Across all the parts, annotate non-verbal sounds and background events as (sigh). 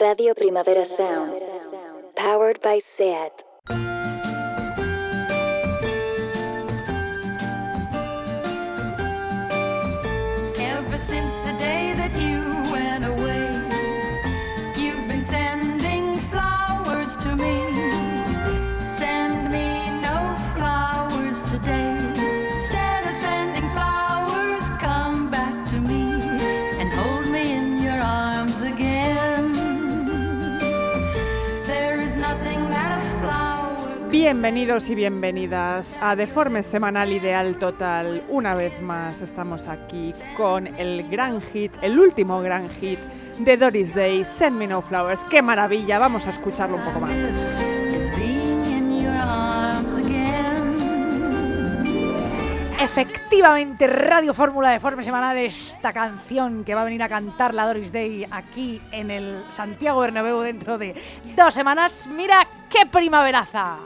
Radio Primavera Sound. Powered by SEAT. Ever since the day that you Bienvenidos y bienvenidas a Deforme Semanal Ideal Total. Una vez más estamos aquí con el gran hit, el último gran hit de Doris Day, Send Me No Flowers. ¡Qué maravilla! Vamos a escucharlo un poco más. Efectivamente, Radio Fórmula de Forma Semanal, esta canción que va a venir a cantar la Doris Day aquí en el Santiago Bernabéu dentro de dos semanas. Mira qué primaveraza.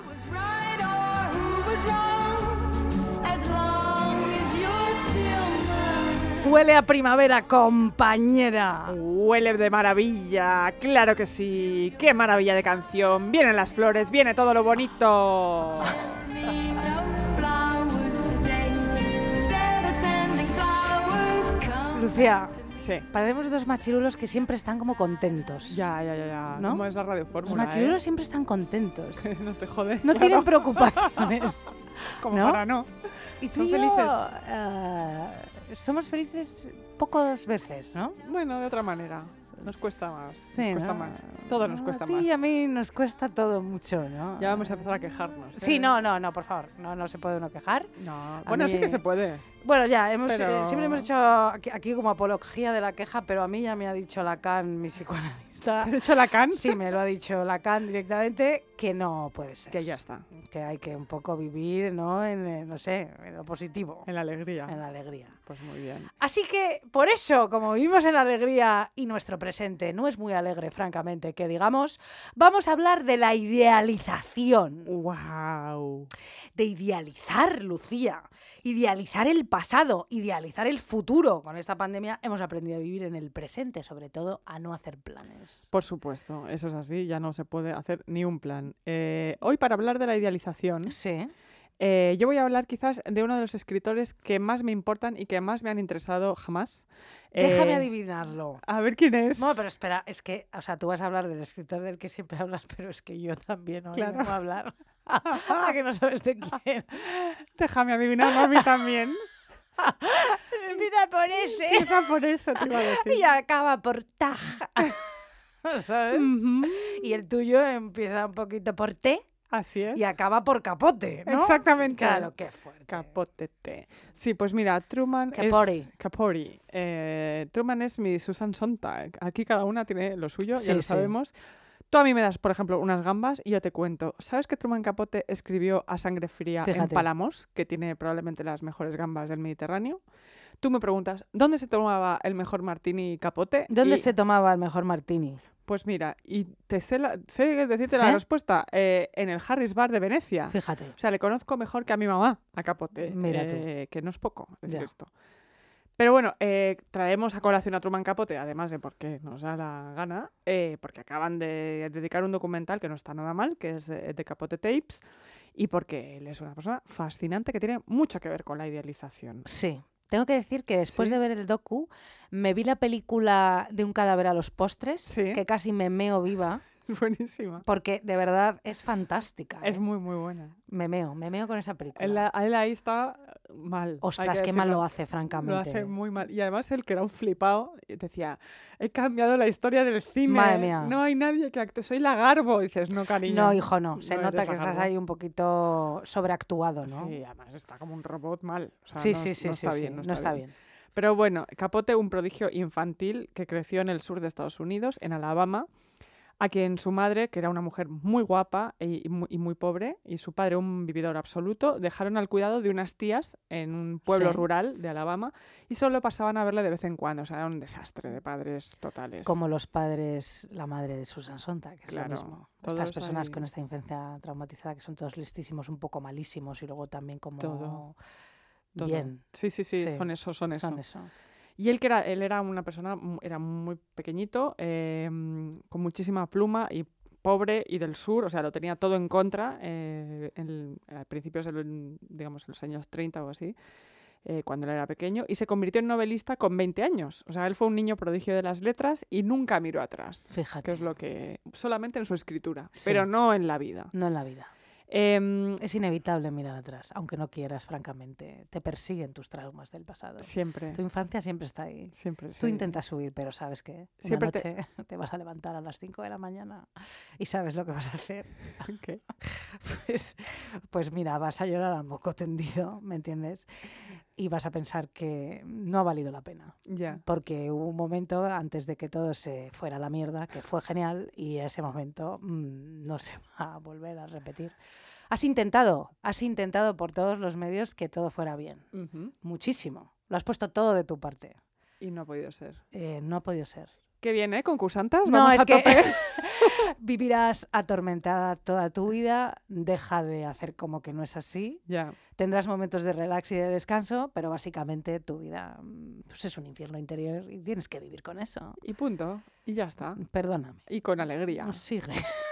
Huele a primavera, compañera. Huele de maravilla, claro que sí. ¡Qué maravilla de canción! Vienen las flores, viene todo lo bonito. Lucía, Sí. parecemos dos machirulos que siempre están como contentos. Ya, ya, ya, ya. ¿No? ¿Cómo es la radio Los machirulos siempre están contentos. eh? (laughs) no te jode. No claro. tienen preocupaciones. (laughs) Como ¿no? para no. Y tú Son y yo, felices. eh, somos felices pocas veces, ¿no? Bueno, de otra manera. Nos cuesta más. Sí, nos cuesta ¿no? más. Todo nos No, cuesta a ti más. y a mí nos cuesta todo mucho, ¿no? Ya vamos a empezar a quejarnos. Sí, ¿eh? no, no, no, por favor, no, no se puede uno quejar. No. Bueno, sí que se puede. Bueno, ya, hemos, Pero- eh, siempre hemos hecho aquí, aquí como apología de la queja, pero a mí ya me ha dicho Lacan, mi psicoanalista. De hecho, Lacan. Sí, me lo ha dicho Lacan directamente, que no puede ser. Que ya está. Que hay que un poco vivir, ¿no? En, eh, no sé, en lo positivo, En la alegría. en la alegría. Pues muy bien. Así que, por eso, como vivimos en la alegría y nuestro presente no es muy alegre, francamente, que digamos, vamos a hablar de la idealización. ¡Wow! De idealizar, Lucía. Idealizar el pasado, idealizar el futuro. Con esta pandemia hemos aprendido a vivir en el presente, sobre todo a no hacer planes. Por supuesto, eso es así. Ya no se puede hacer ni un plan. Eh, hoy, para hablar de la idealización, Sí. Eh, yo voy a hablar quizás de uno de los escritores que más me importan y que más me han interesado jamás. Déjame Eh, adivinarlo. A ver quién es. No, pero espera, es que, o sea, tú vas a hablar del escritor del que siempre hablas, pero es que yo también hoy Claro. vengo a hablar. ¿A (laughs) que no sabes de quién? Déjame adivinarlo a mí también. (laughs) Empieza por ese Quizá por eso te iba a decir. y acaba por Taj. (laughs) ¿Sabes? Y el tuyo empieza un poquito por T Así es. y acaba por capote, ¿no? Exactamente. Claro, qué fuerte. Capotete. Sí, pues mira, Truman Capori. es... Capori. Eh, Truman es mi Susan Sontag. Aquí cada una tiene lo suyo, Sí, ya lo sí. sabemos. Tú a mí me das, por ejemplo, unas gambas y yo te cuento. ¿Sabes que Truman Capote escribió A Sangre Fría en. Palamos, que tiene probablemente las mejores gambas del Mediterráneo? Tú me preguntas, ¿dónde se tomaba el mejor martini Capote? ¿Dónde Y, se tomaba el mejor martini? Pues mira, y te sé, la- sé decirte la respuesta, eh, en el Harris Bar de Venecia. Fíjate. O sea, le conozco mejor que a mi mamá, a Capote. Mira tú. eh, Que no es poco decir Ya. esto. Pero bueno, eh, traemos a colación a Truman Capote, además de porque nos da la gana, eh, porque acaban de dedicar un documental que no está nada mal, que es de, de Capote Tapes, y porque él es una persona fascinante que tiene mucho que ver con la idealización. Sí. Tengo que decir que después Sí. de ver el docu, me vi la película de un cadáver a los postres, Sí. que casi me meo viva, Es (laughs) buenísima. porque de verdad es fantástica. Es ¿eh? muy, muy buena. Me meo, me meo con esa película. Él, él ahí está mal. Ostras, que qué mal lo hace, francamente. Lo hace muy mal. Y además él, que era un flipado, decía, he cambiado la historia del cine. Madre mía. No hay nadie que actúe. Soy lagarbo. dices, no, cariño. No, hijo, no. Se no nota que estás lagarbo". ahí un poquito sobreactuado, ¿no? Sí, además está como un robot mal. O sea, sí, no, sí, sí, no sí, está sí, bien. No, no está bien. Pero bueno, Capote, un prodigio infantil que creció en el sur de Estados Unidos, en Alabama, a quien su madre, que era una mujer muy guapa y, y muy, y muy pobre, y su padre, un vividor absoluto, dejaron al cuidado de unas tías en un pueblo Sí. rural de Alabama y solo pasaban a verle de vez en cuando. O sea, era un desastre de padres totales. Como los padres, la madre de Susan Sontag, que es Claro, lo mismo. Estas personas con esta infancia traumatizada que son todos listísimos, un poco malísimos y luego también como Todo, Todo. bien. Sí, sí, sí, Sí, son eso, son eso. eso. Y él que era, él era una persona, era muy pequeñito, eh, mm, con muchísima pluma y pobre y del sur, o sea, lo tenía todo en contra eh, en, a principios de digamos, los años 30 o así, eh, cuando él era pequeño, y se convirtió en novelista con 20 años. O sea, él fue un niño prodigio de las letras y nunca miró atrás. Fíjate. Que es lo que. solamente en su escritura, Sí. pero no en la vida. No en la vida. Em, Es inevitable mirar atrás, aunque no quieras, francamente. Te persiguen tus traumas del pasado. siempre. Tu infancia siempre está ahí. Siempre. Tú sí. intentas huir, pero sabes que Siempre te- noche (laughs) te... vas a levantar a las 5 de la mañana y sabes lo que vas a hacer. (laughs) ¿Qué? (laughs) Pues, pues mira, vas a llorar a moco tendido, ¿me entiendes? Y vas a pensar que no ha valido la pena. Ya. Porque hubo un momento antes de que todo se fuera a la mierda, que fue genial, y ese momento mm, no se (laughs) va a volver a repetir. Has intentado, has intentado por todos los medios que todo fuera bien. Ujú. Muchísimo. Lo has puesto todo de tu parte. Y no ha podido ser. Eh, no ha podido ser. Qué bien, ¿eh? Concursantas. No, Vamos es a que tope. (laughs) vivirás atormentada toda tu vida, deja de hacer como que no es así. ya. Tendrás momentos de relax y de descanso, pero básicamente tu vida mm, pues es un infierno interior y tienes que vivir con eso. Y punto. Y ya está. Perdóname. Y con alegría. Sigue. (laughs)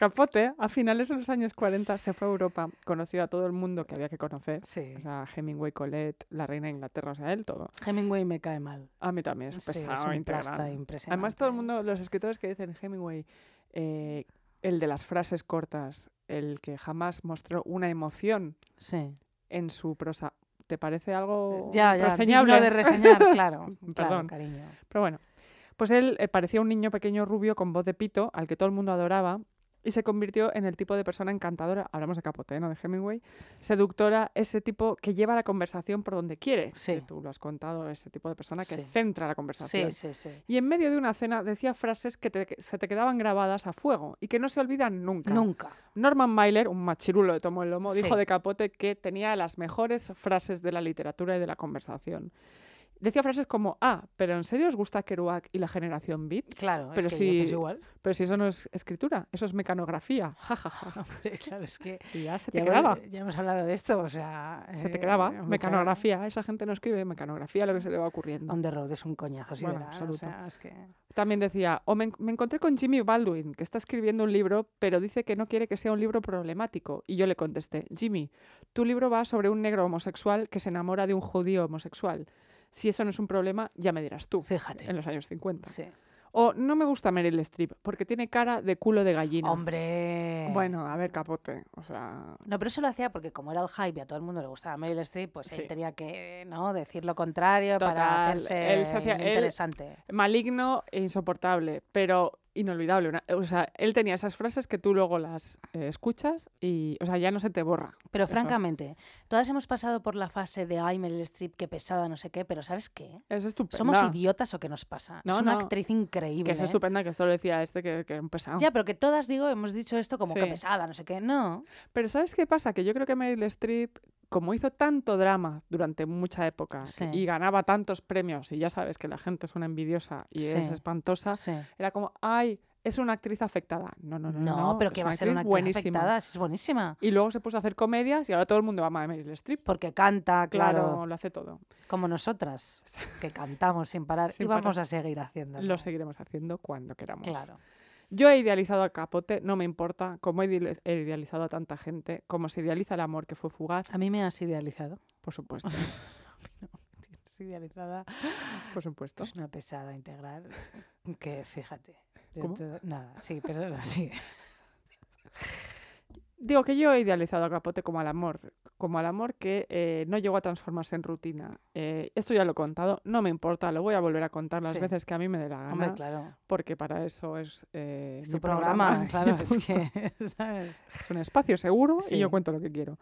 Capote, a finales de los años 40, se fue a Europa, conoció a todo el mundo que había que conocer. Sí. O sea, Hemingway, Colette, la reina de Inglaterra, o sea, él todo. Hemingway me cae mal. A mí también, es Sí, es pesado, plasta impresionante. Además, todo el mundo, los escritores que dicen Hemingway, eh, el de las frases cortas, el que jamás mostró una emoción Sí. en su prosa, ¿te parece algo Ya, ya. reseñable? de reseñar, claro. (laughs) claro, Perdón. cariño. Pero bueno, pues él eh, parecía un niño pequeño rubio con voz de pito, al que todo el mundo adoraba, y se convirtió en el tipo de persona encantadora, hablamos de Capote, no de Hemingway, seductora, ese tipo que lleva la conversación por donde quiere. Sí. que tú lo has contado, ese tipo de persona que Sí. centra la conversación. Sí, sí, sí. Y en medio de una cena decía frases que te- que se te quedaban grabadas a fuego y que no se olvidan nunca. Nunca. Norman Mailer, un machirulo de tomo el lomo, dijo de Capote que tenía las mejores frases de la literatura y de la conversación. Decía frases como, ah, pero ¿en serio os gusta Kerouac y la generación beat? Claro, Pero es que si- yo pienso igual. Pero si eso no es escritura, eso es mecanografía. Ja, ja, ja. (laughs) Claro, es que Y ya se te ya, quedaba. hemos- ya hemos hablado de esto, o sea... Se te eh, quedaba. mucha- Mecanografía. Esa gente no escribe mecanografía, lo que se le va ocurriendo. On the road es un coñazo, sí, Bueno, absoluto. O sea, es que... También decía, o me, me encontré con Jimmy Baldwin, que está escribiendo un libro, pero dice que no quiere que sea un libro problemático. Y yo le contesté, Jimmy, tu libro va sobre un negro homosexual que se enamora de un judío homosexual. Si eso no es un problema, ya me dirás tú. Fíjate. En los años 50. Sí. O no me gusta Meryl Streep, porque tiene cara de culo de gallina. Hombre... Bueno, a ver, capote. O sea, No, pero eso lo hacía porque como era el hype y a todo el mundo le gustaba Meryl Streep, pues Sí. él tenía que ¿no? decir lo contrario para hacerse él se hacía- el él- interesante. maligno e insoportable, pero inolvidable. Una- o sea, él tenía esas frases que tú luego las eh, escuchas y, o sea, ya no se te borra. Pero eso. francamente, todas hemos pasado por la fase de ay, Meryl Streep, qué pesada, no sé qué, pero ¿sabes qué? Es estupenda. ¿Somos idiotas o qué nos pasa? No, es una no, actriz increíble. Que es ¿eh? estupenda, que esto lo decía este, que, que era un pesado. Ya, pero que todas, digo, hemos dicho esto como que pesada, no sé qué. No. Pero ¿sabes qué pasa? Que yo creo que Meryl Streep, como hizo tanto drama durante mucha época Sí. y ganaba tantos premios, y ya sabes que la gente es una envidiosa y es espantosa, Sí. era como, ay, es una actriz afectada. No, no, no. No, no, pero que va a ser una actriz buenísima. afectada, es buenísima. Y luego se puso a hacer comedias y ahora todo el mundo ama a Meryl Streep. Porque canta, claro, Claro, lo hace todo. como nosotras, (laughs) que cantamos sin parar Sin y vamos parar. a seguir haciéndolo. Lo seguiremos haciendo cuando queramos. Claro. Yo he idealizado a Capote, no me importa, como he ideali- he idealizado a tanta gente, como se idealiza el amor que fue fugaz, A mí me has idealizado. por supuesto, (laughs) Tienes idealizada. por supuesto. Es una pesada integral que, fíjate. ¿Cómo? te- Nada, sí, perdona, sí. Digo que yo he idealizado a Capote como al amor, como al amor que eh, no llegó a transformarse en rutina. Eh, esto ya lo he contado, no me importa, lo voy a volver a contar las Sí. veces que a mí me dé la gana, Hombre, claro. porque para eso es, eh, Es tu programa, (laughs) y claro, es que, (laughs) ¿sabes? Es un espacio seguro y Sí. yo cuento lo que quiero.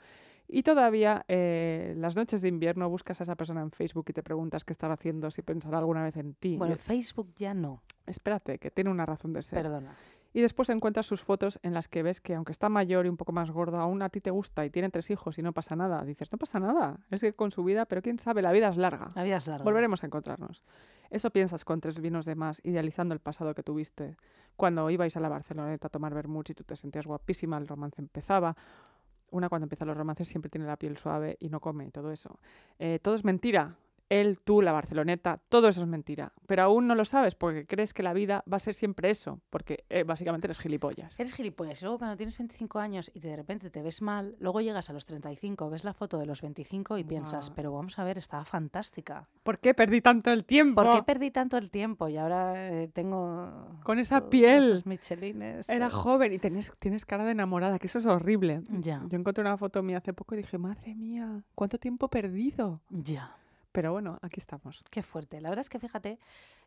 Y todavía, eh, las noches de invierno, buscas a esa persona en Facebook y te preguntas qué estará haciendo, si pensará alguna vez en ti. Bueno, Y- Facebook ya no, espérate, que tiene una razón de ser. perdona. Y después encuentras sus fotos en las que ves que, aunque está mayor y un poco más gordo, aún a ti te gusta y tiene tres hijos y no pasa nada. Dices, no pasa nada, es que con su vida, pero quién sabe, la vida es larga. La vida es larga. Volveremos a encontrarnos. Eso piensas con tres vinos de más, idealizando el pasado que tuviste. Cuando ibais a la Barceloneta a tomar vermuts y tú te sentías guapísima, el romance empezaba. Una cuando empiezan los romances siempre tiene la piel suave y no come y todo eso. Eh, todo es mentira. Él, tú, la Barceloneta, todo eso es mentira. Pero aún no lo sabes porque crees que la vida va a ser siempre eso, porque eh, básicamente eres gilipollas. Eres gilipollas. Y luego cuando tienes 25 años y de repente te ves mal, luego llegas a los 35, ves la foto de los 25 y piensas, pero vamos a ver, estaba fantástica. ¿Por qué perdí tanto el tiempo? ¿Por qué perdí tanto el tiempo? Y ahora eh, tengo... Con esa piel. esos michelines. Era joven y tenés, tienes cara de enamorada, que eso es horrible. Ya, Yo encontré una foto mía hace poco y dije, madre mía, ¿cuánto tiempo perdido? ya. Pero bueno, aquí estamos. Qué fuerte. La verdad es que fíjate,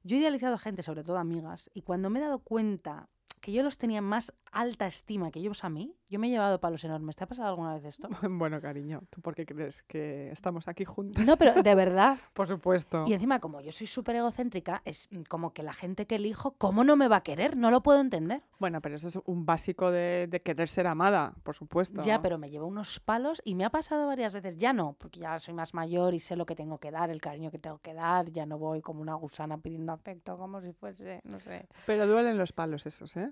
yo he idealizado a gente, sobre todo amigas, y cuando me he dado cuenta que yo los tenía en más alta estima que ellos a mí, yo me he llevado palos enormes. ¿Te ha pasado alguna vez esto? (laughs) Bueno, cariño, ¿tú por qué crees que estamos aquí juntas? No, pero de verdad. (laughs) Por supuesto. Y encima, como yo soy súper egocéntrica, es como que la gente que elijo, ¿cómo no me va a querer? No lo puedo entender. Bueno, pero eso es un básico de, de querer ser amada, por supuesto. Ya, pero me llevo unos palos y me ha pasado varias veces. Ya no, porque ya soy más mayor y sé lo que tengo que dar, el cariño que tengo que dar. Ya no voy como una gusana pidiendo afecto, como si fuese, no sé. Pero duelen los palos esos, ¿eh?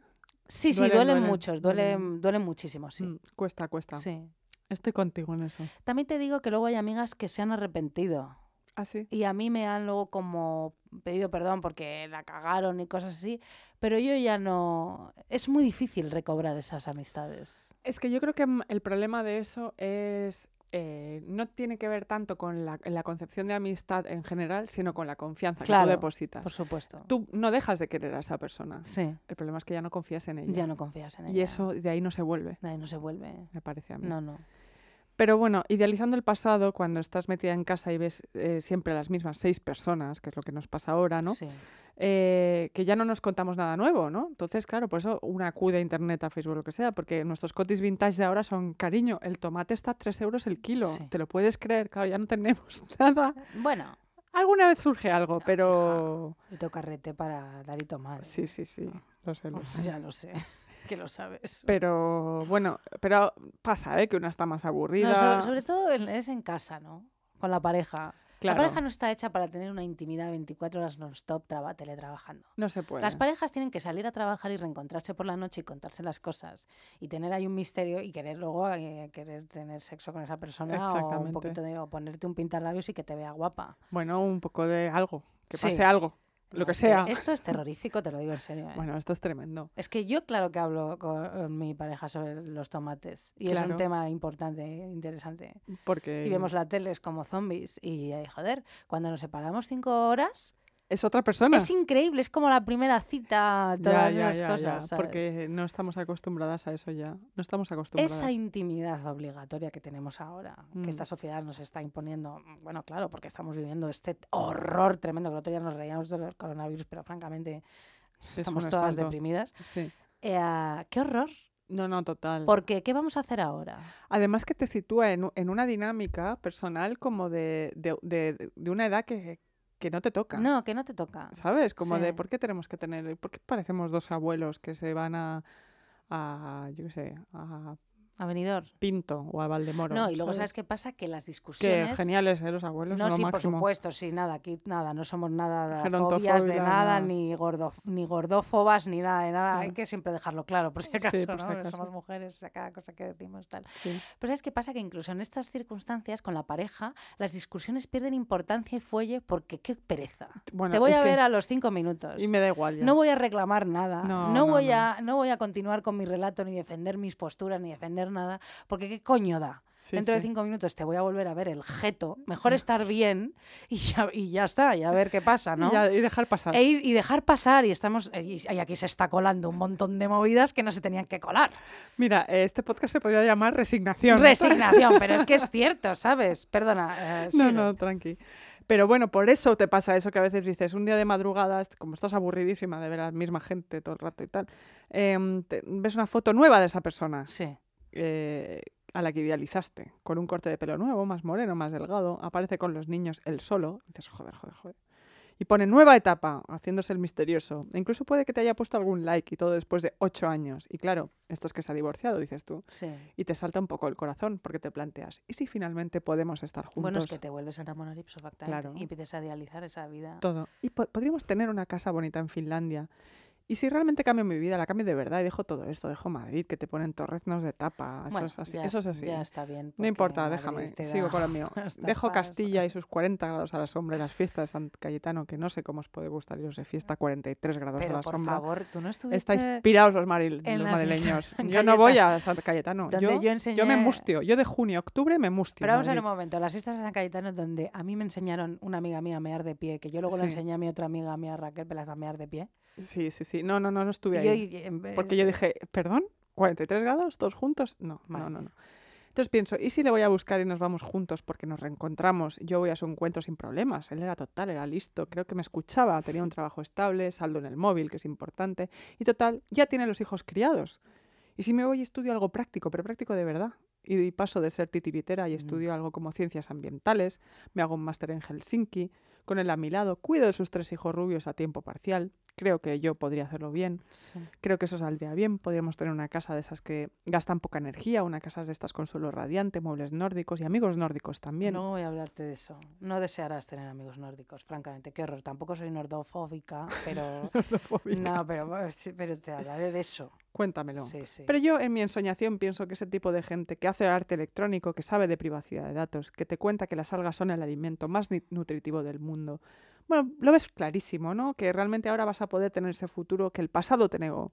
Sí, sí, Duelen, muchos, duelen. duelen, duelen muchísimo, sí. Mm, cuesta, cuesta. Sí. Estoy contigo en eso. También te digo que luego hay amigas que se han arrepentido ¿Ah, sí? y a mí me han luego como pedido perdón porque la cagaron y cosas así, pero yo ya no... Es muy difícil recobrar esas amistades. Es que yo creo que mm, el problema de eso es. Eh, no tiene que ver tanto con la, la concepción de amistad en general, sino con la confianza que Claro, tú depositas. Por supuesto. Tú no dejas de querer a esa persona. Sí, El problema es que ya no confías en ella. ya no confías en ella. y eso de ahí no se vuelve, De ahí no se vuelve. me parece a mí. No, no. Pero bueno, idealizando el pasado, cuando estás metida en casa y ves eh, siempre las mismas seis personas, que es lo que nos pasa ahora, ¿no? Sí. Eh, que ya no nos contamos nada nuevo, ¿no? Entonces, claro, por eso una acude a internet, a Facebook, lo que sea, porque nuestros cotis vintage de ahora son, cariño, el tomate está a 3 euros el kilo. Sí. ¿Te lo puedes creer? Claro, ya no tenemos (laughs) nada. Bueno, Alguna vez surge algo, pero... yo tengo carrete para dar y tomar. Sí, sí, sí, lo sé, lo (laughs) sé. Ya lo sé, que lo sabes. Pero bueno, pero pasa, ¿eh? Que una está más aburrida. No, sobre, sobre todo es en casa, ¿no? Con la pareja. Claro. La pareja no está hecha para tener una intimidad 24 horas non-stop traba- teletrabajando. No se puede. Las parejas tienen que salir a trabajar y reencontrarse por la noche y contarse las cosas y tener ahí un misterio y querer luego eh, querer tener sexo con esa persona o un poquito de o ponerte un pintarlabios y que te vea guapa. Bueno, un poco de algo, que Sí. pase algo, lo que sea. Esto es terrorífico, te lo digo en serio. ¿eh? Bueno, esto es tremendo. Es que yo, claro que hablo con mi pareja sobre los tomates y es un tema importante, interesante. Porque Y vemos la tele es como zombies y, joder, cuando nos separamos cinco horas es otra persona. es increíble, es como la primera cita, todas ya, esas ya, cosas. Porque no estamos acostumbradas a eso ya. No estamos acostumbradas. Esa intimidad obligatoria que tenemos ahora, Mm. que esta sociedad nos está imponiendo, bueno, claro, porque estamos viviendo este horror tremendo, que el otro día nos reíamos del coronavirus, pero francamente Es estamos todas espanto. deprimidas. Sí. Eh, ¡Qué horror! No, no, total. Porque, ¿qué vamos a hacer ahora? Además que te sitúa en, en una dinámica personal como de, de, de- de una edad que, que no te toca. No, que no te toca. ¿Sabes? Como Sí. de por qué tenemos que tener, por qué parecemos dos abuelos que se van a, a yo qué sé, a Avenidor. Pinto o a Valdemoro. No, y luego, ¿sabes qué pasa? Que las Que discusiones... geniales, ¿eh? Los abuelos No, son lo sí, por supuesto, sí, nada, aquí nada, no somos nada Gerontofóbicas, fobias de nada, nada. ni, ni gordófobas, ni nada de nada. Hay que siempre dejarlo claro, por si Sí, acaso, por ¿no? si Que. Somos mujeres, a cada cosa que decimos tal. Sí. Pero ¿sabes qué pasa? Que incluso en estas circunstancias, con la pareja, las discusiones pierden importancia y fuelle porque qué pereza. Bueno, Te voy a que- ver a los cinco minutos. Y me da igual ya. No voy a reclamar nada, No, no, no, voy. A, no voy a continuar con mi relato, ni defender mis posturas, ni defender nada, porque qué coño da. Sí, Dentro de cinco minutos te voy a volver a ver el jeto. Mejor estar bien y ya, y ya está, y a ver qué pasa, ¿no? (laughs) Y, ya- y dejar pasar. E ir- y dejar pasar, y estamos y, y aquí se está colando un montón de movidas que no se tenían que colar. Mira, eh, este podcast se podría llamar Resignación. (laughs) Resignación, pero es que es cierto, ¿sabes? Perdona. eh, No, no, tranqui. Pero bueno, por eso te pasa eso que a veces dices, un día de madrugada, como estás aburridísima de ver a la misma gente todo el rato y tal, em, te- ves una foto nueva de esa persona Sí. Eh, a la que idealizaste, con un corte de pelo nuevo, más moreno, más delgado, aparece con los niños él solo, y dices, joder, joder, joder. Y pone nueva etapa, haciéndose el misterioso. E incluso puede que te haya puesto algún like y todo después de ocho años. Y claro, esto es que se ha divorciado, dices tú. Sí. Y te salta un poco el corazón porque te planteas, ¿y si finalmente podemos estar juntos? Bueno, es que te vuelves a enamorar Claro. y empiezas a idealizar esa vida. todo. Y po- podríamos tener una casa bonita en Finlandia ¿Y si realmente cambio mi vida? La cambio de verdad y dejo todo esto, dejo Madrid, que te ponen torreznos de tapa. Eso es así. ya Eso es así. ya está bien, No importa, Madrid déjame. Sigo da con lo mío. (laughs) Dejo. Castilla y sus 40 grados a la sombra y las fiestas de San Cayetano, que no sé cómo os puede gustar iros de fiesta a 43 grados a la por sombra. favor, tú no estuviste... Estáis pirados los, maril- los madrileños. Yo no voy a San Cayetano. donde Yo, yo yo me enseñé- mustio. Yo de junio, octubre me mustio. Pero vamos a ver un momento, las fiestas de San Cayetano donde a mí me enseñaron una amiga mía a mear de pie, que yo luego le Sí. enseñé a mi otra amiga, a mi Raquel Pelas, a mear de pie. Sí, sí, sí. No, no, no, no estuve yo, ahí. y- vez- Porque yo dije, ¿perdón? ¿43 grados? ¿Todos juntos? No, Vale. no, no, no. Entonces pienso, ¿y si le voy a buscar y nos vamos juntos porque nos reencontramos? Yo voy a su encuentro sin problemas. Él era total, era listo, creo que me escuchaba, tenía un trabajo estable, saldo en el móvil, que es importante. Y total, ya tiene los hijos criados. Y si me voy y estudio algo práctico, pero práctico de verdad. Y, y paso de ser titiritera y estudio algo como ciencias ambientales, me hago un máster en Helsinki, con él a mi lado, cuido de sus tres hijos rubios a tiempo parcial. Creo que yo podría hacerlo bien. Sí. Creo que eso saldría bien. Podríamos tener una casa de esas que gastan poca energía, una casa de estas con suelo radiante, muebles nórdicos y amigos nórdicos también. No voy a hablarte de eso. No desearás tener amigos nórdicos, francamente. Qué horror. Tampoco soy nordofóbica, pero... (laughs) no, pero, pero te hablaré de eso. Cuéntamelo. Sí, sí. Pero yo en mi ensoñación pienso que ese tipo de gente que hace arte electrónico, que sabe de privacidad de datos, que te cuenta que las algas son el alimento más nutritivo del mundo, bueno, lo ves clarísimo, ¿no? Que realmente ahora vas a poder tener ese futuro que el pasado te negó.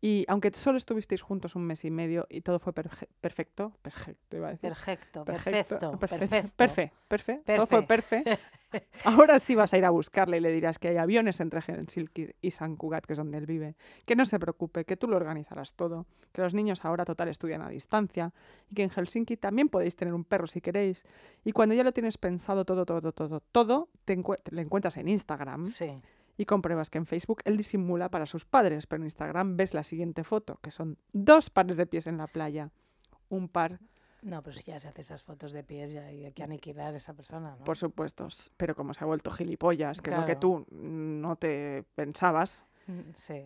Y aunque solo estuvisteis juntos un mes y medio y todo fue perje- perfecto, (laughs) perfecto iba a decir. Perfecto, Perfecto, perfecto, perfecto, perfecto. perfe, perfe, todo fue Perfe. (laughs) (laughs) Ahora sí vas a ir a buscarle y le dirás que hay aviones entre Helsinki y San Cugat, que es donde él vive. Que no se preocupe, que tú lo organizarás todo. Que los niños ahora total estudian a distancia. Y que en Helsinki también podéis tener un perro si queréis. Y cuando ya lo tienes pensado todo, todo, todo, todo, te te le encuentras en Instagram Sí. y compruebas que en Facebook él disimula para sus padres, pero en Instagram ves la siguiente foto, que son dos pares de pies en la playa. Un par No, pero si ya se hace esas fotos de pies, ya hay que aniquilar a esa persona, ¿no? Por supuesto, pero como se ha vuelto gilipollas, que es lo que tú no te pensabas, Mm, Sí.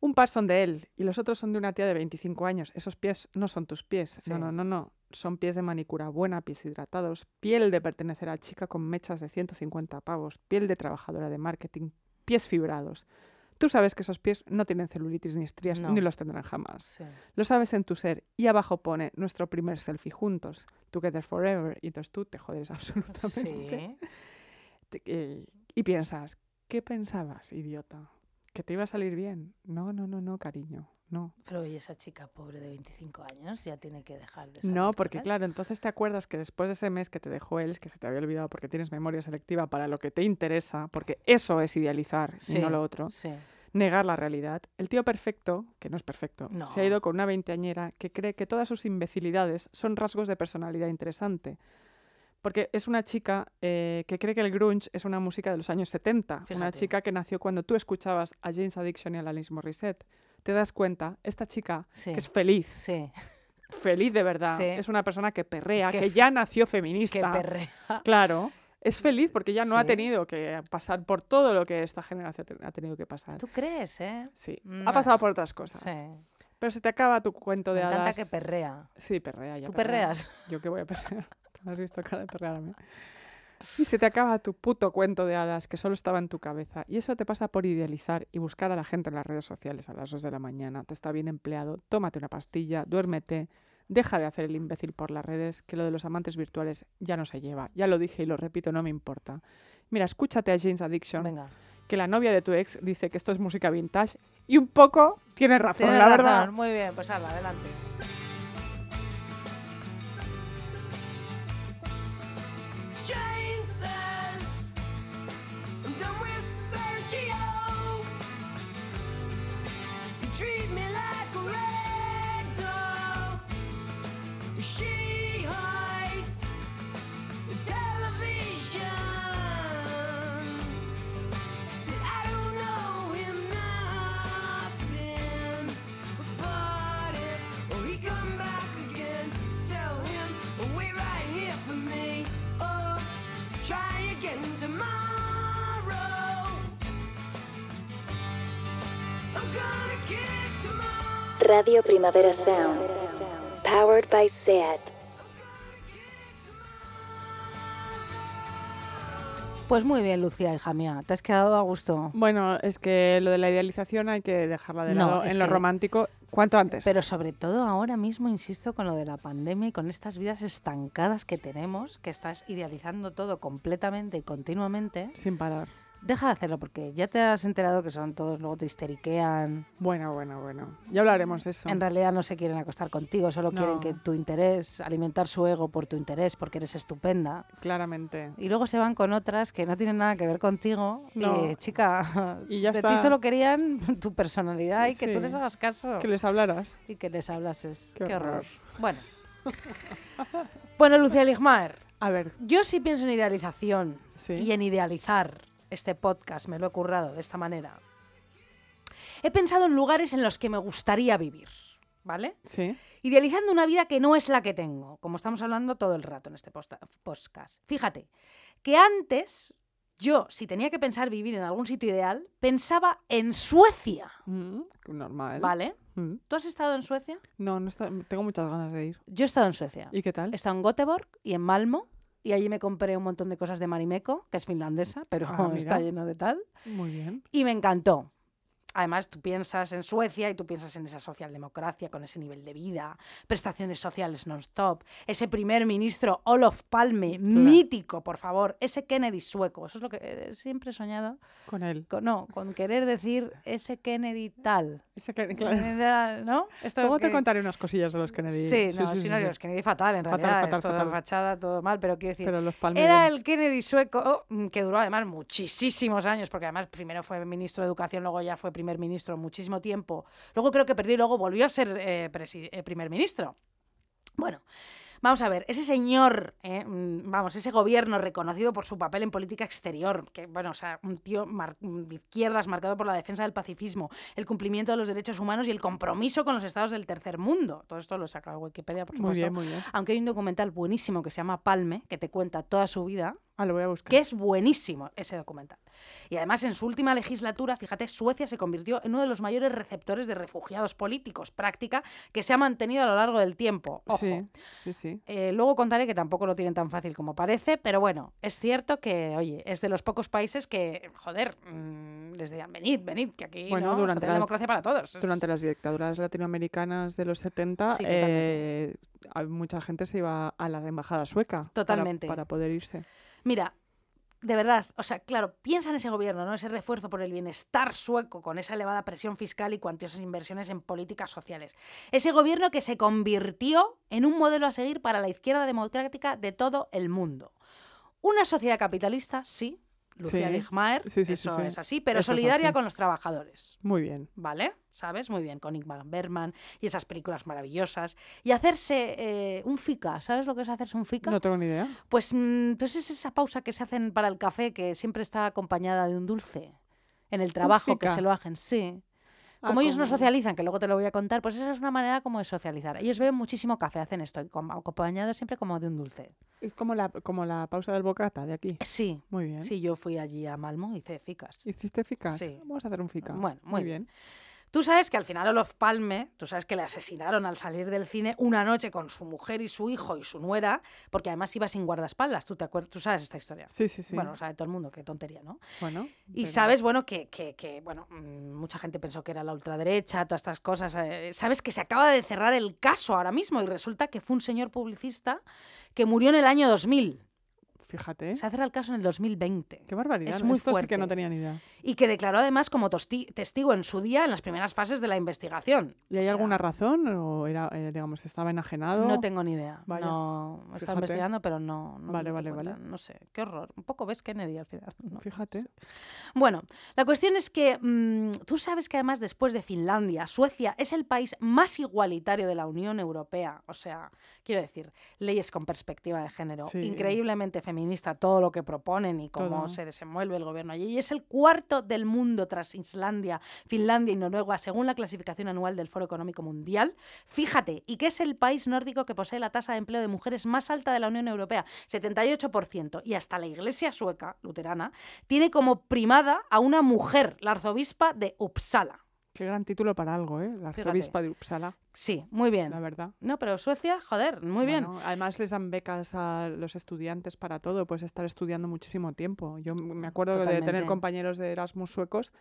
un par son de él y los otros son de una tía de 25 años. Esos pies no son tus pies. Sí. No, no, no, no. Son pies de manicura buena, pies hidratados, piel de pertenecer a chica con mechas de 150 pavos, piel de trabajadora de marketing, pies fibrados. Tú sabes que esos pies no tienen celulitis ni estrías, No. ni los tendrán jamás. Sí. Lo sabes en tu ser. Y abajo pone nuestro primer selfie juntos, together forever. Y entonces tú te jodes (laughs) absolutamente. Sí. Eh, y piensas, ¿qué pensabas, idiota? ¿Que te iba a salir bien? No, no, no, no, cariño, no. Pero y esa chica pobre de 25 años ya tiene que dejar de No, porque él. claro, entonces te acuerdas que después de ese mes que te dejó él, que se te había olvidado porque tienes memoria selectiva para lo que te interesa, porque eso es idealizar y no Sí, lo otro, Sí. negar la realidad, el tío perfecto, que no es perfecto, se ha No. ido con una veinteañera que cree que todas sus imbecilidades son rasgos de personalidad interesante. Porque es una chica eh, que cree que el grunge es una música de los años 70. Una chica que nació cuando tú escuchabas a James Addiction y a Alanis Morissette. Te das cuenta, esta chica Sí. que es feliz, Sí. feliz de verdad, Sí. es una persona que perrea, Que que, ya nació Que feminista. perrea. Claro, es (laughs) feliz porque ya no ha tenido que pasar por todo lo que esta generación ha tenido que pasar. ¿Tú crees, eh? Sí, No. ha pasado por otras cosas. Sí. Pero se te acaba tu cuento Me de encanta hadas. que perrea. Sí, perrea ya. ¿Tú perrea. perreas? Yo qué voy a perrear. (laughs) ¿Tú me has visto cara de perrear a mí? Y se te acaba tu puto cuento de hadas que solo estaba en tu cabeza. Y eso te pasa por idealizar y buscar a la gente en las redes sociales a las 2 de la mañana. Te está bien empleado. Tómate una pastilla, duérmete. Deja de hacer el imbécil por las redes, que lo de los amantes virtuales ya no se lleva. Ya lo dije y lo repito, no me importa. Mira, escúchate a James Addiction, Venga. que la novia de tu ex dice que esto es música vintage y un poco tiene razón, Tienes la razón. verdad. Muy bien, pues hala, adelante. Radio Primavera Sound. Powered by SEAT. Pues muy bien, Lucía, hija mía. Te has quedado a gusto. Bueno, es que lo de la idealización hay que dejarla de lado en lo que- romántico cuanto antes. Pero sobre todo ahora mismo, insisto, con lo de la pandemia y con estas vidas estancadas que tenemos, que estás idealizando todo completamente y continuamente, Sin parar. Deja de hacerlo porque ya te has enterado que son todos, luego te histeriquean. Bueno, bueno, bueno. Ya hablaremos de eso. En realidad no se quieren acostar contigo, solo quieren que tu interés, alimentar su ego por tu interés, porque eres estupenda. Claramente. Y luego se van con otras que no tienen nada que ver contigo. No. Y, chica, Y ya de está. ti solo querían (laughs) tu personalidad y que tú les hagas caso. Que les hablaras. y que les hablases. Qué Qué, horror. horror. Bueno. (laughs) bueno, Lucía Ligmaer, A ver, yo sí pienso en idealización Sí. y en idealizar este podcast, me lo he currado de esta manera. He pensado en lugares en los que me gustaría vivir, ¿vale? sí. Idealizando una vida que no es la que tengo, como estamos hablando todo el rato en este podcast. Fíjate, que antes yo, si tenía que pensar vivir en algún sitio ideal, pensaba en Suecia, Mm, normal. ¿vale? Mm. ¿Tú has estado en Suecia? No, no está- tengo muchas ganas de ir. Yo he estado en Suecia. ¿Y qué tal? He estado en Göteborg y en Malmo. Y allí me compré un montón de cosas de Marimekko, que es finlandesa, pero Ah, (laughs) está lleno de tal. Muy bien. Y me encantó. Además, tú piensas en Suecia y tú piensas en esa socialdemocracia con ese nivel de vida, prestaciones sociales non-stop, ese primer ministro Olof Palme, mítico, por favor, ese Kennedy sueco. Eso es lo que eh, siempre he soñado. Con él. Con- no, con querer decir ese Kennedy tal. Ese que- claro. ¿No? Esto Luego te contaré unas cosillas de los Kennedy. Sí, no, sí, no, sí. los Kennedy fatal, en Fatal, realidad. fatal, es fatal. fachada, todo mal, pero quiero decir. Pero los Palme Era bien. el Kennedy sueco, que duró además muchísimos años, porque además primero fue ministro de Educación, luego ya fue primer ministro muchísimo tiempo. Luego creo que perdió y luego volvió a ser eh, eh, primer ministro. Bueno, vamos a ver, ese señor, eh, mm, vamos, ese gobierno reconocido por su papel en política exterior, que, bueno, o sea, un tío mar- mm, de izquierdas marcado por la defensa del pacifismo, el cumplimiento de los derechos humanos y el compromiso con los estados del tercer mundo. Todo esto lo de Wikipedia, por Muy supuesto. bien, muy bien. Aunque hay un documental buenísimo que se llama Palme, que te cuenta toda su vida, Ah, lo voy a buscar. que es buenísimo ese documental. Y además en su última legislatura, fíjate, Suecia se convirtió en uno de los mayores receptores de refugiados políticos, práctica que se ha mantenido a lo largo del tiempo. Ojo. Sí, sí, sí. Eh, luego contaré que tampoco lo tienen tan fácil como parece, pero bueno, es cierto que, oye, es de los pocos países que, joder, mm, les decían, venid, venid, que aquí Bueno, ¿no? durante la democracia para todos. Durante las dictaduras latinoamericanas de los 70, Sí, totalmente. eh, mucha gente se iba a la embajada sueca para- Totalmente. para, poder irse. Mira, de verdad, o sea, claro, piensa en ese gobierno, ¿no? Ese refuerzo por el bienestar sueco con esa elevada presión fiscal y cuantiosas inversiones en políticas sociales. Ese gobierno que se convirtió en un modelo a seguir para la izquierda democrática de todo el mundo. Una sociedad capitalista, sí, Lucía Sí. Ligmaer, Sí, sí, sí, eso es así, pero Eso solidaria así. con los trabajadores. Muy bien. ¿Vale? ¿Sabes? Muy bien, con Ingmar Bergman y esas películas maravillosas. Y hacerse eh, un fica, ¿sabes lo que es hacerse un fica? No tengo ni idea. Pues, mm, pues es esa pausa que se hacen para el café que siempre está acompañada de un dulce. En el trabajo que se lo hacen, sí. Ah, Como ellos no socializan, que luego te lo voy a contar, pues esa es una manera como de socializar. Ellos beben muchísimo café, hacen esto, acompañado siempre como de un dulce. Es como la, como la pausa del bocata de aquí. Sí, Muy bien. sí, yo fui allí a Malmo y hice ficas. ¿Hiciste ficas? Sí. Vamos a hacer un fica. Bueno, muy bien. Tú sabes que al final Olof Palme, tú sabes que le asesinaron al salir del cine una noche con su mujer y su hijo y su nuera, porque además iba sin guardaespaldas. ¿Tú, te acuer- tú sabes esta historia? Sí, sí, sí. Bueno, lo sabe todo el mundo, qué tontería, ¿no? Bueno, Y pero- sabes, bueno, que, que- que, bueno, mm, mucha gente pensó que era la ultraderecha, todas estas cosas. eh, sabes que se acaba de cerrar el caso ahora mismo y resulta que fue un señor publicista que murió en el año 2000. Fíjate. Se ha cerrado el caso en el 2020. Qué barbaridad. es muy Esto sí que no fuerte. tenía ni idea. Y que declaró además como testigo en su día en las primeras fases de la investigación. ¿Y O hay sea, alguna razón? ¿O era, eh, digamos, estaba enajenado? No tengo ni idea. Vaya. No, Fíjate. investigando, pero no. no Vale, vale, vale. No sé, qué horror. Un poco ves Kennedy al final. No, no Fíjate. sé. Bueno, la cuestión es que mm, tú sabes que además después de Finlandia, Suecia es el país más igualitario de la Unión Europea. O sea, quiero decir, leyes con perspectiva de género, Sí. increíblemente feminista todo lo que proponen y cómo Todo. se desenvuelve el gobierno allí. Y es el cuarto del mundo tras Islandia, Finlandia y Noruega, según la clasificación anual del Foro Económico Mundial. Fíjate, y que es el país nórdico que posee la tasa de empleo de mujeres más alta de la Unión Europea, 78%. Y hasta la iglesia sueca, luterana, tiene como primada a una mujer, la arzobispa de Uppsala. Qué gran título para algo, ¿eh? La Fíjate. arzobispal de Uppsala, Sí, muy bien. la verdad. No, pero Suecia, joder, muy bien. Además les dan becas a los estudiantes para todo, puedes estar estudiando muchísimo tiempo. Yo me acuerdo de tener compañeros de Erasmus suecos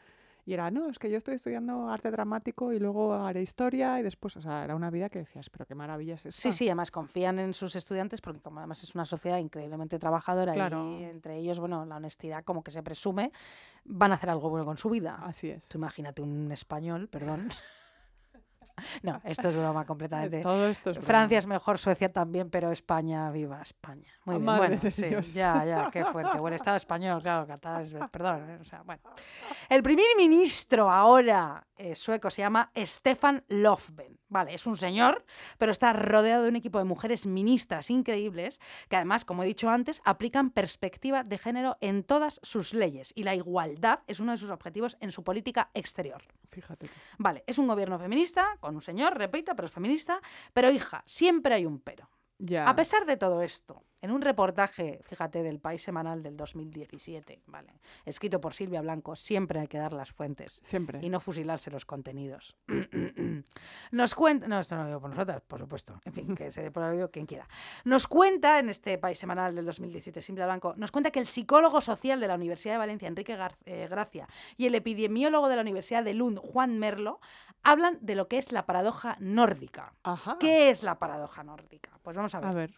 y era, no, es que yo estoy estudiando arte dramático y luego haré historia y después, o sea, era una vida que decías, pero qué maravilla es esta. Sí, sí, además confían en sus estudiantes porque como además es una sociedad increíblemente trabajadora Claro. y entre ellos, bueno, la honestidad como que se presume, van a hacer algo bueno con su vida. Así es. Tú imagínate un español, perdón. (laughs) (laughs) no, esto es broma completamente. (laughs) Todo esto es broma. Francia es mejor, Suecia también, pero España, viva España. Muy Ah, bien, bueno, sí, Dios. ya, ya, qué fuerte. O el Estado (laughs) español, claro, Qatar es, perdón, eh, o sea, bueno. El primer ministro ahora eh, sueco se llama Stefan Löfven. Vale, es un señor, pero está rodeado de un equipo de mujeres ministras increíbles que además, como he dicho antes, aplican perspectiva de género en todas sus leyes y la igualdad es uno de sus objetivos en su política exterior. Fíjate. Vale, es un gobierno feminista, con un señor, repito, pero es feminista. Pero hija, siempre hay un pero. Ya. A pesar de todo esto, en un reportaje, fíjate, del País Semanal del 2017, ¿vale? escrito por Silvia Blanco, siempre hay que dar las fuentes Siempre. y no fusilarse los contenidos. (clears throat) Nos cuenta, no, esto no lo digo por nosotras, por supuesto, en fin, que se dé por oído quien quiera. Nos cuenta, en este País Semanal del 2017, Silvia Blanco, nos cuenta que el psicólogo social de la Universidad de Valencia, Enrique Gar- eh, Gracia, y el epidemiólogo de la Universidad de Lund, Juan Merlo, hablan de lo que es la paradoja nórdica. Ajá. ¿Qué es la paradoja nórdica? Pues vamos a ver. A ver.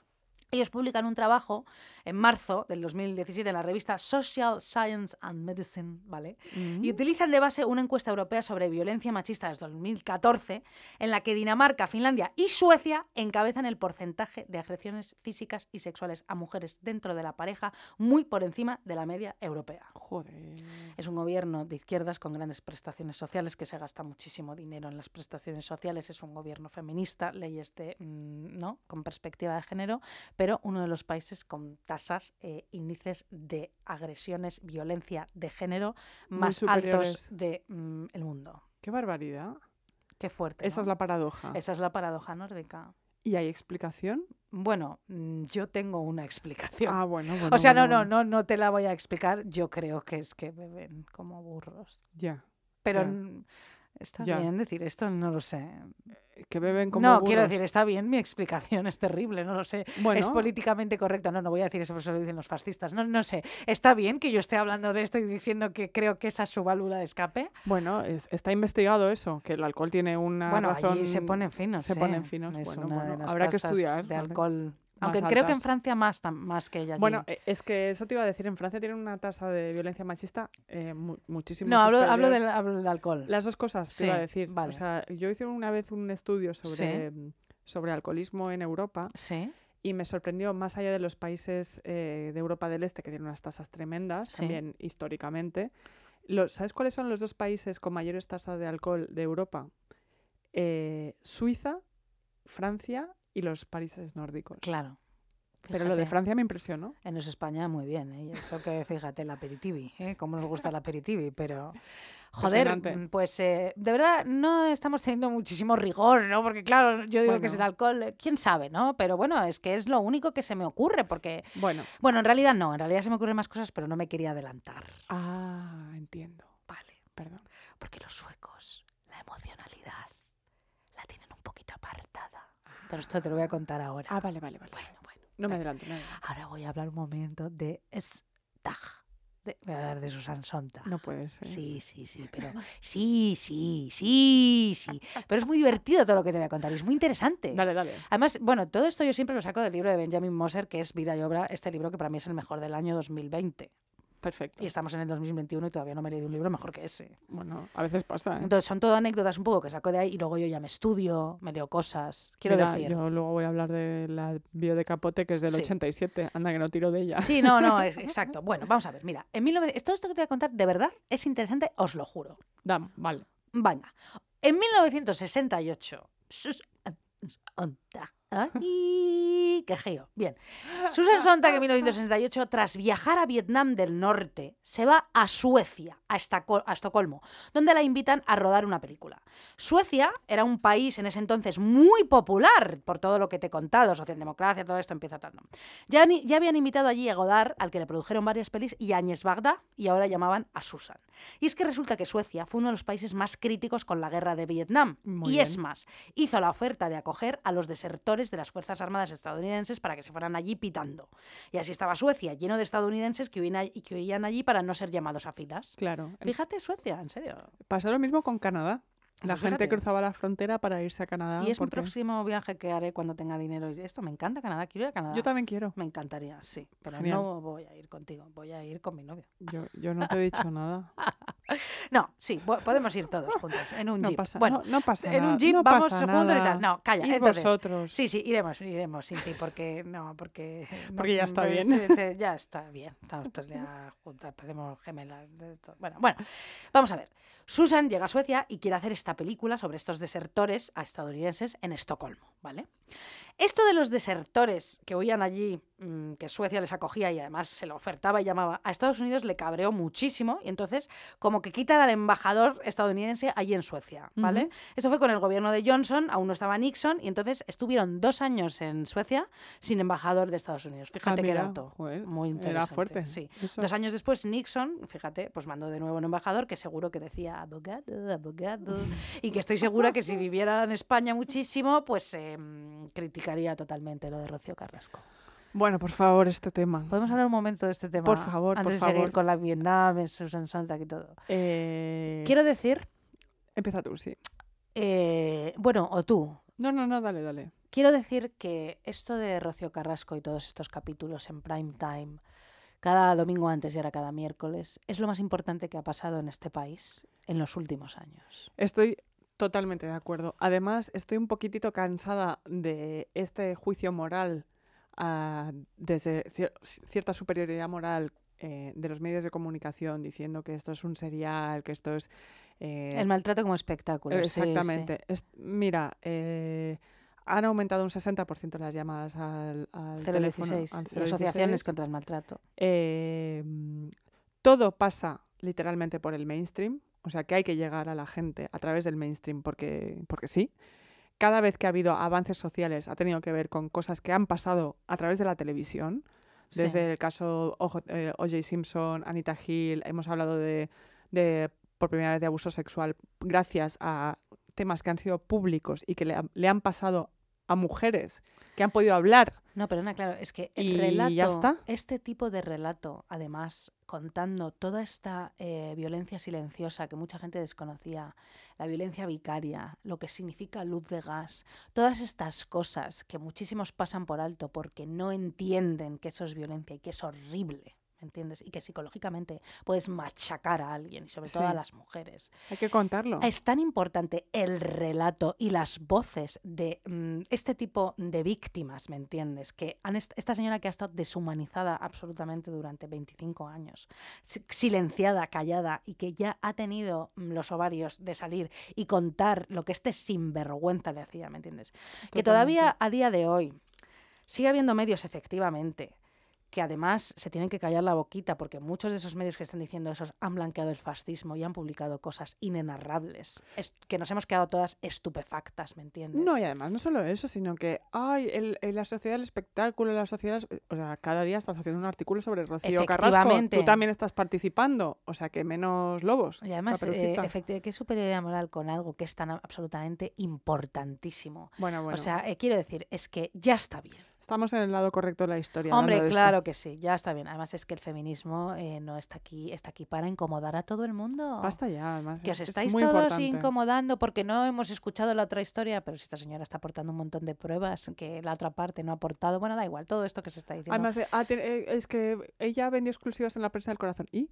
Ellos publican un trabajo en marzo del 2017 en la revista Social Science and Medicine, ¿vale? Mm. Y utilizan de base una encuesta europea sobre violencia machista desde 2014, en la que Dinamarca, Finlandia y Suecia encabezan el porcentaje de agresiones físicas y sexuales a mujeres dentro de la pareja, muy por encima de la media europea. Joder. Es un gobierno de izquierdas con grandes prestaciones sociales, que se gasta muchísimo dinero en las prestaciones sociales. Es un gobierno feminista, leyes de, mm, ¿no? con perspectiva de género, pero uno de los países con tasas, eh, índices de agresiones, violencia de género más altos del mundo. Qué barbaridad. Qué fuerte. Esa ¿no? es la paradoja. Esa es la paradoja nórdica. ¿Y hay explicación? Bueno, mm, yo tengo una explicación. Ah, bueno, bueno. o sea, no, bueno, no, no, no te la voy a explicar. Yo creo que es que beben como burros. Ya. Pero Ya. Está Ya. bien decir esto, no lo sé. Que beben como no, quiero decir, está bien mi explicación, es terrible, no lo sé. Bueno. Es políticamente correcto. No, no voy a decir eso, porque eso lo dicen los fascistas. No, no sé. ¿Está bien que yo esté hablando de esto y diciendo que creo que esa es su válvula de escape? Bueno, es- está investigado eso, que el alcohol tiene una bueno, razón... allí se ponen finos. Se ¿eh? ponen finos. Es Bueno, bueno, habrá que estudiar. de alcohol. Aunque creo que en. Francia más, más que ella. Bueno, eh, es que eso te iba a decir, en Francia tienen una tasa de violencia machista eh, mu- muchísimo no, hablo, hablo, del, hablo del alcohol. Las dos cosas te Sí, iba a decir. vale. O sea, yo hice una vez un estudio sobre, mm, sobre alcoholismo en Europa Sí, y me sorprendió, más allá de los países eh, de Europa del Este, que tienen unas tasas tremendas, Sí. también históricamente, los, ¿sabes cuáles son los dos países con mayores tasas de alcohol de Europa? Eh, Suiza, Francia y los países nórdicos. claro. Pero lo de. Francia me impresionó. En eso España muy bien, ¿eh? Y Eso que fíjate, el aperitivi, ¿eh? Cómo nos gusta el aperitivi, pero... (laughs) Joder, mm, pues eh, de verdad no estamos teniendo muchísimo rigor, ¿no? Porque claro, yo digo que es el alcohol, eh, quién sabe, ¿no? Pero bueno, es que es lo único que se me ocurre, porque... Bueno, Bueno, en realidad no, en realidad se me ocurren más cosas, pero no me quería adelantar. ah, entiendo. Vale, Perdón. porque los suecos, la emocionalidad, la tienen un poquito apartada. Pero esto te lo voy a contar ahora. Ah, vale, vale, vale. Bueno, bueno. No me adelanto. no. Ahora voy a hablar un momento de Stag. De, voy a hablar de Susan Sontag. No puede ser. Sí, sí, sí, pero (laughs) sí, sí, sí, sí. Pero es muy divertido todo lo que te voy a contar y es muy interesante. Dale, dale. Además, bueno, todo esto yo siempre lo saco del libro de Benjamin Moser, que es Vida y Obra, este libro que para mí es el mejor del año 2020. Perfecto. Y estamos en el 2021 y todavía no me he leído un libro mejor que ese. Bueno, a veces pasa. ¿eh? Entonces, son todo anécdotas un poco que saco de ahí y luego yo ya me estudio, me leo cosas. Quiero Mira, decir. Yo luego voy a hablar de la bio de Capote, que es del Sí. 87. Anda, que no tiro de ella. Sí, no, no, (laughs) es exacto. Bueno, vamos a ver, mira, en 19... todo esto que te voy a contar de verdad es interesante, os lo juro. Dam, vale. Venga, en 1968, Sus- ¡Ay, qué geo! Bien. Susan Sontag en 1968, tras viajar a Vietnam del Norte, se va a Suecia, a, a Estocolmo, donde la invitan a rodar una película. Suecia era un país en ese entonces muy popular, por todo lo que te he contado, socialdemocracia, todo esto empieza tal. ¿no? Ya, ni- ya habían invitado allí a Godard, al que le produjeron varias pelis, y a Agnes Bagda, y ahora llamaban a Susan. Y es que resulta que Suecia fue uno de los países más críticos con la guerra de Vietnam. Muy y es más, hizo la oferta de acoger a los desertores de las Fuerzas Armadas estadounidenses para que se fueran allí pitando. Y así estaba Suecia, lleno de estadounidenses que huían, que huían allí para no ser llamados a filas. Claro. Fíjate, Suecia, en serio. Pasó lo mismo con Canadá. La Pues gente fíjate. cruzaba la frontera para irse a Canadá. y es un próximo viaje que haré cuando tenga dinero. Y Esto me encanta Canadá, quiero ir a Canadá. Yo también quiero. Me encantaría, sí, pero Genial. no voy a ir contigo, voy a ir con mi novio. Yo, yo no te he dicho nada. (laughs) No, sí, po- podemos ir todos juntos en un No jeep. pasa, bueno, no, no pasa en nada. un jeep no vamos juntos y tal. No, calla, entonces. vosotros. Sí, sí, iremos, iremos sin ti, porque no, porque. (laughs) Porque ya está pues, bien. eh, te- ya está bien. Estamos todos ya juntas, parecemos gemelas. Bueno, bueno, vamos a ver. Susan llega a Suecia y quiere hacer esta película sobre estos desertores a estadounidenses en Estocolmo, ¿vale? Esto de los desertores que huían allí, mm, que Suecia les acogía y además se lo ofertaba y llamaba, a Estados Unidos le cabreó muchísimo y entonces como que quitan al embajador estadounidense allí en Suecia, ¿vale? Esto fue con el gobierno de Johnson, aún no estaba Nixon y entonces estuvieron dos años en Suecia sin embajador de Estados Unidos. Fíjate qué Ah, mira, dato. joder, muy era interesante. fuerte, Sí. eso. Dos años después Nixon, fíjate, pues mandó de nuevo un embajador que seguro que decía abogado, abogado (laughs) y que estoy segura que si viviera en España muchísimo, pues eh, criticaría totalmente lo de Rocío Carrasco. Bueno, por favor, este tema. ¿Podemos hablar un momento de este tema? Por favor, antes por de seguir con la Vietnam, en Susan Sontag y todo. Eh, Quiero decir, Empieza tú, sí. eh, bueno, o tú, No, no, no, dale, dale. Quiero decir que esto de Rocío Carrasco y todos estos capítulos en prime time, cada domingo antes y ahora cada miércoles, es lo más importante que ha pasado en este país en los últimos años. Estoy totalmente de acuerdo. Además, estoy un poquitito cansada de este juicio moral ah, desde cier- cierta superioridad moral eh, de los medios de comunicación diciendo que esto es un serial, que esto es... eh, El maltrato como espectáculo. sí, sí. Exactamente. Es- mira, eh, han aumentado un 60% las llamadas al, al teléfono. 016, al y asociaciones 016. contra el maltrato. Mm, todo pasa literalmente por el mainstream, o sea que hay que llegar a la gente a través del mainstream porque, porque sí. Cada vez que ha habido avances sociales ha tenido que ver con cosas que han pasado a través de la televisión, Sí. desde el caso O.J. eh, O.J. Simpson, Anita Hill, hemos hablado de, de, por primera vez de abuso sexual gracias a temas que han sido públicos y que le, le han pasado a mujeres que han podido hablar. No, perdona, claro, es que el Y relato, ya está. este tipo de relato, además, contando toda esta eh, violencia silenciosa que mucha gente desconocía, la violencia vicaria, lo que significa luz de gas, todas estas cosas que muchísimos pasan por alto porque no entienden que eso es violencia y que es horrible. ¿Me ¿Entiendes? Y que psicológicamente puedes machacar a alguien, y sobre todo a las mujeres. Hay que contarlo. Es tan importante el relato y las voces de mm, este tipo de víctimas, ¿me entiendes? Que han est- esta señora que ha estado deshumanizada absolutamente durante 25 años, si- silenciada, callada y que ya ha tenido mm, los ovarios de salir y contar lo que este sinvergüenza le hacía, ¿me entiendes? Que todavía a día de hoy sigue habiendo medios, efectivamente, que además se tienen que callar la boquita porque muchos de esos medios que están diciendo esos han blanqueado el fascismo y han publicado cosas inenarrables, es- que nos hemos quedado todas estupefactas, ¿me entiendes? No, y además no solo eso, sino que, ay, el, el- la sociedad del espectáculo, la sociedad... O sea, cada día estás haciendo un artículo sobre Rocío Carrasco. Efectivamente. Tú también estás participando, o sea, que menos lobos. Y además, eh, Caperucita. efecti- ¿qué superioridad moral con algo que es tan absolutamente importantísimo? Bueno, bueno. O sea, eh, quiero decir, es que ya está bien. Estamos en el lado correcto de la historia. Hombre, esto. claro que sí, ya está bien. Además es que el feminismo eh, no está aquí, está aquí para incomodar a todo el mundo. Basta ya, además. Que os es- es estáis muy todos importante. incomodando porque no hemos escuchado la otra historia, pero si esta señora está aportando un montón de pruebas que la otra parte no ha aportado, bueno, da igual, todo esto que se está diciendo. Además, de, ah, eh, es que ella vendió exclusivas en la prensa del corazón. ¿Y?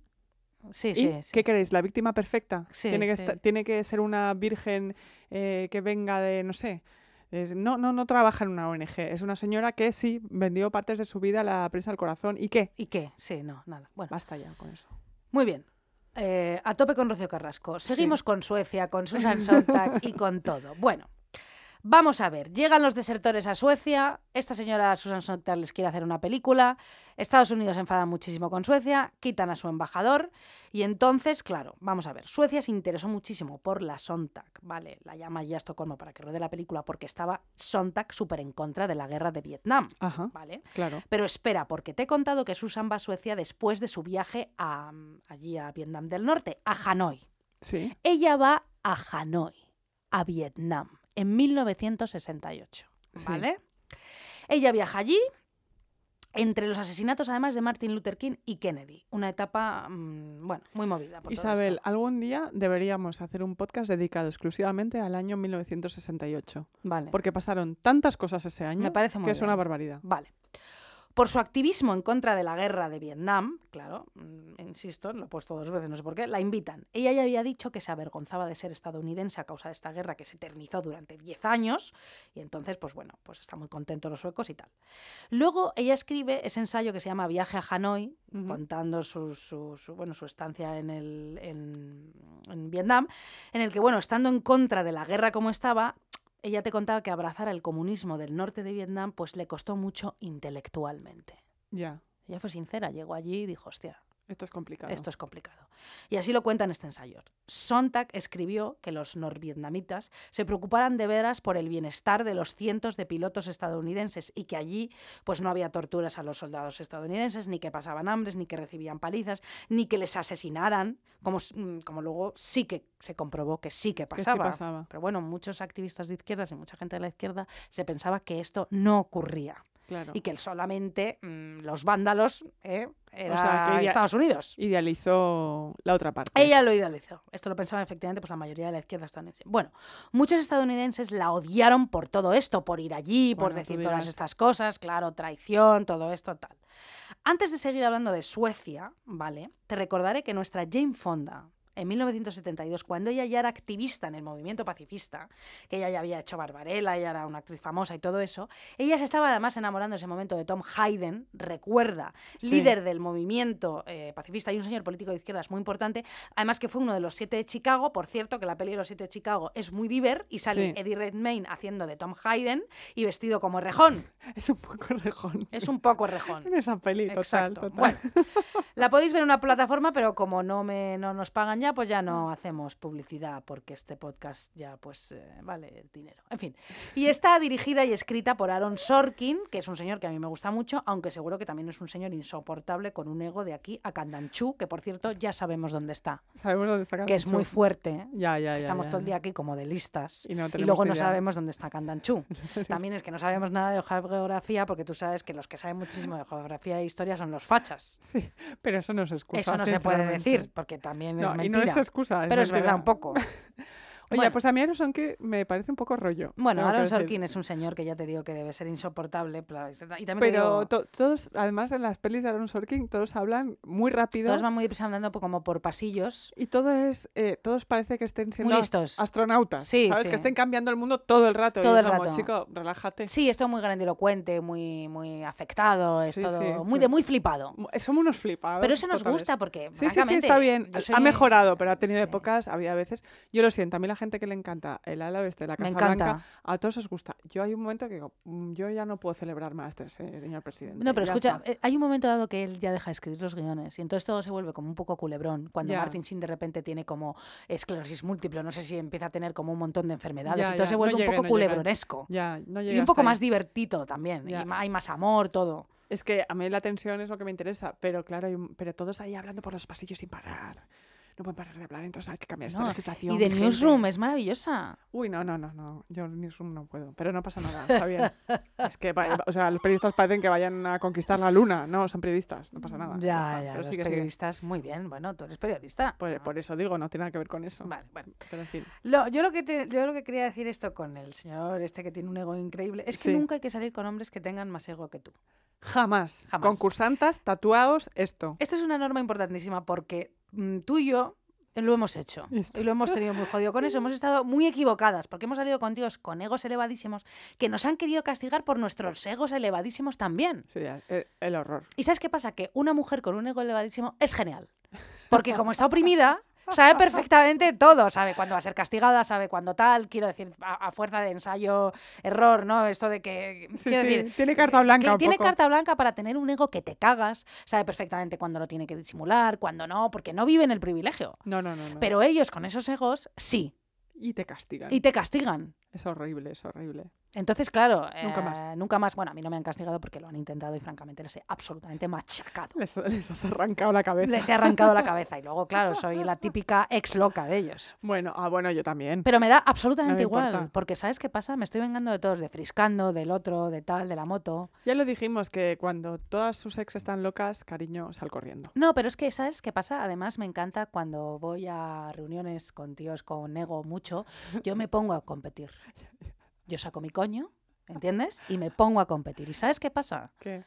sí, ¿Y? sí, sí, ¿Qué sí. queréis? ¿La víctima perfecta? Sí, ¿Tiene, que ¿Tiene que ser una virgen eh, que venga de, no sé? Es- no, no, no trabaja en una ONG. Es una señora que sí vendió partes de su vida a la prensa del corazón. ¿Y qué? ¿Y qué? Sí, no, nada. Bueno, Basta ya con eso. muy bien. Eh, a tope con Rocío Carrasco. Seguimos con Suecia, con Susan Sontag y con todo. Bueno, Vamos a ver, llegan los desertores a Suecia, esta señora Susan Sontag les quiere hacer una película, Estados Unidos se enfada muchísimo con Suecia, quitan a su embajador y entonces, claro, vamos a ver, Suecia se interesó muchísimo por la Sontag, ¿vale? La llama ya Estocolmo para que ruede la película porque estaba Sontag súper en contra de la guerra de Vietnam, Ajá, ¿vale? claro. Pero espera, porque te he contado que Susan va a Suecia después de su viaje a, allí a Vietnam del Norte, a Hanoi. Sí. Ella va a Hanoi, a Vietnam, en 1968. Sí. ¿Vale? Ella viaja allí entre los asesinatos, además, de Martin Luther King y Kennedy. Una etapa, mm, bueno, muy movida. por Isabel, algún día deberíamos hacer un podcast dedicado exclusivamente al año 1968. Vale. Porque pasaron tantas cosas ese año Me parece muy que es una barbaridad. Vale. Por su activismo en contra de la guerra de Vietnam, claro, mm, insisto, lo he puesto dos veces, no sé por qué, la invitan. Ella ya había dicho que se avergonzaba de ser estadounidense a causa de esta guerra que se eternizó durante 10 años y entonces, pues bueno, pues está muy contento los suecos y tal. Luego ella escribe ese ensayo que se llama Viaje a Hanoi, contando su, su- su, bueno, su estancia en, el, en, en Vietnam, en el que, bueno, estando en contra de la guerra como estaba, ella te contaba que abrazar el comunismo del norte de Vietnam pues le costó mucho intelectualmente. Ya, Ella fue sincera, llegó allí y dijo, hostia, esto es complicado. esto es complicado. Y así lo cuenta en este ensayo. Sontag escribió que los norvietnamitas se preocuparan de veras por el bienestar de los cientos de pilotos estadounidenses y que allí pues no había torturas a los soldados estadounidenses, ni que pasaban hambres, ni que recibían palizas, ni que les asesinaran, como, mm, como luego sí que se comprobó que sí que Que sí pasaba. pasaba. Pero bueno, muchos activistas de izquierdas y mucha gente de la izquierda se pensaba que esto no ocurría Claro. y que solamente mm, los vándalos eh, era sea, que ella- Estados Unidos. Idealizó la otra parte. Ella lo idealizó. Esto lo pensaba efectivamente pues, la mayoría de la izquierda estadounidense. Bueno, muchos estadounidenses la odiaron por todo esto, por ir allí, por Bueno, decir todas estas cosas, claro, traición, todo esto, tal. Antes de seguir hablando de Suecia, ¿vale? Te recordaré que nuestra Jane Fonda, en 1972, cuando ella ya era activista en el movimiento pacifista, que ella ya había hecho Barbarella, ella era una actriz famosa y todo eso, ella se estaba además enamorando en ese momento de Tom Hayden, recuerda, Sí. líder del movimiento eh, pacifista y un señor político de izquierdas muy importante, además que fue uno de los siete de Chicago, por cierto, que la peli de los siete de Chicago es muy diver y sale Sí. Eddie Redmayne haciendo de Tom Hayden y vestido como rejón. (laughs) Es un poco rejón. Es un poco rejón. En esa peli, total, Exacto. total. Bueno, (laughs) la podéis ver en una plataforma, pero como no me no nos pagan ya, pues ya no hacemos publicidad porque este podcast ya pues eh, vale dinero. En fin. Y está dirigida y escrita por Aaron Sorkin, que es un señor que a mí me gusta mucho, aunque seguro que también es un señor insoportable con un ego de aquí a Candanchú, que por cierto ya sabemos dónde está, Sabemos dónde está que es muy Candanchú. fuerte. ¿eh? Ya, ya, ya. Estamos todo el día aquí como de listas. Y no Y luego no sabemos dónde está Candanchú. (laughs) También es que no sabemos nada de geografía porque tú sabes que los que saben muchísimo de geografía e historia son los fachas. Sí, pero eso no es excusa. Eso no se puede decir porque también es No, y mentira. no es excusa. pero es verdad un poco. (laughs) Oye, Bueno. pues a mí Aaron Sorkin me parece un poco rollo. Bueno, Aaron. Sorkin es un señor que ya te digo que debe ser insoportable. Y también Pero digo, to- todos, además en las pelis de Aaron Sorkin, todos hablan muy rápido todos van muy po- como por pasillos. y todo es, eh, todos parece que estén siendo listos. astronautas, Sí, ¿sabes? sí. Que estén cambiando el mundo todo el rato. y Todo es el como, rato. chico, relájate. Sí, esto muy grandilocuente, muy, muy afectado, es Sí, todo sí, muy de muy flipado. Mu- Somos unos flipados. Pero eso nos gusta porque, Sí, sí, sí, está bien. yo Ha soy- mejorado, pero ha tenido épocas, había veces. Yo lo siento, a mí la gente que le encanta el ala oeste, la Casa Blanca, a todos os gusta. Yo hay un momento que digo, "Mm, yo ya no puedo celebrar más este señor presidente. No, pero ya escucha, está". eh, hay un momento dado que él ya deja de escribir los guiones y entonces todo se vuelve como un poco culebrón. Cuando Ya. Martin Sin de repente tiene como esclerosis múltiple, no sé si empieza a tener como un montón de enfermedades Ya, ya, se no vuelve llegué, un poco no culebronesco. Ya, no Y un poco más ahí. divertido también. Y hay más amor, todo. Es que a mí la tensión es lo que me interesa, pero claro, pero todos ahí hablando por los pasillos sin parar. No pueden parar de hablar, entonces hay que cambiar esta No, legislación. Y de. Newsroom es maravillosa. Uy, no, no, no, no. Yo Newsroom no puedo. Pero no pasa nada, está bien. (laughs) es que, o sea, los periodistas parecen que vayan a conquistar la luna. No, son periodistas, no pasa nada. Ya, está. ya, Pero los periodistas, muy bien. Bueno, tú eres periodista. Por, por eso digo, no tiene nada que ver con eso. Vale, bueno. Pero en fin. Lo- yo, lo que te- yo lo que quería decir esto con el señor este que tiene un ego increíble es que Sí. nunca hay que salir con hombres que tengan más ego que tú. Jamás. Jamás. Concursantas, tatuados, esto. Esto es una norma importantísima porque mm, tú y yo lo hemos hecho y lo hemos tenido muy jodido con eso. Hemos estado muy equivocadas porque hemos salido con tíos con egos elevadísimos que nos han querido castigar por nuestros egos elevadísimos también. Sí, el, el horror. ¿Y sabes qué pasa? Que una mujer con un ego elevadísimo es genial. Porque como está oprimida, Sabe perfectamente todo, sabe cuándo va a ser castigada, sabe cuándo tal, quiero decir, a, a fuerza de ensayo, error, ¿no? Esto de que... Sí, quiero sí, decir, tiene carta blanca que tiene poco. carta blanca para tener un ego que te cagas, sabe perfectamente cuándo lo tiene que disimular, cuándo no, porque no vive en el privilegio. No, no, no. no. Pero ellos con esos egos, sí, Y te castigan. y te castigan. Es horrible, es horrible. Entonces, claro, Nunca eh, más. nunca más. Bueno, a mí no me han castigado porque lo han intentado y francamente les he absolutamente machacado. Les, les has arrancado la cabeza. Les he arrancado la cabeza y luego, claro, soy la (laughs) típica ex loca de ellos. Bueno, ah, bueno, yo también. Pero me da absolutamente No me igual, importa. porque ¿sabes qué pasa? Me estoy vengando de todos, de Friscando, del otro, de tal, de la moto. Ya lo dijimos que cuando todas sus ex están locas, cariño, sal corriendo. No, pero es que, ¿sabes qué pasa? Además, me encanta cuando voy a reuniones con tíos con ego mucho, yo me pongo a competir. (laughs) Yo saco mi coño, ¿entiendes? Y me pongo a competir. ¿Y sabes qué pasa? ¿Qué?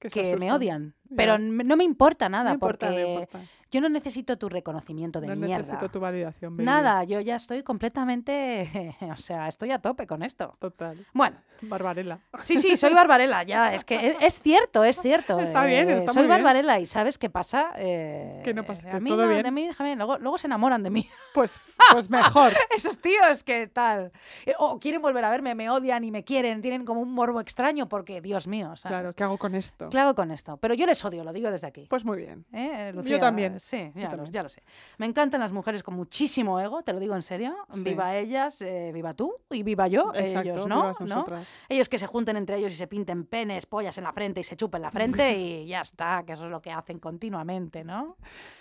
se Que me odian. Pero no me importa nada, No importa, no porque importa. yo no necesito tu reconocimiento de No mierda. necesito tu validación. baby. Nada, yo ya estoy completamente, (laughs) o sea, estoy a tope con esto. Total. Bueno, Barbarela. sí, sí, soy (laughs) Barbarella, ya, es que e- es cierto, es cierto. Está bien, eh, está Soy muy bien. Barbarella y ¿sabes qué pasa? Eh, Que no pasa, A que mí todo no, bien. de mí, déjame, luego, luego se enamoran de mí. Pues, (laughs) pues mejor. Esos tíos, ¿qué tal? Eh, O quieren volver a verme, me odian y me quieren, tienen como un morbo extraño porque, Dios mío, ¿sabes? Claro, ¿qué hago con esto? ¿Qué hago con esto? Pero yo les odio, lo digo desde aquí. Pues muy bien. ¿Eh, Yo Lucía? también, Sí, yo ya, Lo, también. ya lo sé. Me encantan las mujeres con muchísimo ego, te lo digo en serio. Sí. Viva ellas, eh, viva tú y viva yo. Exacto, ellos no, ¿no? Ellos que se junten entre ellos y se pinten penes, pollas en la frente y se chupen la frente y (laughs) ya está, que eso es lo que hacen continuamente, ¿no?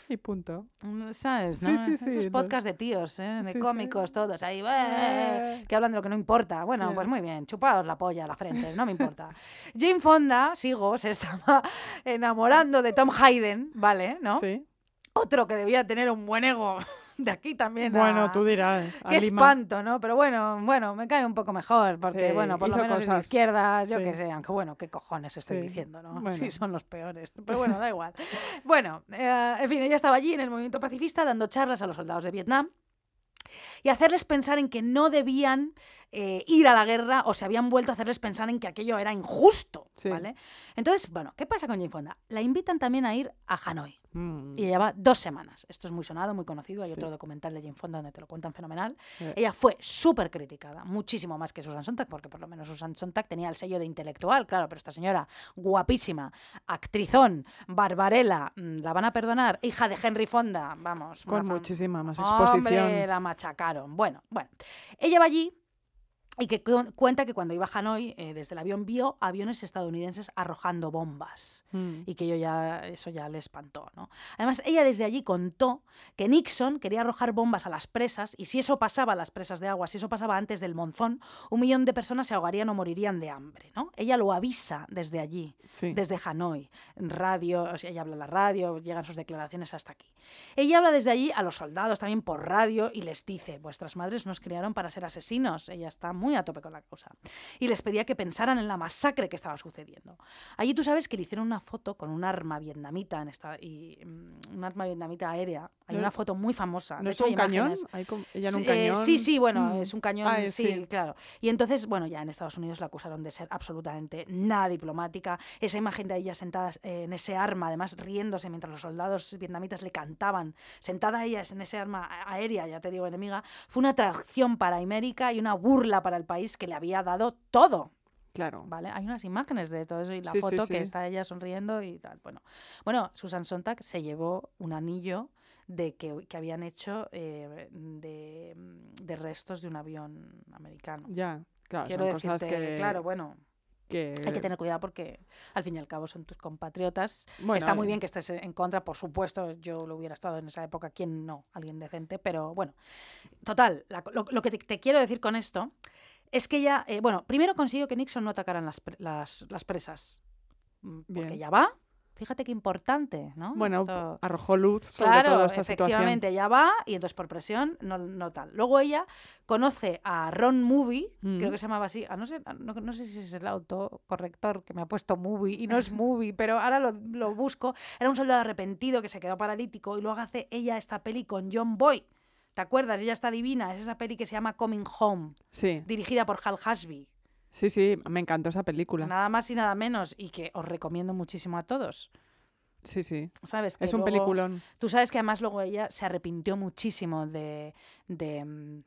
Y punto. Mm, ¿Sabes? Sí, ¿no? sí, sí, Esos podcasts de tíos, ¿eh? de cómicos, todos ahí, Eh. que hablan de lo que no importa. Bueno, pues muy bien, chupaos la polla a la frente, no me importa. (laughs) Jane Fonda, sigo, se estaba enamorando de Tom Hayden, ¿vale? ¿no? Sí. Otro que debía tener un buen ego (laughs) de aquí también. Bueno, a- tú dirás. Qué espanto, ¿no? Pero bueno, bueno, me cae un poco mejor, porque Sí, bueno, por lo menos cosas. izquierdas, yo Sí. que sé, aunque bueno, qué cojones estoy Sí, diciendo, ¿no? bueno. Sí, son los peores. Pero bueno, da igual. (laughs) bueno, eh, en fin, ella estaba allí en el movimiento pacifista dando charlas a los soldados de Vietnam y hacerles pensar en que no debían eh, ir a la guerra o se habían vuelto a hacerles pensar en que aquello era injusto, Sí. ¿vale? Entonces, bueno, ¿qué pasa con Jane Fonda? La invitan también a ir a Hanoi. Mm, Y ella va dos semanas. Esto es muy sonado, muy conocido. Hay Sí. otro documental de Jane Fonda donde te lo cuentan fenomenal. Ella fue súper criticada, muchísimo más que Susan Sontag, porque por lo menos Susan Sontag tenía el sello de intelectual, claro, pero esta señora, guapísima, actrizón, barbarela, mm, la van a perdonar, hija de Henry Fonda, vamos. con muchísima más Hombre, exposición. la machacaron. Bueno, bueno. Ella va allí y que cu- cuenta que cuando iba a Hanoi, eh, desde el avión vio aviones estadounidenses arrojando bombas Mm, y que yo ya eso ya le espantó, ¿no? Además, ella desde allí contó que Nixon quería arrojar bombas a las presas y si eso pasaba a las presas de agua, si eso pasaba antes del monzón, un millón de personas se ahogarían o morirían de hambre, ¿no? Ella lo avisa desde allí, sí. desde Hanoi, radio, o sea, ella habla en la radio, llegan sus declaraciones hasta aquí. Ella habla desde allí a los soldados también por radio y les dice, vuestras madres nos criaron para ser asesinos, ella está muy a tope con la causa. Y les pedía que pensaran en la masacre que estaba sucediendo. Allí tú sabes que le hicieron una foto con un arma vietnamita en esta y mm, un arma vietnamita aérea. Hay No- una foto muy famosa. ¿No es un cañón? ¿Hay ella en un Sí, eh, cañón? sí, sí, bueno, Mm. es un cañón, Ah, es- sí, claro. Y entonces, bueno, ya en Estados Unidos la acusaron de ser absolutamente nada diplomática. Esa imagen de ella sentada eh, en ese arma, además riéndose mientras los soldados vietnamitas le cantaban, sentada ella en ese arma aérea, ya te digo, enemiga, fue una atracción para América y una burla para el país que le había dado todo. Claro. ¿Vale? Hay unas imágenes de todo eso y la Sí, sí, foto que está ella sonriendo y tal. Bueno, bueno Susan Sontag se llevó un anillo de que, que habían hecho eh, de, de restos de un avión americano. Ya, claro, Quiero son cosas que, claro, bueno, que- hay que tener cuidado porque al fin y al cabo son tus compatriotas. Bueno, Está muy eh, bien que estés en contra, por supuesto, yo lo hubiera estado en esa época, ¿quién no? Alguien decente, pero bueno. Total, la- lo, lo que te, te quiero decir con esto es que ella, eh, bueno, primero consiguió que Nixon no atacaran las, las, las presas, mm, porque Bien. ya va. Fíjate qué importante, ¿no? Bueno, Esto- arrojó luz sobre Claro, toda esta situación. efectivamente, ya va y entonces por presión no, no tal. Luego ella conoce a Ron Movie, creo Mm. que se llamaba así, ah, no, sé, ah, no, no sé si es el autocorrector que me ha puesto Movie y no es Movie, pero ahora lo, lo busco. Era un soldado arrepentido que se quedó paralítico y luego hace ella esta peli con John Boy. ¿Te acuerdas? Ella está divina, es esa peli que se llama Coming Home, Sí, dirigida por Hal Hasby. Sí, sí, me encantó esa película. Nada más y nada menos y que os recomiendo muchísimo a todos. Sí, sí. ¿Sabes? Que Es un luego- peliculón. Tú sabes que además luego ella se arrepintió muchísimo de. de, mm,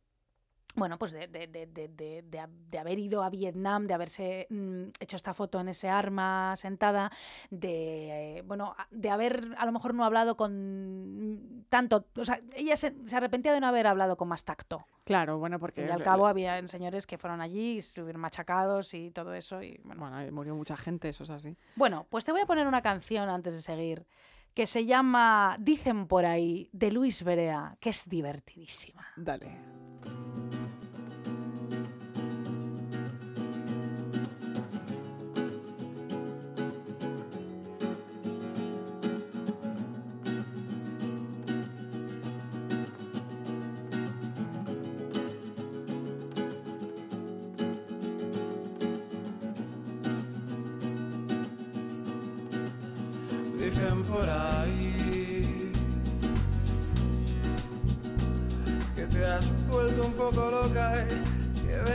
bueno, pues de, de- de- de- de- de ha- de haber ido a Vietnam, de haberse mm, hecho esta foto en ese arma sentada, de eh, bueno, de haber a lo mejor no hablado con tanto, o sea, ella se, se arrepentía de no haber hablado con más tacto. Claro, bueno, porque... y al cabo había señores que fueron allí y estuvieron machacados y todo eso y bueno. Bueno, murió mucha gente, eso es así. Bueno, pues te voy a poner una canción antes de seguir que se llama Dicen por ahí de Luis Berea, que es divertidísima. Dale.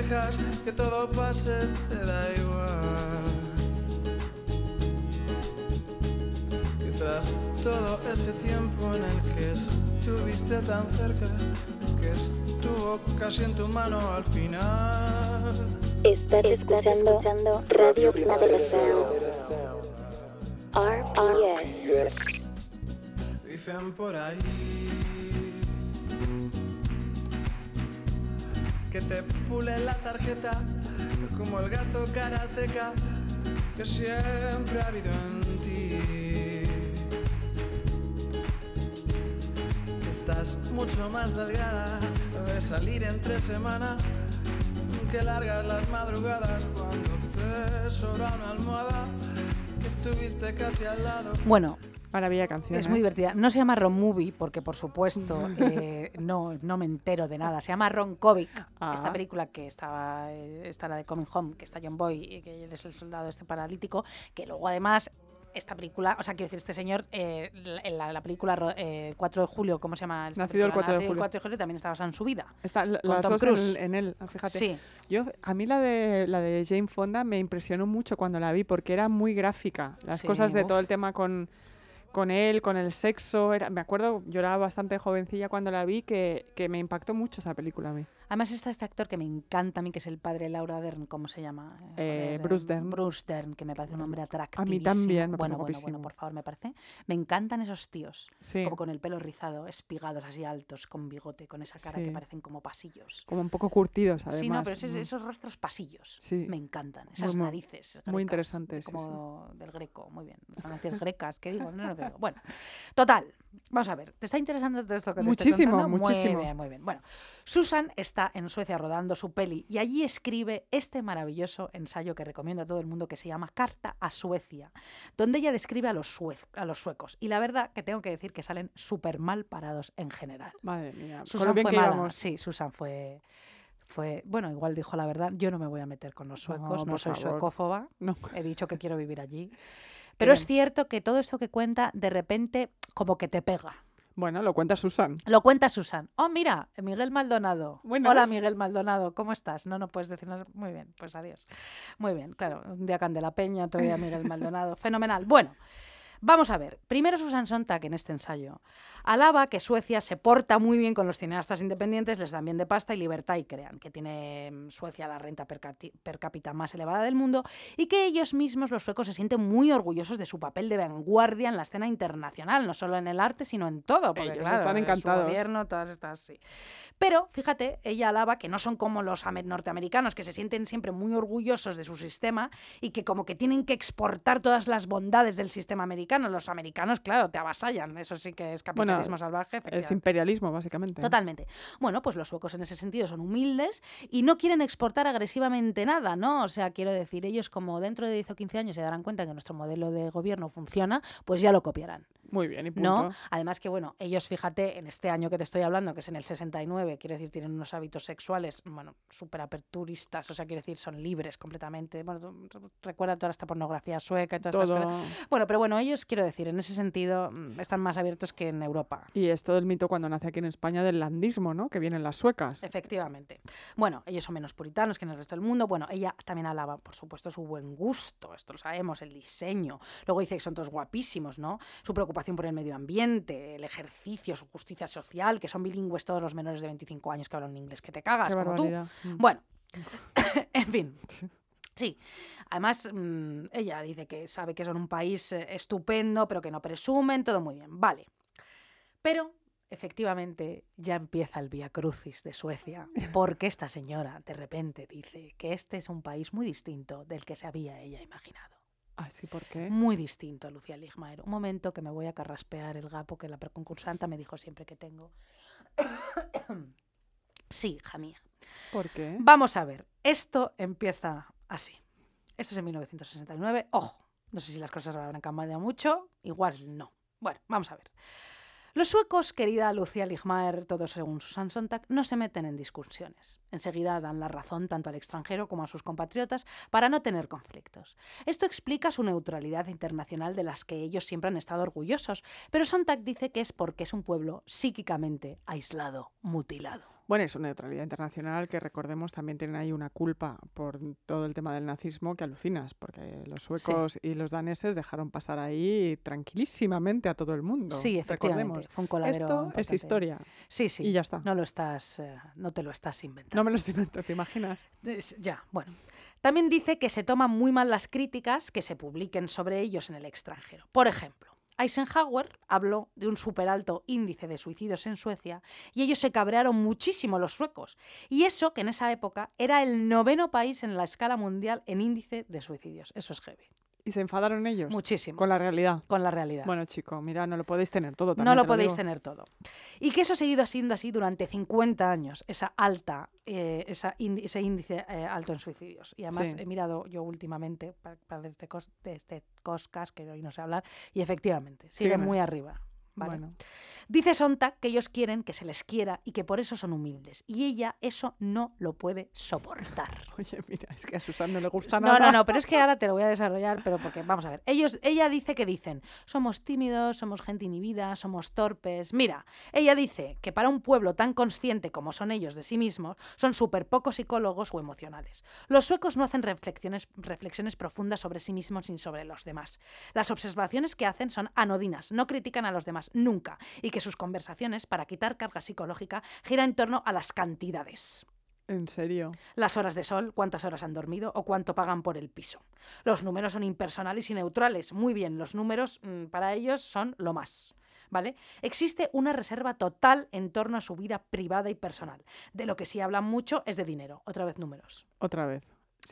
Dejas que todo pase, te da igual. Que tras todo ese tiempo en el que estuviste tan cerca, que estuvo casi en tu mano al final. Estás, escuchando, Radio Primavera Sound. RPS. Dicen por ahí que te pule la tarjeta como el gato karateca que siempre ha habido en ti. Estás mucho más delgada de salir entre semana que largas las madrugadas cuando te sobra una almohada estuviste casi al lado. Bueno, Maravilla canción. es ¿eh? muy divertida. No se llama Ron Movie, porque por supuesto (laughs) eh, no, no me entero de nada. Se llama Ron Kovic, Ah. esta película que estaba, eh, está la de Coming Home, que está John Boy y que él es el soldado este paralítico, que luego además esta película, o sea, quiero decir, este señor, eh, la- en la, la película eh, 4 de julio, ¿cómo se llama? Nacido el película? 4 de el julio. 4 de julio también está basada en su vida. Está, la- con las Tom dos en, Cruise. en él, fíjate. Sí, Yo, a mí la de, la de Jane Fonda me impresionó mucho cuando la vi porque era muy gráfica. Las Sí, cosas de todo el tema con, con él, con el sexo. Era, me acuerdo, yo era bastante jovencilla cuando la vi que, que me impactó mucho esa película a mí. Además está este actor que me encanta a mí, que es el padre Laura Dern, ¿cómo se llama? Eh, Joder, Bruce Dern. Bruce Dern, que me parece un hombre atractivo. también, me bueno, bueno, bueno, por favor, me parece. Me encantan esos tíos, Sí, como con el pelo rizado, espigados así altos, con bigote, con esa cara que parecen como pasillos. como un poco curtidos además. sí, no, pero esos, esos rostros pasillos Sí. me encantan. Esas muy- narices. muy interesantes. Como del greco, muy bien. Esas narices grecas, ¿qué digo? No, no, no. Bueno, total. Vamos a ver, ¿te está interesando todo esto que te estoy contando? muchísimo. Muy bien, muy bien. Bueno, Susan está en Suecia rodando su peli y allí escribe este maravilloso ensayo que recomiendo a todo el mundo que se llama Carta a Suecia, donde ella describe a los, suez- a los suecos. Y la verdad que tengo que decir que salen súper mal parados en general. Madre mía, Susan bien fue que mala. Sí, Susan fue, fue. Bueno, igual dijo la verdad. Yo no me voy a meter con los suecos, no, por soy favor. suecófoba. No. He dicho que quiero vivir allí. Pero es cierto que todo esto que cuenta, de repente, como que te pega. Bueno, lo cuenta Susan. Lo cuenta Susan. Oh, mira, Miguel Maldonado. Buenas. Hola, Miguel Maldonado, ¿cómo estás? No, no puedes decir nada. Muy bien, pues adiós. Muy bien, claro. Un día Candela Peña, otro día Miguel Maldonado. Fenomenal. Bueno, vamos a ver. Primero Susan Sontag en este ensayo. Alaba que Suecia se porta muy bien con los cineastas independientes, les dan bien de pasta y libertad y crean que tiene mm, Suecia la renta per, cápita más elevada del mundo y que ellos mismos, los suecos, se sienten muy orgullosos de su papel de vanguardia en la escena internacional, no solo en el arte, sino en todo. Porque, Ellos claro, están su encantados. gobierno, todas estas, sí. Pero, fíjate, ella alaba que no son como los ame- norteamericanos, que se sienten siempre muy orgullosos de su sistema y que como que tienen que exportar todas las bondades del sistema americano. Los americanos, claro, te avasallan. Eso sí que es Bueno, capitalismo salvaje. Es imperialismo, básicamente. Totalmente. Bueno, pues los suecos en ese sentido son humildes y no quieren exportar agresivamente nada, ¿no? O sea, quiero decir, ellos como dentro de 10 o 15 años se darán cuenta que nuestro modelo de gobierno funciona, pues ya lo copiarán. Muy bien, y punto. ¿no? Además que, bueno, ellos, fíjate, en este año que te estoy hablando, que es en el 69, quiero decir, tienen unos hábitos sexuales, bueno, súper aperturistas, o sea, quiero decir, son libres completamente. Bueno, recuerda toda esta pornografía sueca y todas estas Todo. cosas. Bueno, pero bueno, ellos, quiero decir, en ese sentido, mm, están más abiertos que en Europa. Y es todo el mito cuando nace aquí en España del landismo, ¿no? Que vienen las suecas. Efectivamente. Bueno, ellos son menos puritanos que en el resto del mundo. Bueno, ella también alaba, por supuesto, su buen gusto, esto lo sabemos, el diseño. Luego dice que son todos guapísimos, ¿no? Su preocupación por el medio ambiente, el ejercicio, su justicia social, que son bilingües todos los menores de 25 años que hablan inglés, que te cagas, Qué como tú. Mm. Bueno, (laughs) (laughs) en fin. Sí, además mm, ella dice que sabe que son un país eh, estupendo, pero que no presumen, todo muy bien, vale. Pero efectivamente ya empieza el Via Crucis de Suecia, (laughs) porque esta señora de repente dice que este es un país muy distinto del que se había ella imaginado. Ah, sí, ¿por qué? Muy distinto, Lucía Ligmaer. Un momento que me voy a carraspear el gapo que la preconcursanta me dijo siempre que tengo. (coughs) sí, hija mía. ¿Por qué? Vamos a ver, esto empieza así. Esto es en 1969. Ojo, no sé si las cosas habrán cambiado mucho, igual no. Bueno, vamos a ver. Los suecos, querida Lucía Ligmaer, todos según Susan Sontag, no se meten en discusiones. Enseguida dan la razón tanto al extranjero como a sus compatriotas para no tener conflictos. Esto explica su neutralidad internacional de las que ellos siempre han estado orgullosos, pero Sontag dice que es porque es un pueblo psíquicamente aislado, mutilado. Bueno, es una neutralidad internacional que recordemos también tienen ahí una culpa por todo el tema del nazismo que alucinas, porque los suecos y los daneses dejaron pasar ahí tranquilísimamente a todo el mundo. Sí, efectivamente. Recordemos. Fue un coladero Esto es historia Sí, sí. y ya está. No lo estás, eh, no te lo estás inventando. No me lo estoy inventando, ¿te imaginas? Ya, bueno. También dice que se toman muy mal las críticas que se publiquen sobre ellos en el extranjero. Por ejemplo, Eisenhower habló de un superalto índice de suicidios en Suecia y ellos se cabrearon muchísimo los suecos. Y eso que en esa época era el noveno país en la escala mundial en índice de suicidios. Eso es heavy. ¿Y se enfadaron ellos? Muchísimo. Con la realidad. Con la realidad. Bueno, chico, mira, no lo podéis tener todo. No también lo te podéis digo. tener todo. Y que eso ha seguido siendo así durante 50 años, esa alta, eh, esa ese índice eh, alto en suicidios. Y además Sí. he mirado yo últimamente para, para este, cos- este coscas, que hoy no sé hablar, y efectivamente, sigue Sígueme. muy arriba. ¿vale? Bueno, Dice Sontag que ellos quieren que se les quiera y que por eso son humildes. Y ella eso no lo puede soportar. (laughs) oye, mira, es que a Susan no le gusta No, nada. no, no, pero es que ahora te lo voy a desarrollar, pero porque, vamos a ver, ellos, ella dice que dicen, somos tímidos, somos gente inhibida, somos torpes. Mira, ella dice que para un pueblo tan consciente como son ellos de sí mismos, son súper pocos psicólogos o emocionales. Los suecos no hacen reflexiones, reflexiones profundas sobre sí mismos ni sobre los demás. Las observaciones que hacen son anodinas, no critican a los demás nunca, y que sus conversaciones, para quitar carga psicológica, giran en torno a las cantidades En serio. las horas de sol, cuántas horas han dormido o cuánto pagan por el piso. Los números son impersonales y neutrales. Muy bien, los números mm, para ellos son lo más. ¿Vale? Existe una reserva total en torno a su vida privada y personal. De lo que sí hablan mucho es de dinero. Otra vez números. Otra vez.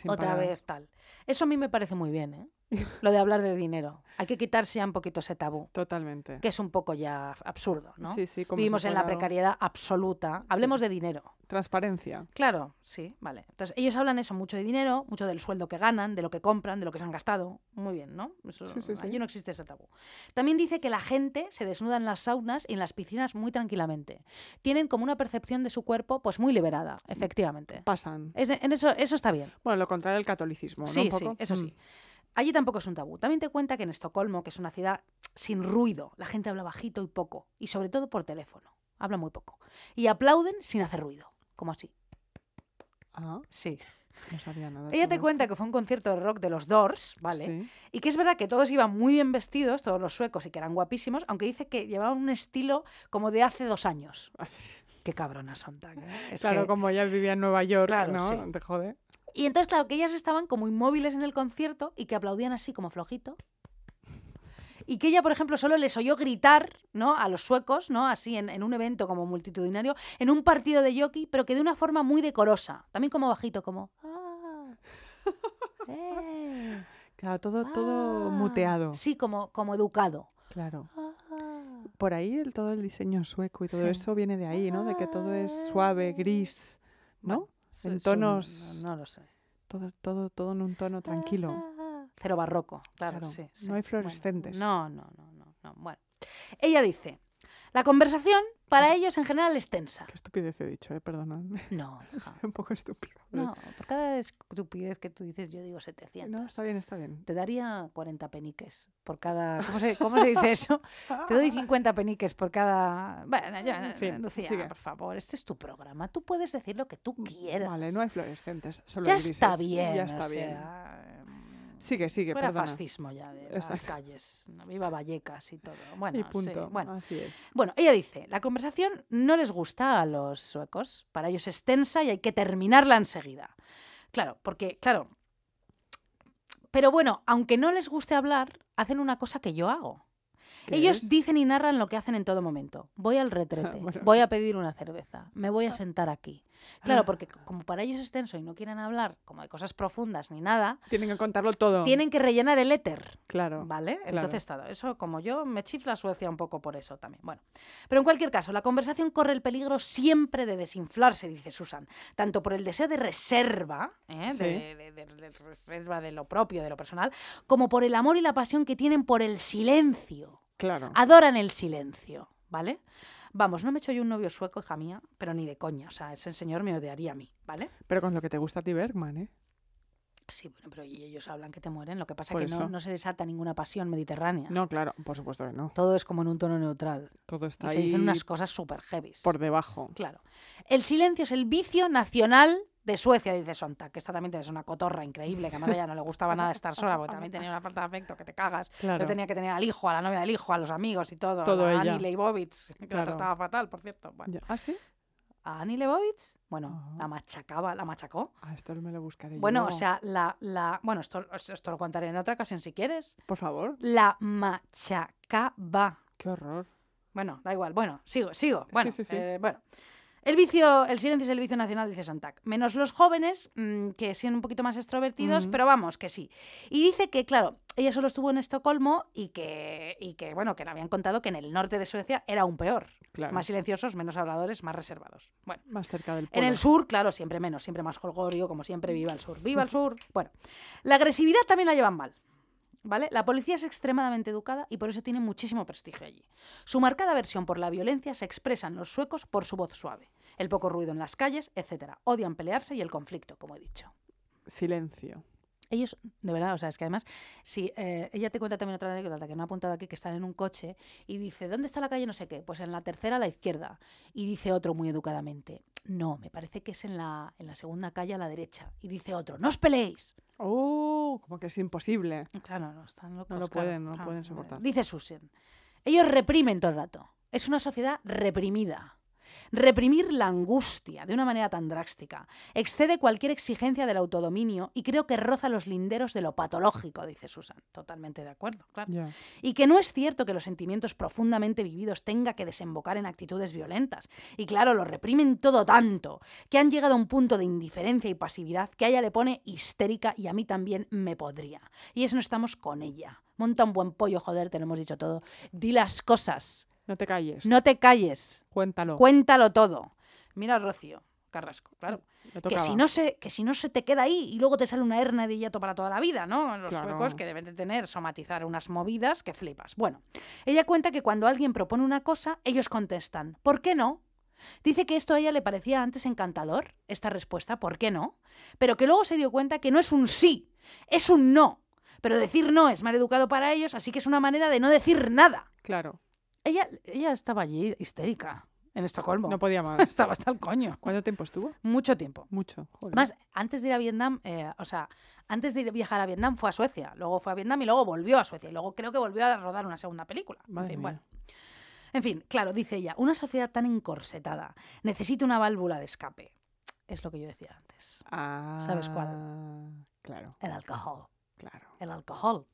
Otra parar. vez tal. Eso a mí me parece muy bien, ¿eh? (laughs) Lo de hablar de dinero. Hay que quitarse ya un poquito ese tabú, Totalmente. que es un poco ya absurdo, ¿no? Sí, sí, como Vivimos si en la precariedad absoluta. Hablemos de dinero. Transparencia. Claro, sí, vale. Entonces, ellos hablan eso, mucho de dinero, mucho del sueldo que ganan, de lo que compran, de lo que se han gastado. Muy bien, ¿no? Eso, Sí, sí, sí. Allí no existe ese tabú. También dice que la gente se desnuda en las saunas y en las piscinas muy tranquilamente. Tienen como una percepción de su cuerpo, pues muy liberada, efectivamente. Pasan. Es- en eso, eso está bien. Bueno, lo contrario del catolicismo, ¿no? Sí, Un sí, eso Mm. Allí tampoco es un tabú. También te cuenta que en Estocolmo, que es una ciudad sin ruido, la gente habla bajito y poco, y sobre todo por teléfono. Habla muy poco. Y aplauden sin hacer ruido, como así. Ah, Sí. no sabía nada. Ella te cuenta que fue un concierto de rock de los Doors, ¿vale? Sí. Y que es verdad que todos iban muy bien vestidos, todos los suecos, y que eran guapísimos, aunque dice que llevaban un estilo como de hace dos años. Qué cabrona son tan. ¿eh? Es claro, que- como ella vivía en Nueva York, Claro, ¿no? sí. Te jode. Y entonces, claro, que ellas estaban como inmóviles en el concierto y que aplaudían así como flojito. Y que ella, por ejemplo, solo les oyó gritar, ¿no? A los suecos, ¿no? Así en, en un evento como multitudinario, en un partido de jockey, pero que de una forma muy decorosa. También como bajito, como. "Ah, eh, Claro, todo, todo ah". muteado. Sí, como, como educado. Claro. Ah, Por ahí el, todo el diseño sueco y todo Sí. eso viene de ahí, ¿no? De que todo es suave, gris, ¿no? En tonos- no, no lo sé. Todo, todo, todo en un tono tranquilo. Cero barroco, claro, Claro, sí, no hay Bueno, fluorescentes. no, no, no, no, no. Bueno. Ella dice, la conversación para ellos en general es tensa. Qué estupidez he dicho, eh, perdonadme. No, (laughs) hija. un poco estúpido. No, por cada estupidez que tú dices, yo digo 700. No, está bien, está bien. Te daría 40 peniques por cada... (laughs) ¿Cómo se, cómo se dice eso? Te doy (laughs) 50 peniques por cada... Bueno, ya, En fin, Lucía, sigue. por favor, este es tu programa. Tú puedes decir lo que tú quieras. Vale, no hay fluorescentes, solo Ya grises. está bien, Ya o está bien. sea, mm, Sigue, sigue, Fuera perdona. fascismo ya de las calles. Viva Vallecas y todo. Bueno, y sí, punto. bueno. Así es. Bueno, ella dice, la conversación no les gusta a los suecos, para ellos es tensa y hay que terminarla enseguida. Claro, porque, claro, pero bueno, aunque no les guste hablar, hacen una cosa que yo hago. ¿Qué Ellos es? dicen y narran lo que hacen en todo momento. Voy al (laughs) retrete, Bueno. voy a pedir una cerveza, me voy a sentar aquí. Claro, Ah. porque como para ellos es tenso y no quieren hablar como de cosas profundas ni nada, Tienen que contarlo todo. tienen que rellenar el éter. Claro. ¿Vale? claro. Entonces, todo eso, como yo, me chifla Suecia un poco por eso también. Bueno, pero en cualquier caso, la conversación corre el peligro siempre de desinflarse, dice Susan, tanto por el deseo de reserva, ¿eh? Sí. de, de- de- de reserva de lo propio, de lo personal, como por el amor y la pasión que tienen por el silencio. Claro. Adoran el silencio, ¿vale? Vamos, no me he hecho yo un novio sueco, hija mía, pero ni de coña. O sea, ese señor me odiaría a mí, ¿vale? Pero con lo que te gusta a ti, Bergman, ¿eh? Sí, bueno, pero y ellos hablan que te mueren. Lo que pasa es que no, se desata ninguna pasión mediterránea. No, claro, por supuesto que no. Todo es como en un tono neutral. Todo Y está se ahí dicen unas cosas súper heavy. por debajo. Claro. El silencio es el vicio nacional de Suecia, dice Sontag, que esta también es una cotorra increíble, que además a ella no le gustaba nada estar sola, porque también tenía una falta de afecto que te cagas. Claro. Yo tenía que tener al hijo, a la novia del hijo, a los amigos y todo. Todo a. Annie Leibovitz, que la trataba fatal, por cierto. Bueno, ¿Ah, sí? ¿A Annie Leibovitz? Bueno, Ajá. la machacaba, la machacó. Ah, esto me lo buscaré Bueno, yo. o sea, la, la... Bueno, esto, esto lo contaré en otra ocasión si quieres. Por favor. La machacaba. Qué horror. Bueno, da igual. Bueno, sigo, sigo. Sí, sí, sí. eh, bueno. El vicio, el silencio es el vicio nacional, dice Sontag. Menos los jóvenes, mm, que son un poquito más extrovertidos, pero vamos, que sí. Y dice que, claro, ella solo estuvo en Estocolmo y que, y que, bueno, que le habían contado que en el norte de Suecia era aún peor. Claro. Más silenciosos, menos habladores, más reservados. Bueno. Más cerca del En el sur, claro, siempre menos, siempre más holgorio, como siempre, viva el sur. ¡Viva el sur! (laughs) Bueno, la agresividad también la llevan mal. ¿Vale? La policía es extremadamente educada y por eso tiene muchísimo prestigio allí. Su marcada aversión por la violencia se expresa en los suecos por su voz suave, el poco ruido en las calles, etc. Odian pelearse y el conflicto, como he dicho. Silencio. Ellos, de verdad, o sea, es que además, si eh, ella te cuenta también otra anécdota que no ha apuntado aquí, que están en un coche y dice, ¿dónde está la calle? No sé qué. Pues en la tercera a la izquierda. Y dice otro muy educadamente, no, me parece que es en la, en la segunda calle a la derecha. Y dice otro, no os peleéis. Oh, como que es imposible. Claro, no, están locos. No lo claro, pueden, no lo claro. pueden soportar. Dice Susan, ellos reprimen todo el rato. Es una sociedad reprimida. Reprimir la angustia de una manera tan drástica excede cualquier exigencia del autodominio y creo que roza los linderos de lo patológico, dice Susan. Totalmente de acuerdo, claro. Y que no es cierto que los sentimientos profundamente vividos tenga que desembocar en actitudes violentas. Y claro, lo reprimen todo tanto, que han llegado a un punto de indiferencia y pasividad que a ella le pone histérica y a mí también me podría. Y eso no estamos con ella. Monta un buen pollo, joder, te lo hemos dicho todo. Di las cosas. No te calles. No te calles. Cuéntalo. Cuéntalo todo. Mira a Rocío Carrasco, claro. Que si, no se, que si no se te queda ahí y luego te sale una hernia de hiato para toda la vida, ¿no? Los Claro. suecos que deben de tener, somatizar unas movidas que flipas. Bueno, ella cuenta que cuando alguien propone una cosa, ellos contestan, ¿por qué no? Dice que esto a ella le parecía antes encantador, esta respuesta, ¿por qué no? Pero que luego se dio cuenta que no es un sí, es un no. Pero decir no es mal educado para ellos, así que es una manera de no decir nada. Claro. Ella, ella estaba allí histérica, en Estocolmo. No podía (laughs) más. Estaba hasta el coño. ¿Cuánto tiempo estuvo? Mucho tiempo. Mucho. Joder. Además, antes de ir a Vietnam, eh, o sea, antes de ir a viajar a Vietnam fue a Suecia, luego fue a Vietnam y luego volvió a Suecia y luego creo que volvió a rodar una segunda película. En fin, mía. bueno. En fin, claro, dice ella, una sociedad tan encorsetada necesita una válvula de escape. Es lo que yo decía antes. Ah, ¿sabes cuál? Claro, El alcohol. claro. El alcohol.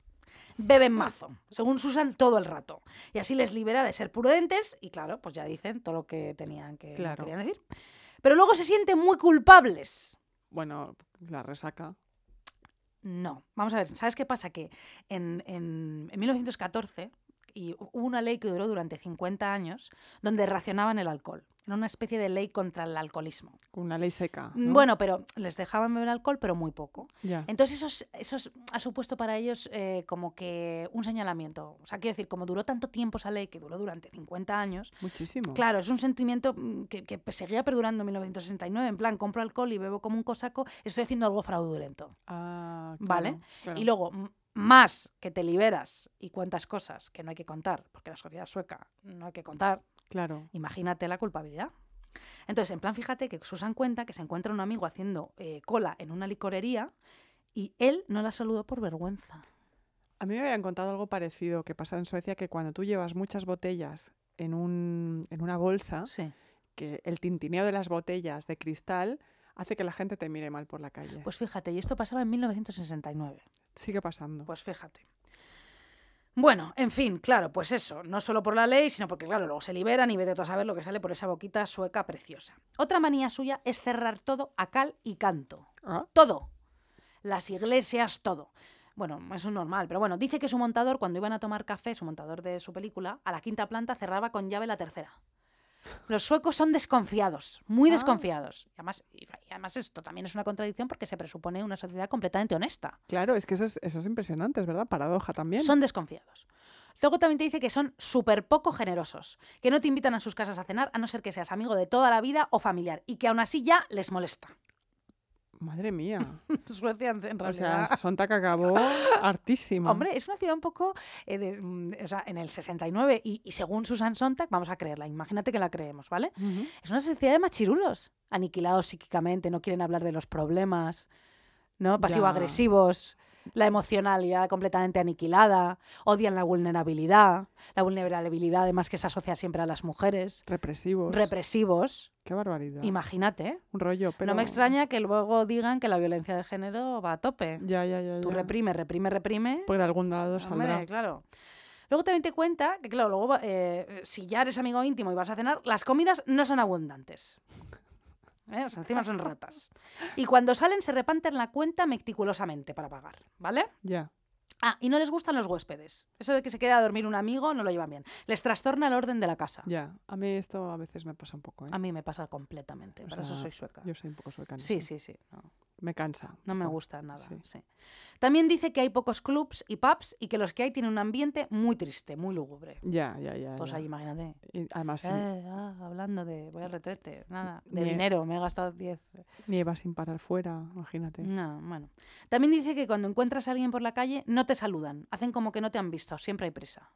Beben mazo, según Susan, todo el rato. Y así les libera de ser prudentes y, claro, pues ya dicen todo lo que tenían que Claro. querían decir. Pero luego se sienten muy culpables. Bueno, la resaca. No, vamos a ver, ¿sabes qué pasa? Que en, en- en 1914 y hu- hubo una ley que duró durante 50 años donde racionaban el alcohol. Era una especie de ley contra el alcoholismo. Una ley seca. Mm, ¿no? Bueno, pero les dejaban beber alcohol, pero muy poco. Entonces eso, es- eso es- ha supuesto para ellos eh, como que un señalamiento. O sea, quiero decir, como duró tanto tiempo esa ley, que duró durante 50 años, Muchísimo. claro, es un sentimiento mm, que, que seguía perdurando en 1969. En plan, compro alcohol y bebo como un cosaco, estoy haciendo algo fraudulento. Ah, Vale. claro, claro. Y luego, más que te liberas y cuántas cosas que no hay que contar, porque la sociedad sueca no hay que contar, Claro. imagínate la culpabilidad. Entonces, en plan, fíjate que Susan cuenta que se encuentra un amigo haciendo eh, cola en una licorería y él no la saludó por vergüenza. A mí me habían contado algo parecido que pasa en Suecia, que cuando tú llevas muchas botellas en, un, en una bolsa, Sí. que el tintineo de las botellas de cristal hace que la gente te mire mal por la calle. Pues fíjate, y esto pasaba en 1969. Sigue pasando. Pues fíjate. Bueno, en fin, claro, pues eso, no solo por la ley, sino porque, claro, luego se liberan y vete tú a saber lo que sale por esa boquita sueca preciosa. Otra manía suya es cerrar todo a cal y canto. Ah, Todo. Las iglesias, todo. Bueno, eso es normal, pero bueno, dice que su montador, cuando iban a tomar café, su montador de su película, a la quinta planta cerraba con llave la tercera. Los suecos son desconfiados, muy Ah. desconfiados. Y además, y además esto también es una contradicción porque se presupone una sociedad completamente honesta. claro, es que eso es, eso es impresionante, es verdad. Paradoja también. Son desconfiados. Luego también te dice que son súper poco generosos, que no te invitan a sus casas a cenar a no ser que seas amigo de toda la vida o familiar y que aún así ya les molesta. Madre mía. (laughs) Suecia, en en o realidad. sea, Sontak acabó (laughs) hartísimo. Hombre, es una ciudad un poco, eh, de- mm, o sea, en el 69 y, y según Susan Sontag, vamos a creerla, imagínate que la creemos, ¿vale? Es una sociedad de machirulos, aniquilados psíquicamente, no quieren hablar de los problemas, ¿no? Pasivo-agresivos, la emocionalidad completamente aniquilada, odian la vulnerabilidad, la vulnerabilidad además que se asocia siempre a las mujeres, Represivos. represivos, Qué barbaridad. imagínate. Un rollo, pero... No me extraña que luego digan que la violencia de género va a tope. Ya, ya, ya. Tú ya. reprime, reprime, reprime. Por algún lado Hombre, saldrá. claro. Luego también te cuenta que, claro, luego eh, si ya eres amigo íntimo y vas a cenar, las comidas no son abundantes. ¿Eh? O sea, encima son ratas. Y cuando salen se reparten la cuenta meticulosamente para pagar, ¿vale? Ya. Ah, y no les gustan los huéspedes. Eso de que se quede a dormir un amigo no lo llevan bien. Les trastorna el orden de la casa. Ya. A mí esto a veces me pasa un poco, ¿eh? A mí me pasa completamente. O Por eso soy sueca. Yo soy un poco sueca. Sí, sí, sí. No, Me cansa. no me gusta nada. sí. sí. También dice que hay pocos clubs y pubs y que los que hay tienen un ambiente muy triste, muy lúgubre. Ya, ya, ya. Todos ya. ahí, imagínate. Y además, sí, Eh, ah, hablando de voy al retrete, nada, de dinero, me he gastado 10. nieva sin parar fuera, imagínate. No, bueno. También dice que cuando encuentras a alguien por la calle no te saludan, hacen como que no te han visto, siempre hay prisa.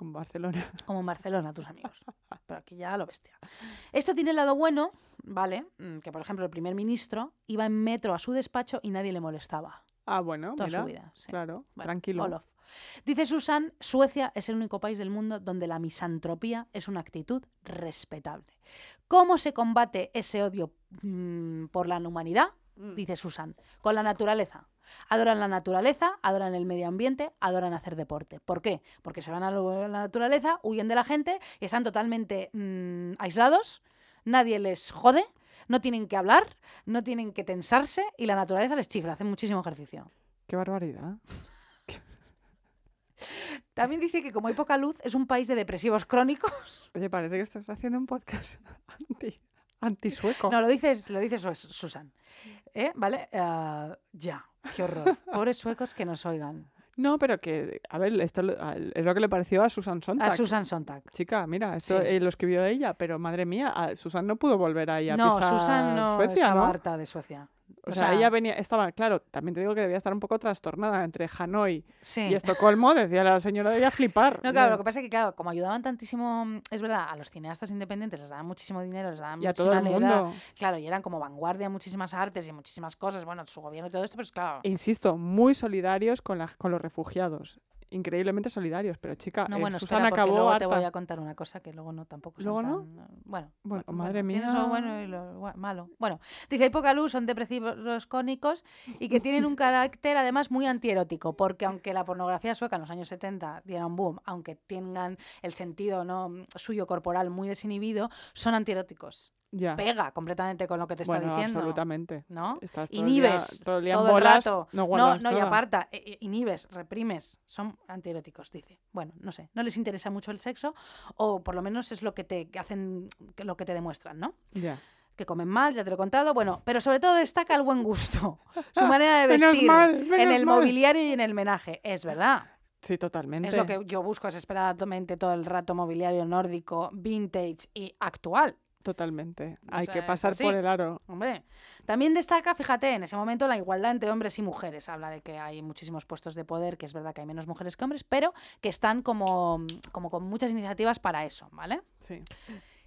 Con Barcelona. (laughs) Como en Barcelona, tus amigos. (laughs) Pero aquí ya lo bestia. Esto tiene el lado bueno, ¿vale? Mm, Que por ejemplo el primer ministro iba en metro a su despacho y nadie le molestaba. Ah, bueno, Toda mira. su vida. sí. Claro, Bueno, tranquilo. Olof. Dice Susan, Suecia es el único país del mundo donde la misantropía es una actitud respetable. ¿Cómo se combate ese odio mm, por la humanidad? Mm. Dice Susan, con la naturaleza. Adoran la naturaleza, adoran el medio ambiente, adoran hacer deporte. ¿Por qué? Porque se van a la naturaleza, huyen de la gente y están totalmente mm, aislados, nadie les jode, no tienen que hablar, no tienen que tensarse y la naturaleza les chifla, hacen muchísimo ejercicio. Qué barbaridad. (laughs) También dice que como hay poca luz, es un país de depresivos crónicos. Oye, parece que estás haciendo un podcast (laughs) anti, antisueco. No, lo dices, lo dice Su- Susan. ¿Eh? ¿Vale? Ah, ya, qué horror. (laughs) Pobres suecos que nos oigan. No, pero que, a ver, esto es lo que le pareció a Susan Sontag. A Susan Sontag. Chica, mira, esto Sí. eh, lo escribió ella, pero madre mía, a- Susan no pudo volver ahí a No, pisar Susan no Suecia, estaba ¿no? harta de Suecia. O, o sea, sea- ella venía, estaba, claro, también te digo que debía estar un poco trastornada entre Hanoi Sí. y Estocolmo, decía la señora, debía flipar. No, claro, lo que pasa es que, claro, como ayudaban tantísimo, es verdad, a los cineastas independientes les daban muchísimo dinero, les daban y a todo muchísima el libertad. mundo. Claro, y eran como vanguardia en muchísimas artes y muchísimas cosas, bueno, su gobierno y todo esto, pues claro. E insisto, muy solidarios con, la, con los refugiados. Increíblemente solidarios, pero chica, No, eh, bueno, Susan espera, acabó luego harta. te voy a contar una cosa que luego no tampoco son ¿Luego no? tan, eh, Bueno, Bueno, bu- madre mía. bueno y lo gua- malo. Bueno, dice, hay poca luz, son depresivos cónicos y que tienen un carácter además muy antierótico, porque aunque la pornografía sueca en los años 70 diera un boom, aunque tengan el sentido no suyo corporal muy desinhibido, son antieróticos. Ya. pega completamente con lo que te está bueno, diciendo. absolutamente. ¿No? Estás todo el día- Inhibes todo el día en todo el bolas, rato. no No, no, y aparta, eh, eh, inhibes, reprimes, son antieróticos, dice. Bueno, no sé, no les interesa mucho el sexo, o por lo menos es lo que te hacen, lo que te demuestran, ¿no? Ya. Que comen mal, ya te lo he contado, bueno, pero sobre todo destaca el buen gusto, (laughs) su manera de Menos vestir en el mal. mobiliario y en el menaje, es verdad. Sí, totalmente. Es lo que yo busco desesperadamente todo el rato, mobiliario nórdico, vintage y actual. Totalmente. O Hay sea, que pasar por el aro. Hombre, también destaca, fíjate, en ese momento la igualdad entre hombres y mujeres. Habla de que hay muchísimos puestos de poder, que es verdad que hay menos mujeres que hombres, pero que están como, como con muchas iniciativas para eso, ¿vale? Sí.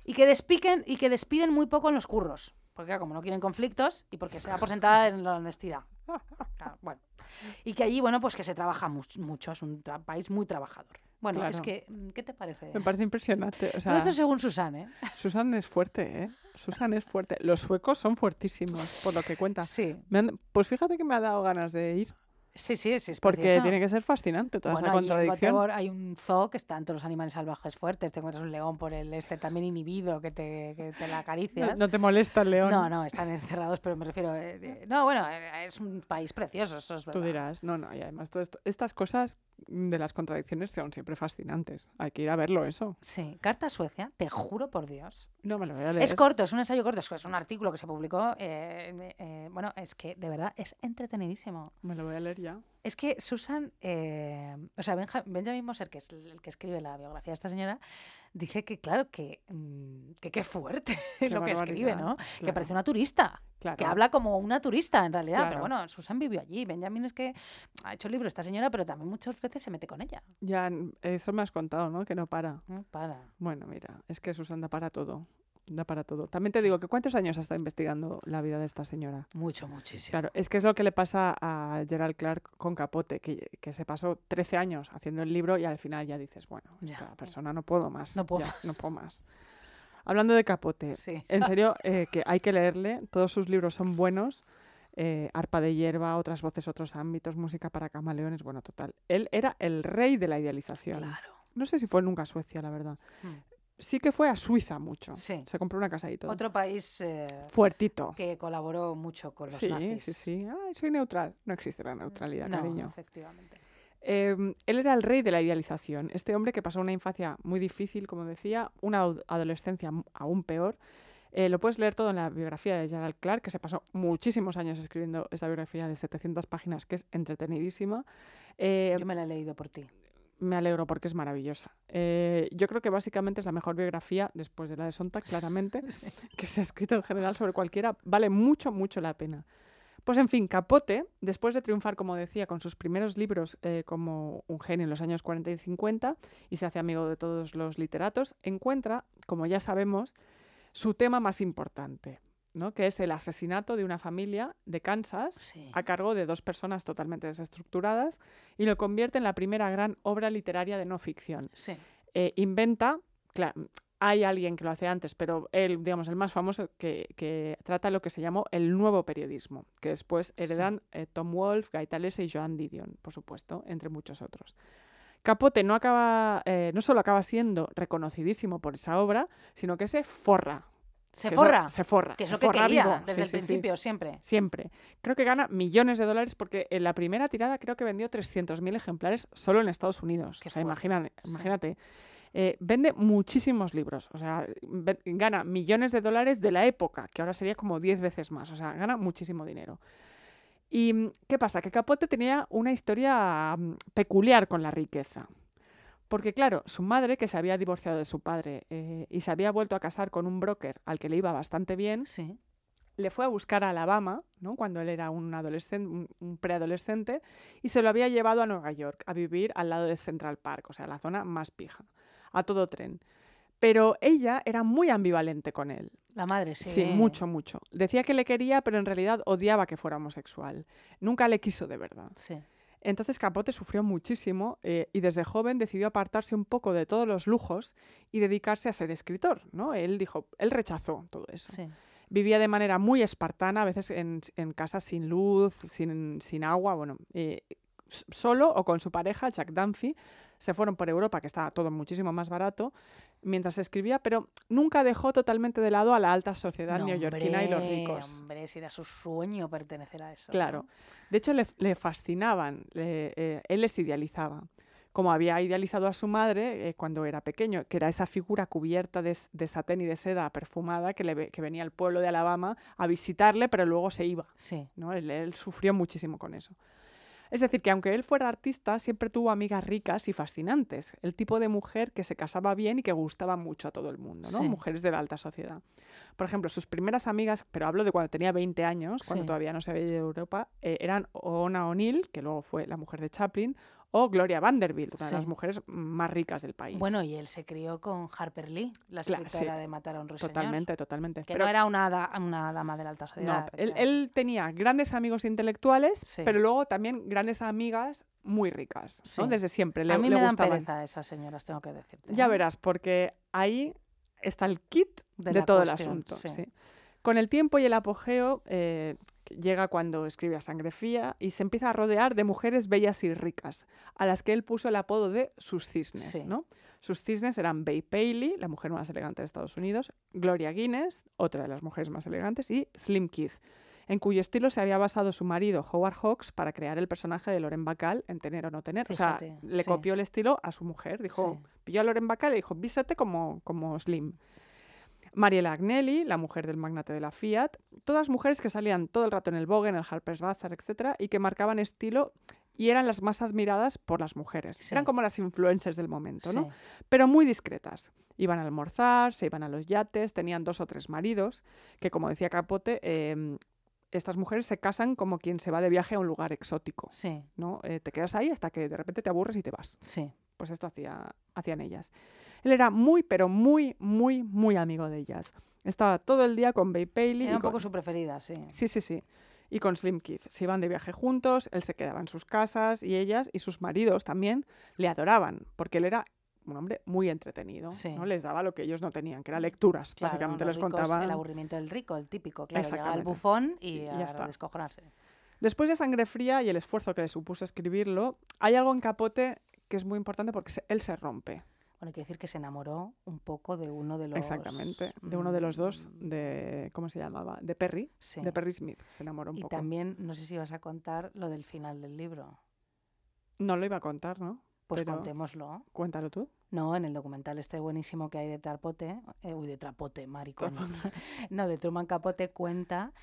Y que despiquen y que despiden muy poco en los curros. Porque como no quieren conflictos y porque se da por sentada en la honestidad. (laughs) Claro, bueno. Y que allí, bueno, pues que se trabaja much- mucho, es un país muy trabajador. Bueno, es que, mm, ¿qué te parece? Me parece impresionante. O Todo sea, eso según Susan, ¿eh? Susan es fuerte, ¿eh? Susan es fuerte. Los suecos son fuertísimos, por lo que cuenta. Sí, Me han- Pues fíjate que me ha dado ganas de ir, sí, sí, sí. es porque precioso. tiene que ser fascinante toda Bueno, esa en contradicción. Göteborg hay un zoo que están todos los animales salvajes fuertes. Te encuentras un león por el este también inhibido que te, que te la acaricias. no te molesta el león. No, no, están encerrados, pero me refiero. eh, no, bueno, eh, es un país precioso, eso es verdad. Tú dirás, no, no, y además todo esto, estas cosas de las contradicciones son siempre fascinantes. Hay que ir a verlo eso. Sí, Carta a Suecia, te juro por Dios. No me lo voy a leer. Es corto, es un ensayo corto, es es un artículo que se publicó. eh, eh, bueno, es que de verdad es entretenidísimo. Me lo voy a leer ya. Es que Susan, eh, o sea, Benja- Benjamin Moser, que es el el que escribe la biografía de esta señora, dice que, claro, que mm, que qué fuerte (laughs) Qué lo que escribe, ¿no? Que parece una turista, Claro. que habla como una turista en realidad. Pero bueno, Susan vivió allí. Benjamin es que ha hecho libro esta señora, pero también muchas veces se mete con ella. Ya, eso me has contado, ¿no? Que no para. No para. Bueno, mira, es que Susan da para todo. Da para todo. También te digo que ¿cuántos años has estado investigando la vida de esta señora? Mucho, muchísimo. Claro, es que es lo que le pasa a Gerald Clark con Capote, que, que se pasó 13 años haciendo el libro y al final ya dices, bueno, Ya. esta persona no puedo más. No puedo ya, más. No puedo más. Hablando de Capote, Sí. en serio eh, que hay que leerle, todos sus libros son buenos. eh, Arpa de hierba, otras voces, otros ámbitos, música para camaleones, bueno, total. Él era el rey de la idealización. Claro. No sé si fue nunca a Suecia, la verdad. Mm. Sí que fue a Suiza mucho. Sí. Se compró una casa y todo. Otro país eh, Fuertito. que colaboró mucho con los Sí, nazis. sí, sí. Ay, soy neutral. No existe la neutralidad, No, cariño. efectivamente. Eh, él era el rey de la idealización. Este hombre que pasó una infancia muy difícil, como decía, una ad- adolescencia aún peor. Eh, lo puedes leer todo en la biografía de Gerald Clark, que se pasó muchísimos años escribiendo esta biografía de 700 páginas, que es entretenidísima. Eh, Yo me la he leído por ti. Me alegro porque es maravillosa. Eh, yo creo que básicamente es la mejor biografía, después de la de Sontag, claramente, (laughs) que se ha escrito en general sobre cualquiera. Vale mucho, mucho la pena. Pues en fin, Capote, después de triunfar, como decía, con sus primeros libros eh, como un genio en los años 40 y 50 y se hace amigo de todos los literatos, encuentra, como ya sabemos, su tema más importante, ¿no? que es el asesinato de una familia de Kansas Sí. a cargo de dos personas totalmente desestructuradas y lo convierte en la primera gran obra literaria de no ficción. Sí. Eh, inventa, claro, hay alguien que lo hace antes, pero él, digamos, el más famoso que, que trata lo que se llamó el nuevo periodismo, que después heredan eh, Tom Wolfe, Guy Talese y Joan Didion, por supuesto, entre muchos otros. Capote no, acaba, eh, no solo acaba siendo reconocidísimo por esa obra, sino que se forra. Se que eso- forra. se forra. que es se lo que quería vivo. desde Sí, el sí, sí. principio, siempre. Siempre. Creo que gana millones de dólares porque en la primera tirada creo que vendió 300.000 ejemplares solo en Estados Unidos. Qué o sea, imagina- imagínate. Eh, vende muchísimos libros. O sea, gana millones de dólares de la época, que ahora sería como 10 veces más. O sea, gana muchísimo dinero. ¿Y mm, qué pasa? Que Capote tenía una historia mm, peculiar con la riqueza. Porque claro, su madre, que se había divorciado de su padre eh, y se había vuelto a casar con un broker al que le iba bastante bien, Sí. le fue a buscar a Alabama, ¿no? cuando él era un adolescente, un, un preadolescente, y se lo había llevado a Nueva York a vivir al lado de Central Park, o sea, la zona más pija, a todo tren. Pero ella era muy ambivalente con él. La madre, sí. Sí, mucho, mucho. Decía que le quería, pero en realidad odiaba que fuera homosexual. Nunca le quiso de verdad. Sí. Entonces Capote sufrió muchísimo eh, y desde joven decidió apartarse un poco de todos los lujos y dedicarse a ser escritor, ¿no? Él dijo, él rechazó todo eso. Sí. Vivía de manera muy espartana, a veces en, en casas sin luz, sin, sin agua, bueno, eh, solo o con su pareja, Jack Dunphy, se fueron por Europa, que estaba todo muchísimo más barato, mientras escribía, pero nunca dejó totalmente de lado a la alta sociedad No, neoyorquina y los ricos. Hombre, si era su sueño pertenecer a eso. Claro. ¿no? De hecho, le, le fascinaban, le- eh, él les idealizaba. Como había idealizado a su madre eh, cuando era pequeño, que era esa figura cubierta de, de satén y de seda perfumada que, le, que venía al pueblo de Alabama a visitarle, pero luego se iba. Sí. ¿no? Él, él sufrió muchísimo con eso. Es decir, que aunque él fuera artista, siempre tuvo amigas ricas y fascinantes. El tipo de mujer que se casaba bien y que gustaba mucho a todo el mundo, ¿no? Sí. Mujeres de la alta sociedad. Por ejemplo, sus primeras amigas, pero hablo de cuando tenía 20 años, cuando Sí. todavía no se había ido a Europa, eh, eran Ona O'Neill, que luego fue la mujer de Chaplin, o Gloria Vanderbilt, una Sí. de las mujeres más ricas del país. Bueno, y él se crió con Harper Lee, la Claro, escritora sí. de Matar a un ruiseñor. totalmente, totalmente. Que Pero- no era una, da- una dama de la alta No, sociedad. él, efectivamente. él tenía grandes amigos intelectuales, Sí. pero luego también grandes amigas muy ricas, ¿no? Desde siempre le, a mí le me dan pereza esas señoras, tengo que decirte. Ya ¿eh? verás, porque ahí está el kit De todo el asunto. Con el tiempo y el apogeo eh, llega cuando escribe a Sangre Fría y se empieza a rodear de mujeres bellas y ricas, a las que él puso el apodo de sus cisnes. Sí. ¿no? Sus cisnes eran Bay Paley, la mujer más elegante de Estados Unidos, Gloria Guinness, otra de las mujeres más elegantes, y Slim Keith, en cuyo estilo se había basado su marido Howard Hawks para crear el personaje de Loren Bacall en Tener o no tener. o sea, le sí. copió el estilo a su mujer. Dijo, Sí. pilló a Loren Bacall y dijo, vístete como, como Slim. Mariela Agnelli, la mujer del magnate de la Fiat, todas mujeres que salían todo el rato en el Vogue, en el Harper's Bazaar, etcétera, y que marcaban estilo y eran las más admiradas por las mujeres. Sí. Eran como las influencers del momento, ¿no? Sí. Pero muy discretas. Iban a almorzar, se iban a los yates, tenían dos o tres maridos, que como decía Capote, eh, estas mujeres se casan como quien se va de viaje a un lugar exótico, Sí, ¿no? Eh, te quedas ahí hasta que de repente te aburres y te vas. sí. Pues esto hacía, hacían ellas. Él era muy, pero muy, muy, muy amigo de ellas. Estaba todo el día con Bay Paley. Era un con- poco su preferida, sí. Sí, sí, sí. Y con Slim Keith. Se iban de viaje juntos, él se quedaba en sus casas y ellas y sus maridos también le adoraban, porque él era un hombre muy entretenido. Sí. ¿no? Les daba lo que ellos no tenían, que era lecturas. Claro, Básicamente les ricos, contaban. El aburrimiento del rico, el típico. Claro, llegaba el Exactamente. bufón y, Y ya a está. descojonarse. Después de Sangre Fría y el esfuerzo que le supuso escribirlo, hay algo en Capote que es muy importante porque se- él se rompe. Bueno, hay que decir que se enamoró un poco de uno de los... Exactamente. De uno de los dos, mm, de. ¿Cómo se llamaba? De Perry. Sí. De Perry Smith. Se enamoró un Y poco. también, no sé si vas a contar lo del final del libro. No lo iba a contar, ¿no? Pues Pero- contémoslo. Cuéntalo tú. No, en el documental este buenísimo que hay de Trapote, eh, uy, de Trapote, maricón. (laughs) no, de Truman Capote cuenta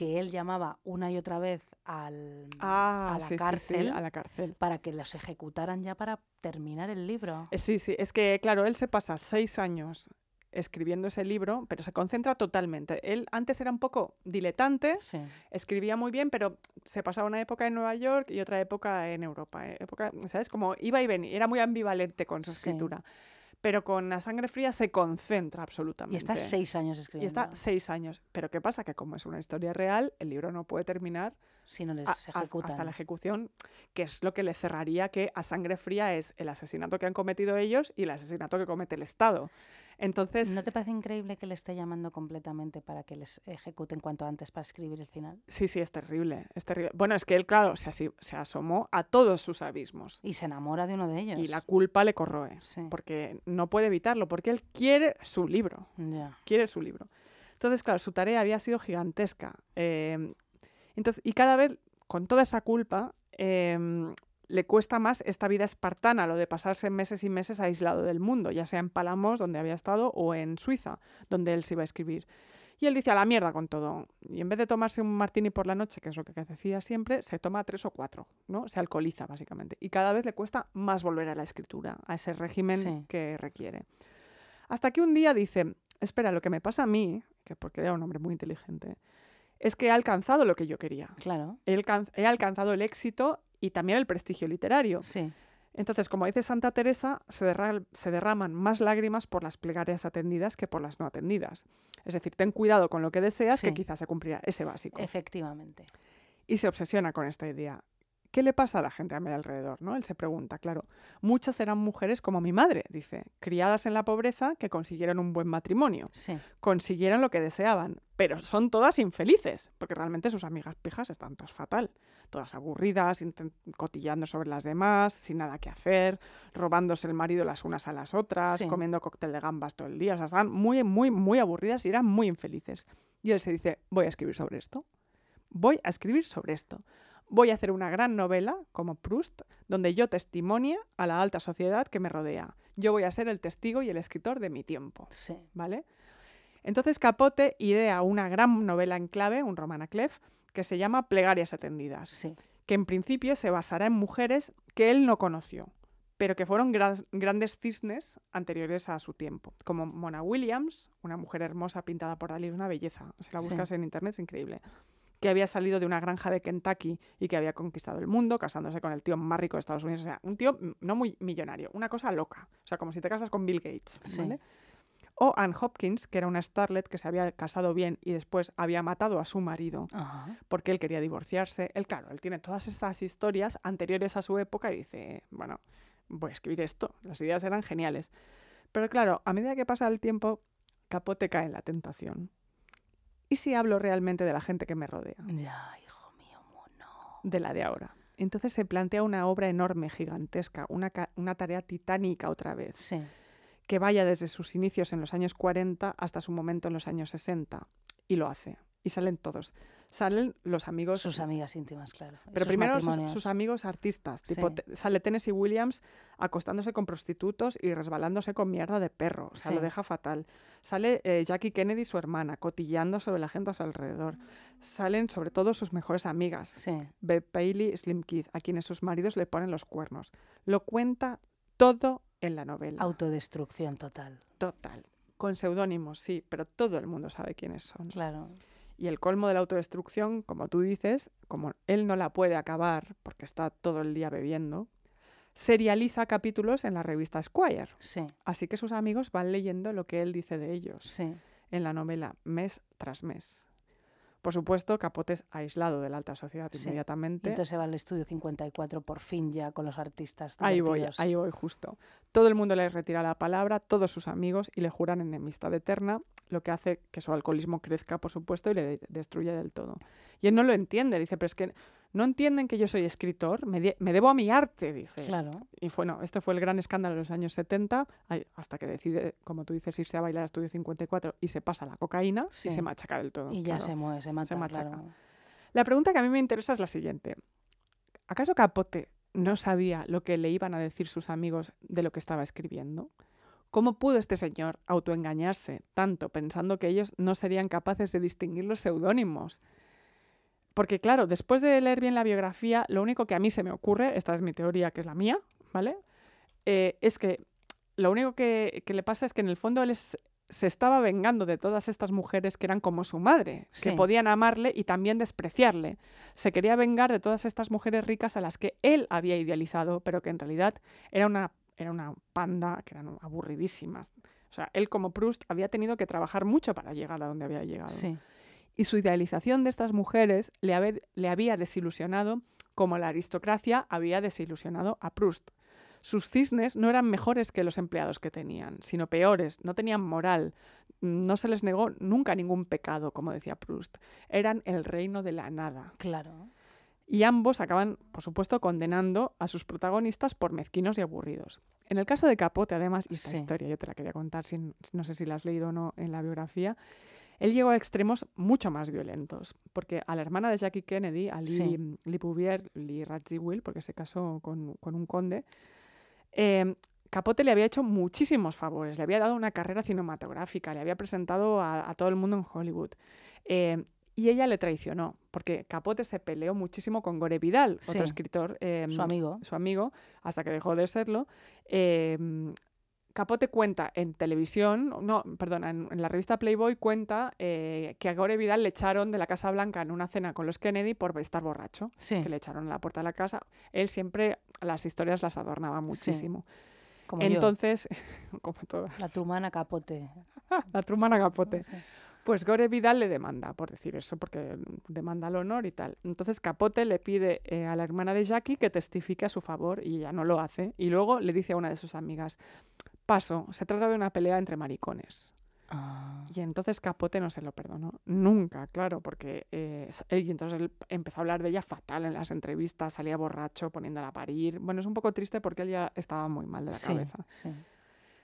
que él llamaba una y otra vez al, Ah, a la sí, sí, sí, cárcel a la cárcel. para que los ejecutaran ya para terminar el libro. Eh, Sí, sí, es que, claro, él se pasa seis años escribiendo ese libro, pero se concentra totalmente. Él antes era un poco diletante, Sí, escribía muy bien, pero se pasaba una época en Nueva York y otra época en Europa. eh, Época, ¿Sabes? Como iba y venía, era muy ambivalente con su Sí. escritura. Pero con La Sangre Fría se concentra absolutamente. y está seis años Y escribiendo. está seis años. Pero ¿qué pasa? Que como es una historia real, el libro no puede terminar si no les a- a- ejecutan. hasta la ejecución, que es lo que le cerraría que a sangre fría es el asesinato que han cometido ellos y el asesinato que comete el Estado. Entonces, ¿No te parece increíble que le esté llamando completamente para que les ejecuten cuanto antes para escribir el final? sí, sí, es terrible, es terrible. Bueno, es que él, claro, se, asomó a todos sus abismos Y se enamora de uno de ellos. y la culpa le corroe, Sí. porque no puede evitarlo, porque él quiere su libro. Quiere su libro. Entonces, claro, su tarea había sido gigantesca. eh, entonces, y cada vez, con toda esa culpa, em, le cuesta más esta vida espartana, lo de pasarse meses y meses aislado del mundo, ya sea en Palamos, donde había estado, o en Suiza, donde él se iba a escribir. Y él dice a la mierda con todo. Y en vez de tomarse un martini por la noche, que es lo que hacía siempre, se toma tres o cuatro, ¿no? Se alcoholiza, básicamente. Y cada vez le cuesta más volver a la escritura, a ese régimen Sí. que requiere. Hasta que un día dice, espera, lo que me pasa a mí, que porque era un hombre muy inteligente, es que he alcanzado lo que yo quería. Claro. He alcanzado el éxito y también el prestigio literario. Sí. Entonces, como dice Santa Teresa, se, derra- se derraman más lágrimas por las plegarias atendidas que por las no atendidas. Es decir, ten cuidado con lo que deseas, Sí. que quizás se cumplirá ese básico. Efectivamente. Y se obsesiona con esta idea. ¿Qué le pasa a la gente a mi alrededor? ¿no? Él se pregunta, claro. Muchas eran mujeres como mi madre, dice, criadas en la pobreza que consiguieron un buen matrimonio Sí. consiguieron lo que deseaban, pero son todas infelices, porque realmente sus amigas pijas están todas fatal. Todas aburridas, cotillando sobre las demás, sin nada que hacer, robándose el marido las unas a las otras, Sí. comiendo cóctel de gambas todo el día. O sea, estaban muy, muy, muy aburridas y eran muy infelices. Y él se dice, voy a escribir sobre esto. Voy a escribir sobre esto. Voy a hacer una gran novela, como Proust, donde yo testimonie a la alta sociedad que me rodea. Yo voy a ser el testigo y el escritor de mi tiempo. Sí. ¿vale? Entonces Capote idea una gran novela en clave, un romana clef, que se llama Plegarias atendidas, Sí. que en principio se basará en mujeres que él no conoció, pero que fueron gran- grandes cisnes anteriores a su tiempo, como Mona Williams, una mujer hermosa pintada por Dalí, una belleza, si la Sí. buscas en internet es increíble, que había salido de una granja de Kentucky y que había conquistado el mundo, casándose con el tío más rico de Estados Unidos, o sea, un tío mm, no muy millonario, una cosa loca, o sea, como si te casas con Bill Gates, Sí. O Anne Hopkins, que era una starlet que se había casado bien y después había matado a su marido Ajá. porque él quería divorciarse. Él, claro, él tiene todas esas historias anteriores a su época y dice, bueno, voy a escribir esto. Las ideas eran geniales. Pero claro, a medida que pasa el tiempo, Capote cae en la tentación. ¿Y si hablo realmente de la gente que me rodea? Ya, hijo mío, mono. De la de ahora. Entonces se plantea una obra enorme, gigantesca, una, una tarea titánica otra vez Sí. Que vaya desde sus inicios en los años 40 hasta su momento en los años 60. Y lo hace. Y salen todos. Salen los amigos. Sus amigas íntimas, claro. pero sus primero sus, amigos artistas. Tipo, Sí. sale Tennessee Williams acostándose con prostitutos y resbalándose con mierda de perro. O sea, lo deja fatal. Sale eh, Jackie Kennedy, su hermana, cotillando sobre la gente a su alrededor. Salen sobre todo sus mejores amigas. Sí. Beth Paley, Slim Keith, a quienes sus maridos le ponen los cuernos. Lo cuenta todo en la novela. Autodestrucción total. Total. Con seudónimos, sí, pero todo el mundo sabe quiénes son. Claro. Y el colmo de la autodestrucción, como tú dices, como él no la puede acabar porque está todo el día bebiendo, serializa capítulos en la revista Squire. Sí. Así que sus amigos van leyendo lo que él dice de ellos Sí. en la novela mes tras mes. Por supuesto, Capote es aislado de la alta sociedad Sí. Inmediatamente. entonces se va al estudio 54 por fin ya con los artistas. Ahí voy, ahí voy justo. Todo el mundo le retira la palabra, todos sus amigos, y le juran enemistad eterna, lo que hace que su alcoholismo crezca, por supuesto, y le de- destruye del todo. Y él no lo entiende, dice, pero es que no entienden que yo soy escritor, me, de- me debo a mi arte, dice. Claro. Y bueno, este fue el gran escándalo de los años 70, ay, hasta que decide, como tú dices, irse a bailar a Estudio 54 y se pasa la cocaína Sí. y se machaca del todo. Y ya se mueve, se mata. machaca. claro. La pregunta que a mí me interesa es la siguiente. ¿Acaso Capote no sabía lo que le iban a decir sus amigos de lo que estaba escribiendo? ¿Cómo pudo este señor autoengañarse tanto pensando que ellos no serían capaces de distinguir los seudónimos? Porque claro, después de leer bien la biografía, lo único que a mí se me ocurre, esta es mi teoría, que es la mía, ¿vale? Eh, es que lo único que, que le pasa es que en el fondo él es- se estaba vengando de todas estas mujeres que eran como su madre, que Sí. podían amarle y también despreciarle. Se quería vengar de todas estas mujeres ricas a las que él había idealizado, pero que en realidad era una, era una panda que eran aburridísimas. O sea, él como Proust había tenido que trabajar mucho para llegar a donde había llegado. Sí. Y su idealización de estas mujeres le, habe- le había desilusionado como la aristocracia había desilusionado a Proust. Sus cisnes no eran mejores que los empleados que tenían, sino peores, no tenían moral, no se les negó nunca ningún pecado, como decía Proust. Eran el reino de la nada. Claro. Y ambos acaban, por supuesto, condenando a sus protagonistas por mezquinos y aburridos. En el caso de Capote, además, y esta Sí. historia yo te la quería contar, sin- no sé si la has leído o no en la biografía, él llegó a extremos mucho más violentos, porque a la hermana de Jackie Kennedy, a Lee, Sí. Lee Bouvier, Lee Radziwill, porque se casó con, con un conde, eh, Capote le había hecho muchísimos favores, le había dado una carrera cinematográfica, le había presentado a, a todo el mundo en Hollywood. Eh, y ella le traicionó, porque Capote se peleó muchísimo con Gore Vidal, Sí. otro escritor. eh, Su amigo. Su amigo, hasta que dejó de serlo. Eh, Capote cuenta en televisión, no, perdón, en, en la revista Playboy cuenta eh, que a Gore Vidal le echaron de la Casa Blanca en una cena con los Kennedy por estar borracho, Sí. que le echaron a la puerta de la casa. Él siempre las historias las adornaba muchísimo. Como yo. Entonces, (laughs) como todas, La trumana capote. (laughs) la Truman a Capote. Sí. Pues Gore Vidal le demanda por decir eso, porque demanda el honor y tal. Entonces Capote le pide eh, a la hermana de Jackie que testifique a su favor y ella no lo hace. Y luego le dice a una de sus amigas, paso, se trata de una pelea entre maricones. Ah. Y entonces Capote no se lo perdonó. Nunca, claro, porque... eh, y entonces él empezó a hablar de ella fatal en las entrevistas, salía borracho, poniéndola a parir. Bueno, es un poco triste porque él ya estaba muy mal de la Sí, cabeza. sí.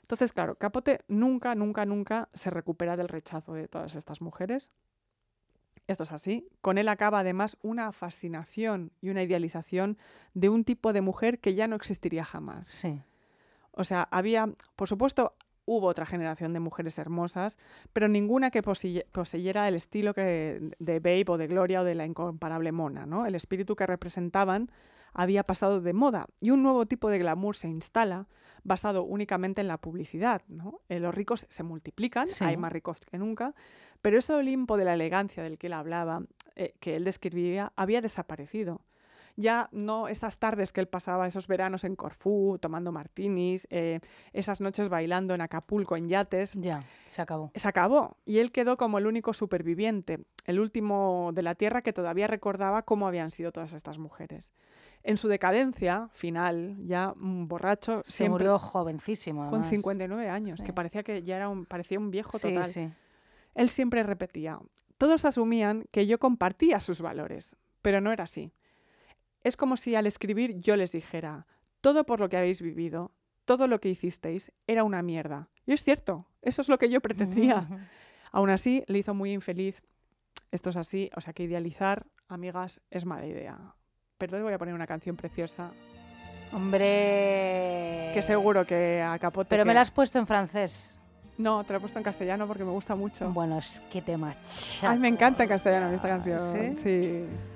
Entonces, claro, Capote nunca, nunca, nunca se recupera del rechazo de todas estas mujeres. Esto es así. Con él acaba además una fascinación y una idealización de un tipo de mujer que ya no existiría jamás. Sí. O sea, había, por supuesto, hubo otra generación de mujeres hermosas, pero ninguna que poseye- poseyera el estilo que, de Babe o de Gloria o de la incomparable Mona, ¿no? El espíritu que representaban había pasado de moda y un nuevo tipo de glamour se instala basado únicamente en la publicidad, ¿no? Eh, los ricos se multiplican, Sí. hay más ricos que nunca, pero ese Olimpo de la elegancia del que él hablaba, eh, que él describía, había desaparecido ya no esas tardes que él pasaba, esos veranos en Corfú, tomando martinis, eh, esas noches bailando en Acapulco en yates, Ya, se acabó. se acabó. Y él quedó como el único superviviente, el último de la Tierra que todavía recordaba cómo habían sido todas estas mujeres. En su decadencia final, ya un borracho, Se siempre murió jovencísimo. con además. 59 años, Sí. que parecía que ya era un, parecía un viejo Sí, total. sí. Él siempre repetía, todos asumían que yo compartía sus valores, pero no era así. Es como si al escribir yo les dijera, todo por lo que habéis vivido, todo lo que hicisteis, era una mierda. Y es cierto, eso es lo que yo pretendía. (laughs) Aún así, le hizo muy infeliz. Esto es así, o sea que idealizar, amigas, es mala idea. Pero te voy a poner una canción preciosa, Hombre. que seguro que a Capote... Pero me la has puesto en francés. No, te la he puesto en castellano porque me gusta mucho. Bueno, es que te machaca. Ay, me encanta en castellano esta canción. ¿Sí? sí.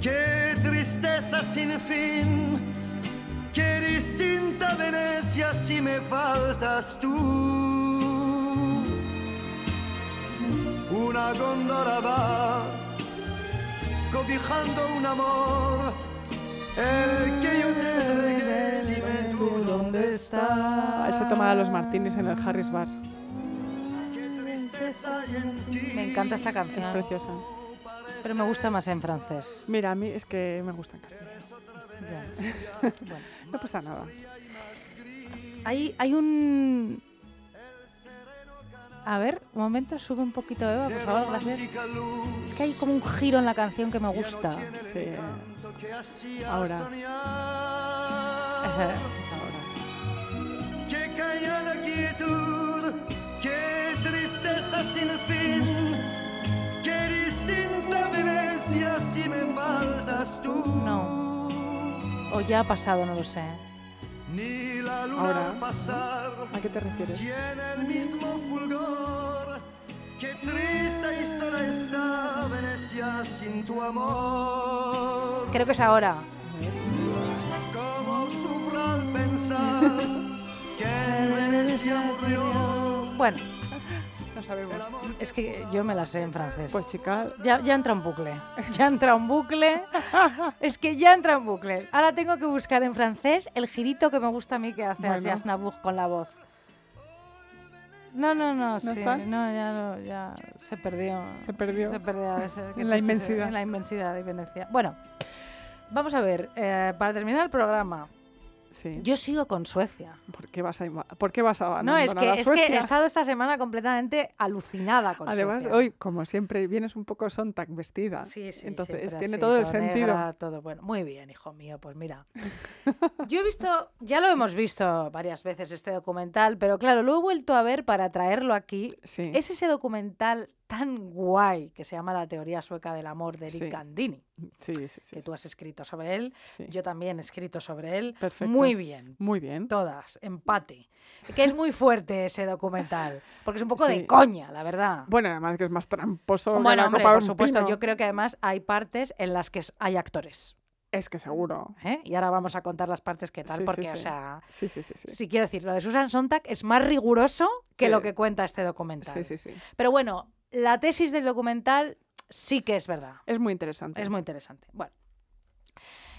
qué tristeza sin fin, qué distinta Venecia si me faltas tú. Una góndola va cobijando un amor, el que yo te entregué, dime tú dónde está. Él se tomaba los martinis en el Harris Bar. Qué tristeza hay en ti. Me encanta esta Es canción. preciosa. Pero me gusta más en francés. Mira, a mí es que me gusta en castellano. Ya. Bueno. (laughs) No pasa nada. Hay, hay un. A ver, un momento, sube un poquito, Eva, por favor, gracias. Es que hay como un giro en la canción que me gusta. Sí, Ahora. Esa- ahora. Qué callada quietud, qué tristeza sin fin, me faltas tú. No. O ya ha pasado, no lo sé. Ni la luna Ahora. pasar ¿A qué te refieres? tiene el mismo fulgor. Qué triste y sola está Venecia sin tu amor. Creo que es ahora. Cómo sufro al pensar que Venecia murió. Bueno, No sabemos. es que yo me la sé en francés. Pues chica, Ya, ya entra un bucle. (laughs) Ya entra un bucle. (laughs) Es que ya entra un bucle. Ahora tengo que buscar en francés el girito que me gusta a mí que hace Bueno. Con la voz. No, no, no, sí. está? No, ya, no, ya se perdió. se perdió. Se perdió. (laughs) En la inmensidad. En la inmensidad de Venecia. Bueno, vamos a ver. eh, para terminar el programa, Sí. yo sigo con Suecia. ¿Por qué vas a, ¿por qué vas a No, es que, es que he estado esta semana completamente alucinada con Además, Suecia. hoy, como siempre, vienes un poco Sontag vestida. Sí, sí, Entonces, tiene así, todo el sentido. negra, todo bueno. Muy bien, hijo mío, pues mira. (laughs) Yo he visto, ya lo hemos visto varias veces este documental, pero claro, lo he vuelto a ver para traerlo aquí. Sí. Es ese documental tan guay que se llama La teoría sueca del amor de Eric Sí. Gandini, Sí, sí, sí. que tú has escrito sobre él, yo también he escrito sobre él. Perfecto. Muy bien. Muy bien. Todas, empate. Que es muy fuerte ese documental, porque es un poco de coña, la verdad. Bueno, además que es más tramposo que Bueno, la hombre, copa de por supuesto, pino. yo creo que además hay partes en las que hay actores. Es que seguro. ¿eh? Y ahora vamos a contar las partes que tal, Sí, sí, porque, o sí. sea, Sí, sí, sí. Sí, sí quiero decir, lo de Susan Sontag es más riguroso que lo que cuenta este documental. sí, sí. sí. Pero bueno, La tesis del documental sí que es verdad. Es muy interesante. Es muy interesante. Bueno.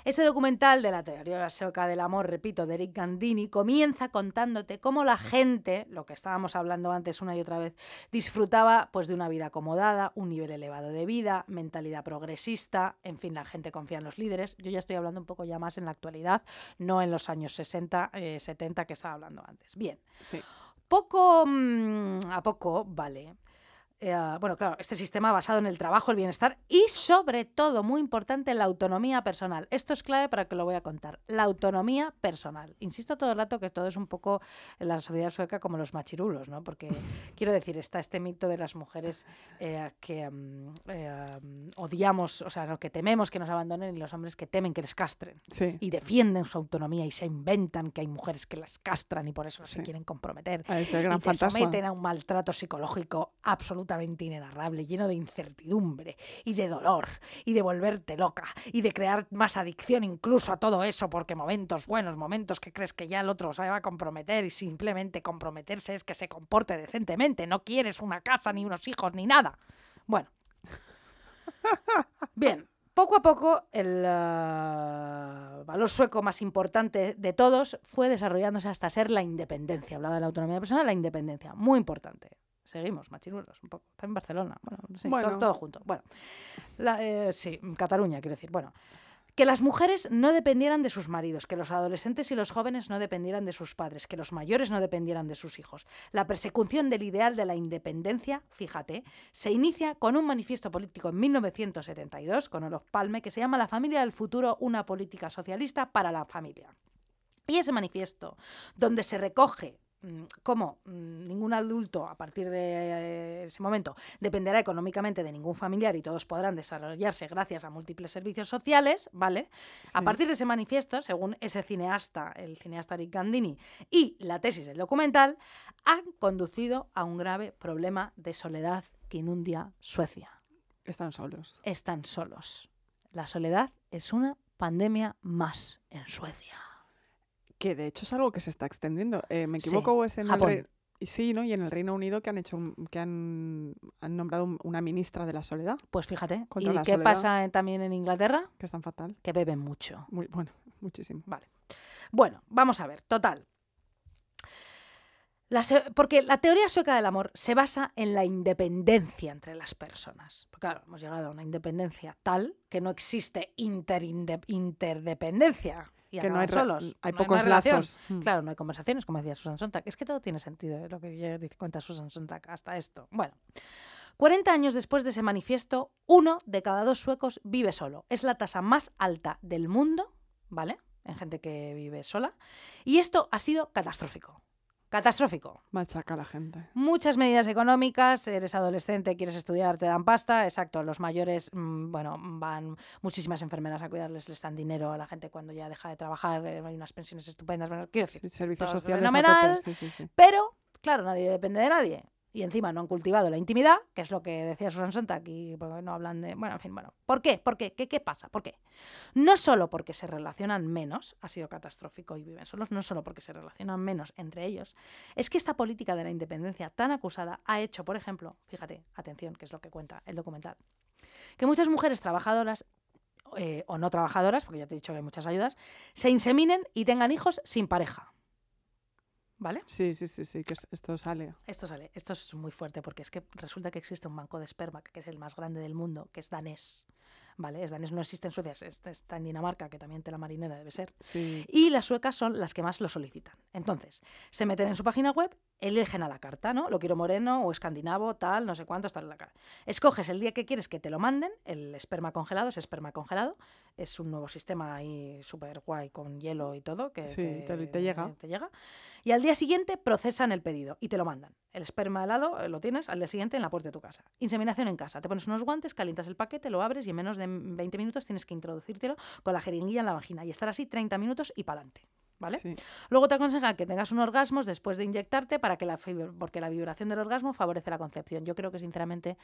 Ese documental de la teoría sueca del amor, repito, de Eric Gandini, comienza contándote cómo la gente, lo que estábamos hablando antes una y otra vez, disfrutaba pues de una vida acomodada, un nivel elevado de vida, mentalidad progresista, en fin, la gente confía en los líderes. Yo ya estoy hablando un poco ya más en la actualidad, no en los años 60, eh, 70 que estaba hablando antes. Bien, Sí. poco mm, a poco, vale. Eh, bueno, claro, este sistema basado en el trabajo, el bienestar y sobre todo, muy importante, la autonomía personal. Esto es clave para que lo voy a contar. La autonomía personal. Insisto todo el rato que todo es un poco en la sociedad sueca como los machirulos, ¿no? Porque (laughs) quiero decir, está este mito de las mujeres eh, que mm, eh, odiamos, o sea, no, que tememos que nos abandonen y los hombres que temen que les castren Sí. y defienden su autonomía y se inventan que hay mujeres que las castran y por eso no se quieren comprometer A ese gran y fantasma. someten a un maltrato psicológico absolutamente inenarrable, lleno de incertidumbre y de dolor y de volverte loca y de crear más adicción incluso a todo eso porque momentos buenos, momentos que crees que ya el otro se va a comprometer y simplemente comprometerse es que se comporte decentemente, no quieres una casa ni unos hijos ni nada. Bueno. (laughs) Bien, poco a poco el ah, valor sueco más importante de todos fue desarrollándose hasta ser la independencia. Hablaba de la autonomía personal, la independencia, muy importante. Seguimos, machirulos, un poco. Está en Barcelona, bueno, sí, Bueno. todo, todo junto. Bueno, la- eh, sí, Cataluña, quiero decir. Bueno, que las mujeres no dependieran de sus maridos, que los adolescentes y los jóvenes no dependieran de sus padres, que los mayores no dependieran de sus hijos. La persecución del ideal de la independencia, fíjate, se inicia con un manifiesto político en 1972 con Olof Palme que se llama La familia del futuro, una política socialista para la familia. Y ese manifiesto, donde se recoge mm, cómo mm, ningún adulto a partir de eh, ese momento dependerá económicamente de ningún familiar y todos podrán desarrollarse gracias a múltiples servicios sociales, ¿vale? A partir de ese manifiesto, según ese cineasta, el cineasta Rick Gandini, y la tesis del documental, han conducido a un grave problema de soledad que inundia Suecia Están solos. están solos. La soledad es una pandemia más en Suecia. Que de hecho es algo que se está extendiendo. Eh, ¿Me Sí, equivoco o es en Japón. el y Sí, ¿no? Y en el Reino Unido que han hecho un- que han, han nombrado un- una ministra de la soledad, Pues fíjate. ¿Y qué soledad. pasa también en Inglaterra? que es tan fatal. Que beben mucho. Muy, bueno, (laughs) muchísimo. Vale. Bueno, vamos a ver. Total. La porque la teoría sueca del amor se basa en la independencia entre las personas. Porque, claro, hemos llegado a una independencia tal que no existe interdependencia. Y que no hay, solos. hay no pocos hay lazos. Mm. Claro, no hay conversaciones, como decía Susan Sontag. Es que todo tiene sentido, ¿eh? lo que cuenta Susan Sontag, hasta esto. Bueno, 40 años después de ese manifiesto, uno de cada dos suecos vive solo. Es la tasa más alta del mundo, ¿vale? En gente que vive sola. Y esto ha sido catastrófico. Catastrófico. Machaca a la gente. Muchas medidas económicas, eres adolescente, quieres estudiar, te dan pasta, exacto, los mayores, mm, bueno, van muchísimas enfermeras a cuidarles, les dan dinero a la gente cuando ya deja de trabajar, eh, hay unas pensiones estupendas, bueno, quiero decir, Sí, servicios sociales. fenomenal. sí, sí. pero, claro, nadie depende de nadie. Y encima no han cultivado la intimidad, que es lo que decía Susan Sontag, y porque no hablan de... Bueno, en fin, bueno. ¿Por qué? ¿Por qué? ¿Qué, qué pasa? ¿Por qué? No solo porque se relacionan menos, ha sido catastrófico y viven solos, no solo porque se relacionan menos entre ellos, es que esta política de la independencia tan acusada ha hecho, por ejemplo, fíjate, atención, que es lo que cuenta el documental, que muchas mujeres trabajadoras eh, o no trabajadoras, porque ya te he dicho que hay muchas ayudas, se inseminen y tengan hijos sin pareja. ¿Vale? Sí, sí, sí, sí, que es- esto sale. Esto sale, esto es muy fuerte porque es que resulta que existe un banco de esperma que es el más grande del mundo, que es danés. ¿Vale? Es danés, no existe en Suecia, es- está en Dinamarca, que también tela marinera debe ser. Sí. Y las suecas son las que más lo solicitan. Entonces, se meten en su página web, eligen a la carta, ¿no? Lo quiero moreno o escandinavo, tal, no sé cuánto, está en la cara. Escoges el día que quieres que te lo manden, el esperma congelado, es esperma congelado. Es un nuevo sistema ahí súper guay con hielo y todo, que Sí, te- te llega. te llega. Y al día siguiente procesan el pedido y te lo mandan. El esperma helado eh, lo tienes al día siguiente en la puerta de tu casa. Inseminación en casa. Te pones unos guantes, calientas el paquete, lo abres y en menos de 20 minutos tienes que introducírtelo con la jeringuilla en la vagina y estar así 30 minutos y para adelante. ¿Vale? Sí. Luego te aconsejan que tengas un orgasmo después de inyectarte para que la porque la vibración del orgasmo favorece la concepción. Yo creo que sinceramente,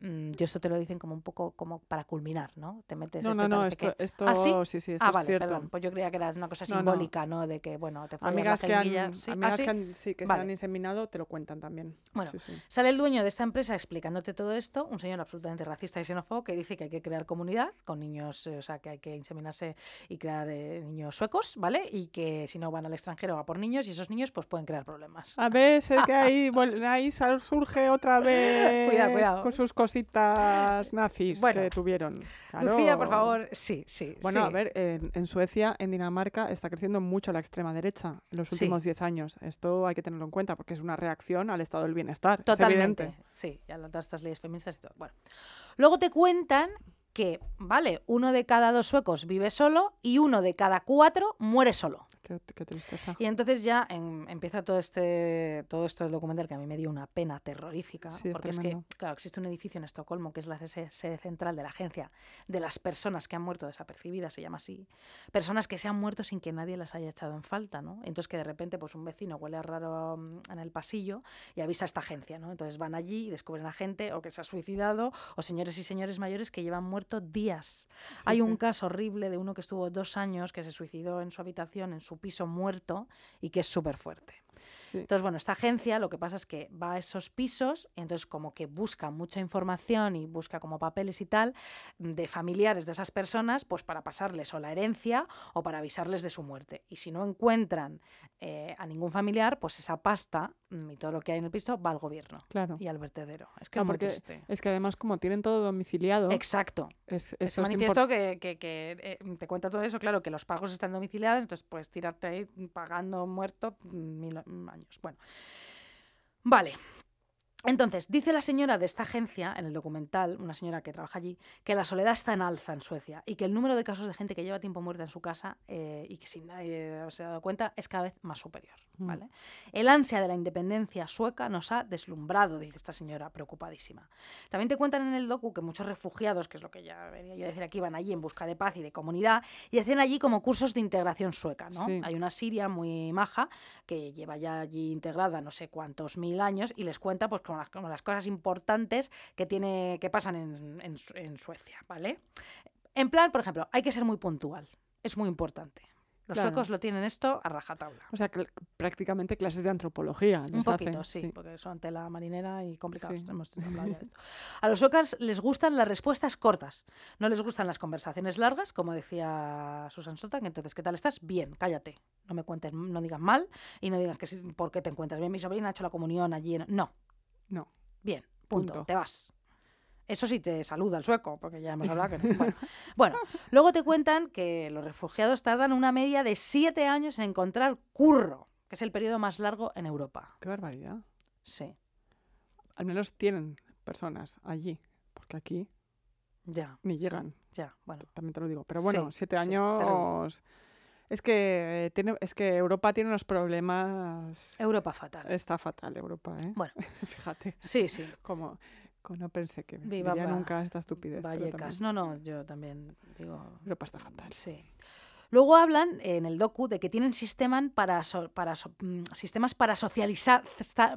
mm, yo esto te lo dicen como un poco como para culminar, ¿no? Te metes No, esto no, y no, parece esto, que- esto ¿Ah, sí? sí, sí, esto Ah, es vale, cierto. perdón. Pues yo creía que era una cosa No, simbólica, ¿no? De que, bueno, te Amigas, la que han, Sí, ¿ah, amigas sí? que, han- sí, que Vale. se han inseminado te lo cuentan también. Bueno. Sale el dueño de esta empresa explicándote todo esto, un señor absolutamente racista y xenófobo que dice que hay que crear comunidad con niños, eh, o sea, que hay que inseminarse y crear eh, niños suecos, ¿vale? Y que si no van al extranjero a por niños y esos niños pues pueden crear problemas. A ver, sé que ahí, ahí surge otra (laughs) vez Cuidado, cuidado. con sus cositas nazis Bueno, que tuvieron. Lucía, por favor, sí, sí. Bueno, sí. a ver, en, en Suecia, en Dinamarca, está creciendo mucho la extrema derecha en los últimos 10 años. Esto hay que tenerlo en cuenta porque es una reacción al estado del bienestar. es Totalmente. evidente. Sí, ya lo- todas estas leyes feministas y todo. Bueno. Luego te cuentan que, vale, uno de cada dos suecos vive solo y uno de cada cuatro muere solo. Qué, qué tristeza. Y entonces ya en- empieza todo este todo esto del documental que a mí me dio una pena terrorífica, Sí, porque es que, claro, existe un edificio en Estocolmo que es la sede central de la agencia de las personas que han muerto desapercibidas, se llama así, personas que se han muerto sin que nadie las haya echado en falta, ¿no? Entonces que de repente pues un vecino huele a raro mm, en el pasillo y avisa a esta agencia, ¿no? Entonces van allí y descubren a gente o que se ha suicidado o señores y señores mayores que llevan muertos días. Sí, Hay sí. un caso horrible de uno que estuvo dos años, que se suicidó en su habitación, en su piso muerto, y que es súper fuerte. Sí. Entonces, bueno, esta agencia lo que pasa es que va a esos pisos y entonces como que busca mucha información y busca como papeles y tal de familiares de esas personas, pues para pasarles o la herencia o para avisarles de su muerte. Y si no encuentran eh, a ningún familiar, pues esa pasta mm, y todo lo que hay en el piso va al gobierno Claro. y al vertedero. Es que No, es muy porque triste. Es que además, como tienen todo domiciliado, Exacto. es, eso es manifiesto que, que- que, eh, te cuenta todo eso, claro, que los pagos están domiciliados, entonces puedes tirarte ahí pagando muerto mm, mil mm, Bueno, vale. Entonces, dice la señora de esta agencia, en el documental, una señora que trabaja allí, que la soledad está en alza en Suecia y que el número de casos de gente que lleva tiempo muerta en su casa eh, y que sin nadie se ha dado cuenta es cada vez más superior. Mm. ¿vale? El ansia de la independencia sueca nos ha deslumbrado, dice esta señora, preocupadísima. También te cuentan en el docu que muchos refugiados, que es lo que ya venía yo a decir aquí, van allí en busca de paz y de comunidad y hacen allí como cursos de integración sueca. ¿no? Sí. Hay una siria muy maja que lleva ya allí integrada no sé cuántos mil años y les cuenta pues como las, como las cosas importantes que, tiene, que pasan en, en en Suecia. ¿vale? En plan, por ejemplo, hay que ser muy puntual. Es muy importante. Los Claro. suecos lo tienen esto a rajatabla. O sea, que prácticamente clases de antropología. Un poquito, hacen, sí, porque son tela marinera y complicados. Sí. Hemos hablado ya de (laughs) esto. A los suecos les gustan las respuestas cortas. No les gustan las conversaciones largas, como decía Susan Sontag. Entonces, ¿qué tal estás? Bien, cállate. No me cuentes, no digas mal y no digas que sí, por qué te encuentras bien. Mi sobrina ha hecho la comunión allí. en-". No, No. bien, punto. Punto. Te vas. Eso sí te saluda el sueco, porque ya hemos hablado que no. (laughs) Bueno, bueno, luego te cuentan que los refugiados tardan una media de siete años en encontrar curro, que es el periodo más largo en Europa. Qué barbaridad. Sí, Al menos tienen personas allí, porque aquí ya. ni sí, llegan. ya, bueno. También te lo digo. Pero bueno, Sí, siete sí, años. Es que, tiene, es que Europa tiene unos problemas. Europa fatal. Está fatal Europa, ¿eh? Bueno. (laughs) Fíjate, Sí, sí. como, como no pensé que Viva diría nunca esta estupidez. Vallecas. No, no, yo también digo. Europa está fatal. Sí. Luego hablan en el docu de que tienen sistemas para, so- para so- mm, sistemas para socializar. esta-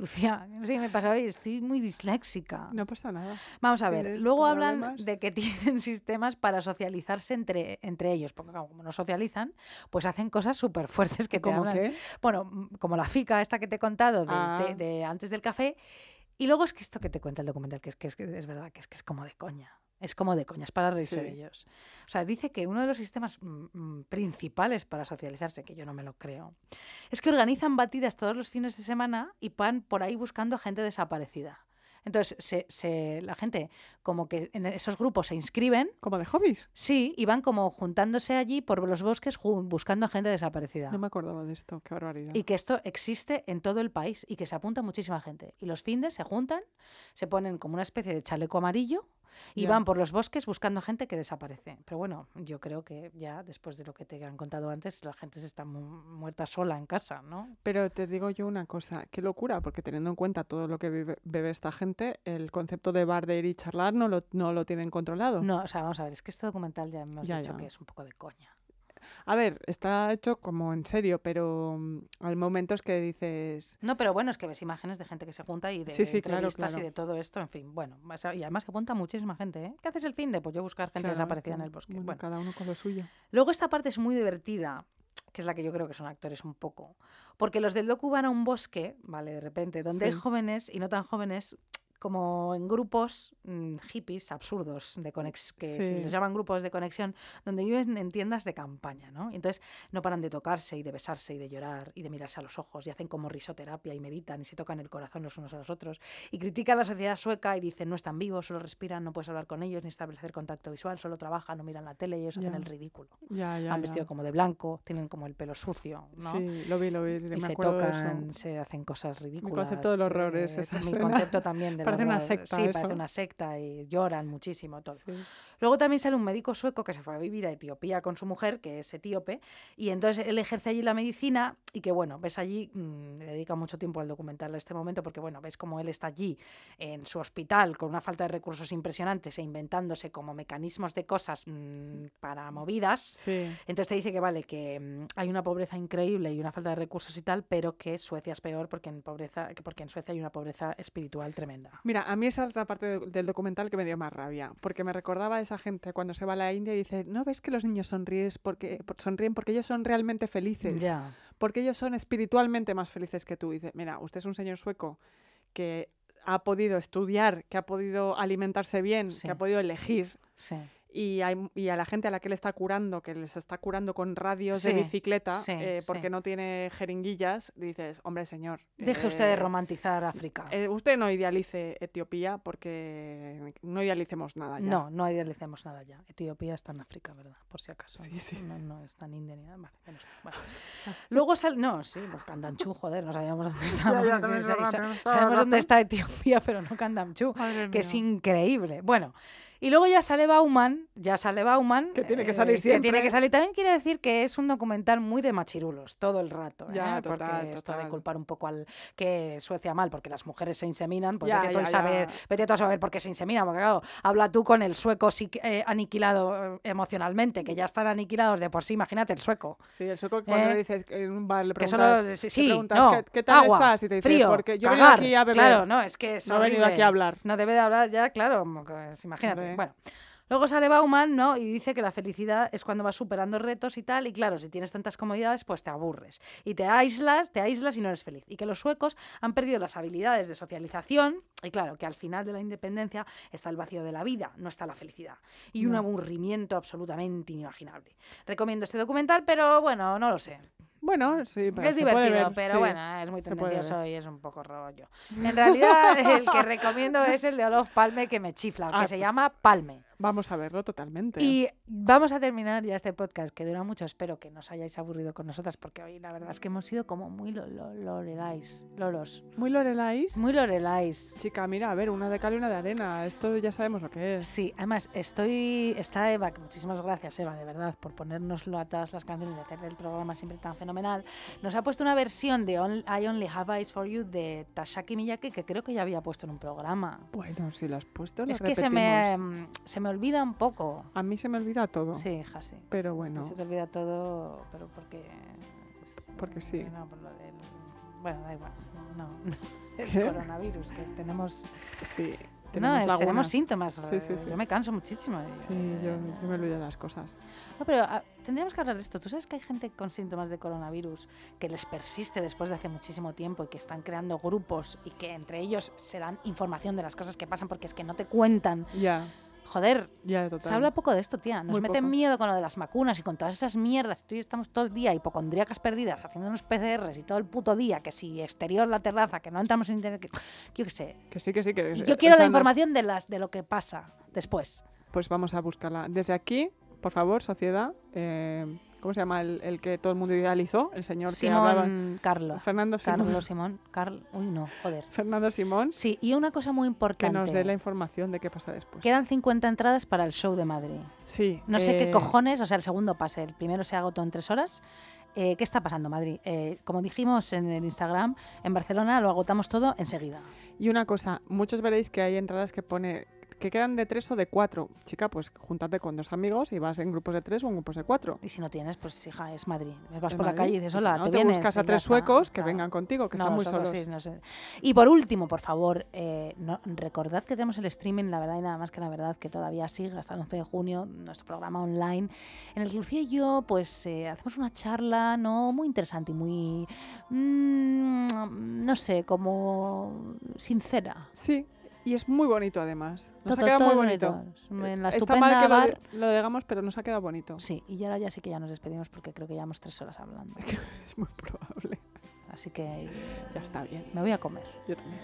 Lucía, (laughs) no sé qué me pasa hoy, estoy muy disléxica. No pasa nada. Vamos a ver, ¿Tienes luego hablan problemas? de que (laughs) tienen sistemas para socializarse entre, entre ellos, porque como no socializan, pues hacen cosas súper fuertes que te. Bueno, como la fica esta que te he contado Ah. té- de antes del café. Y luego es que esto que te cuenta el documental, que es que es, que es verdad, que es que es como de coña. Es como de coña, es para reírse de Sí. ellos. O sea, dice que uno de los sistemas mm, mm, principales para socializarse, que yo no me lo creo, es que organizan batidas todos los fines de semana y van por ahí buscando gente desaparecida. Entonces, se, se- la gente como que en esos grupos se inscriben, Como de hobbies. sí, y van como juntándose allí por los bosques buscando a gente desaparecida. No me acordaba de esto. Qué barbaridad. Y que esto existe en todo el país y que se apunta muchísima gente. Y los findes se juntan, se ponen como una especie de chaleco amarillo y van por los bosques buscando gente que desaparece. Pero bueno, yo creo que ya después de lo que te han contado antes, la gente se está mu- muerta sola en casa, ¿no? Pero te digo yo una cosa, qué locura, porque teniendo en cuenta todo lo que vive- bebe esta gente, el concepto de bar de ir y charlar no lo, no lo tienen controlado. No, o sea, vamos a ver, es que este documental ya hemos Ya, dicho ya. que es un poco de coña. A ver, está hecho como en serio, pero mm, hay momentos que dices... No, pero bueno, es que ves imágenes de gente que se junta y de Sí, sí, claro, entrevistas y de todo esto, en fin, bueno. Y además se apunta muchísima gente, ¿eh? ¿Qué haces el fin de? Pues yo buscar gente claro, desaparecida en el bosque. bueno, Bueno. Cada uno con lo suyo. Luego esta parte es muy divertida, que es la que yo creo que son actores un poco. Porque los del docu van a un bosque, ¿vale? De repente, donde hay jóvenes y no tan jóvenes, como en grupos mm, hippies absurdos, de conex que se les llaman grupos de conexión, donde viven en tiendas de campaña, ¿no? Y Entonces no paran de tocarse y de besarse y de llorar y de mirarse a los ojos y hacen como risoterapia y meditan y se tocan el corazón los unos a los otros y critican la sociedad sueca y dicen no están vivos, solo respiran, no puedes hablar con ellos ni establecer contacto visual, solo trabajan, no miran la tele y ellos hacen el ridículo han vestido como de blanco, tienen como el pelo sucio, ¿no? Sí, lo vi, lo vi, y me se acuerdo de tocan, eso. se hacen cosas ridículas. concepto del horror es eh, esa Mi escena. concepto también (laughs) del Parece una secta Sí, parece eso. una secta y lloran muchísimo todo. Sí. Luego también sale un médico sueco que se fue a vivir a Etiopía con su mujer, que es etíope, y entonces él ejerce allí la medicina y que, bueno, ves allí, mm, le dedica mucho tiempo al documental a este momento, porque, bueno, ves como él está allí en su hospital con una falta de recursos impresionantes e inventándose como mecanismos de cosas mm, para movidas. Sí. Entonces te dice que vale, que mm, hay una pobreza increíble y una falta de recursos y tal, pero que Suecia es peor porque en pobreza, que porque en Suecia hay una pobreza espiritual tremenda. Mira, a mí esa es la parte de- del documental que me dio más rabia, porque me recordaba esa gente cuando se va a la India y dice, ¿no ves que los niños sonríes porque, por- sonríen porque ellos son realmente felices? Porque ellos son espiritualmente más felices que tú. Y dice, mira, usted es un señor sueco que ha podido estudiar, que ha podido alimentarse bien, Sí. que ha podido elegir. Sí. Y, hay, y a la gente a la que le está curando, que les está curando con radios de Sí, bicicleta, sí, eh, porque sí. no tiene jeringuillas, dices, hombre, señor. Deje usted de eh, romantizar África. eh, usted no idealice Etiopía porque no idealicemos nada ya. No, no idealicemos nada ya. Etiopía está en África, ¿verdad? Por si acaso. No, no está en India ni nada. Vale, menos. Vale. (laughs) Luego sale. No, sí, pues Kandamchu, joder, no sabíamos dónde estaba. (laughs) ya, la sabemos dónde está Etiopía, (laughs) pero no. Madre que es increíble. Bueno, y luego ya sale Bauman, ya sale Bauman. Que tiene que eh, salir Que tiene siempre. que salir. También quiere decir que es un documental muy de machirulos todo el rato. Ya, ¿eh? total, porque esto de total. culpar un poco al que Suecia mal, porque las mujeres se inseminan, pues Ya, vete, tú a ya, saber, ya. vete tú a saber por qué se inseminan, porque claro, habla tú con el sueco psiqui- eh, aniquilado eh, emocionalmente, que ya están aniquilados de por sí, imagínate el sueco. Sí, el sueco que cuando ¿Eh? le dices en un bar le Que preguntas, solo, sí, sí, preguntas, no, ¿qué, qué tal agua, estás? Y te dice, frío, porque yo cagar, venido aquí a beber. Claro, no, es que es No he venido aquí a hablar. No debe de hablar ya, claro, pues, imagínate. Bueno, luego sale Bauman, ¿no? Y dice que la felicidad es cuando vas superando retos y tal, y claro, si tienes tantas comodidades, pues te aburres. Y te aíslas, te aíslas y no eres feliz. Y que los suecos han perdido las habilidades de socialización, y claro, que al final de la independencia está el vacío de la vida, no está la felicidad. Y un aburrimiento absolutamente inimaginable. Recomiendo este documental, pero bueno, no lo sé. Bueno, sí, pero Es se divertido, ver, pero sí. bueno, es muy se tendencioso y es un poco rollo. En realidad, (laughs) el que recomiendo es el de Olof Palme, que me chifla, que Ah, se pues- llama Palme. Vamos a verlo totalmente. Y vamos a terminar ya este podcast, que dura mucho. Espero que no os hayáis aburrido con nosotras, porque hoy la verdad es que hemos sido como muy lo, lo- lorelais, loros. Muy Lorelais. Muy lorelais. Chica, mira, a ver, una de cal y una de arena. Esto ya sabemos lo que es. Sí, además estoy. Está Eva, que muchísimas gracias, Eva, de verdad, por ponérnoslo a todas las canciones y hacer el programa siempre tan fenomenal. Nos ha puesto una versión de On- I Only Have Eyes for You de Tashaki Miyake, que creo que ya había puesto en un programa. Bueno, si lo has puesto, lo es que se me, mm, se me olvida un poco. A mí se me olvida todo. Sí, hija, sí. Pero bueno, Se te olvida todo, pero porque. Porque sí. No, por lo del. Bueno, da igual. No. (laughs) El coronavirus, que tenemos. sí. No, Tenemos, es- tenemos síntomas. Sí, sí, sí. Yo me canso muchísimo. Sí, yo, yo me olvido de las cosas. No, pero ah, tendríamos que hablar de esto. ¿Tú sabes que hay gente con síntomas de coronavirus que les persiste después de hace muchísimo tiempo y que están creando grupos y que entre ellos se dan información de las cosas que pasan porque es que no te cuentan? Ya, Joder, ya, se habla poco de esto, tía. Nos Muy meten poco. miedo con lo de las vacunas y con todas esas mierdas. Tú y yo estamos todo el día hipocondríacas perdidas haciendo unos PCRs y todo el puto día, que si exterior la terraza, que no entramos en internet, que (sniffs) yo qué sé. Que sí, que sí, que Y yo quiero la información de las de lo que pasa después. Pues vamos a buscarla. Desde aquí, por favor, sociedad, eh, ¿cómo se llama el, el que todo el mundo idealizó? El señor que hablaba... Simón Carlos. Fernando Simón. Carlos Simón. Carl, uy, no, joder. Fernando Simón, Sí, y una cosa muy que importante. nos dé la información de qué pasa después. Quedan 50 entradas para el show de Madrid. Sí. No sé qué eh, cojones, o sea, el segundo pase, el primero se agotó en tres horas. Eh, ¿Qué está pasando, Madrid? Eh, como dijimos en el Instagram, en Barcelona lo agotamos todo enseguida. Y una cosa, muchos veréis que hay entradas que pone que quedan de tres o de cuatro. Chica, pues júntate con dos amigos y vas en grupos de tres o en grupos de cuatro. Y si no tienes, pues hija, es Madrid. Vas por la calle y dices, si hola, no, te, te vienes buscas a tres suecos que vengan contigo, que No, están muy solo solos. sí, sé. Y por último, por favor, eh, no- recordad que tenemos el streaming, la verdad y nada más que la verdad, que todavía sigue hasta el 11 de junio, nuestro programa online, en el que Lucía y yo pues eh, hacemos una charla no muy interesante y muy, mm, no sé, como sincera. Sí, y es muy bonito además. Nos Todo- ha quedado muy bonito. En la Está mal que bar. lo digamos, pero nos ha quedado bonito. Sí, y ahora ya sí que ya nos despedimos porque creo que llevamos tres horas hablando. (laughs) Es muy probable. Así que Ya está bien. me voy a comer. Yo también.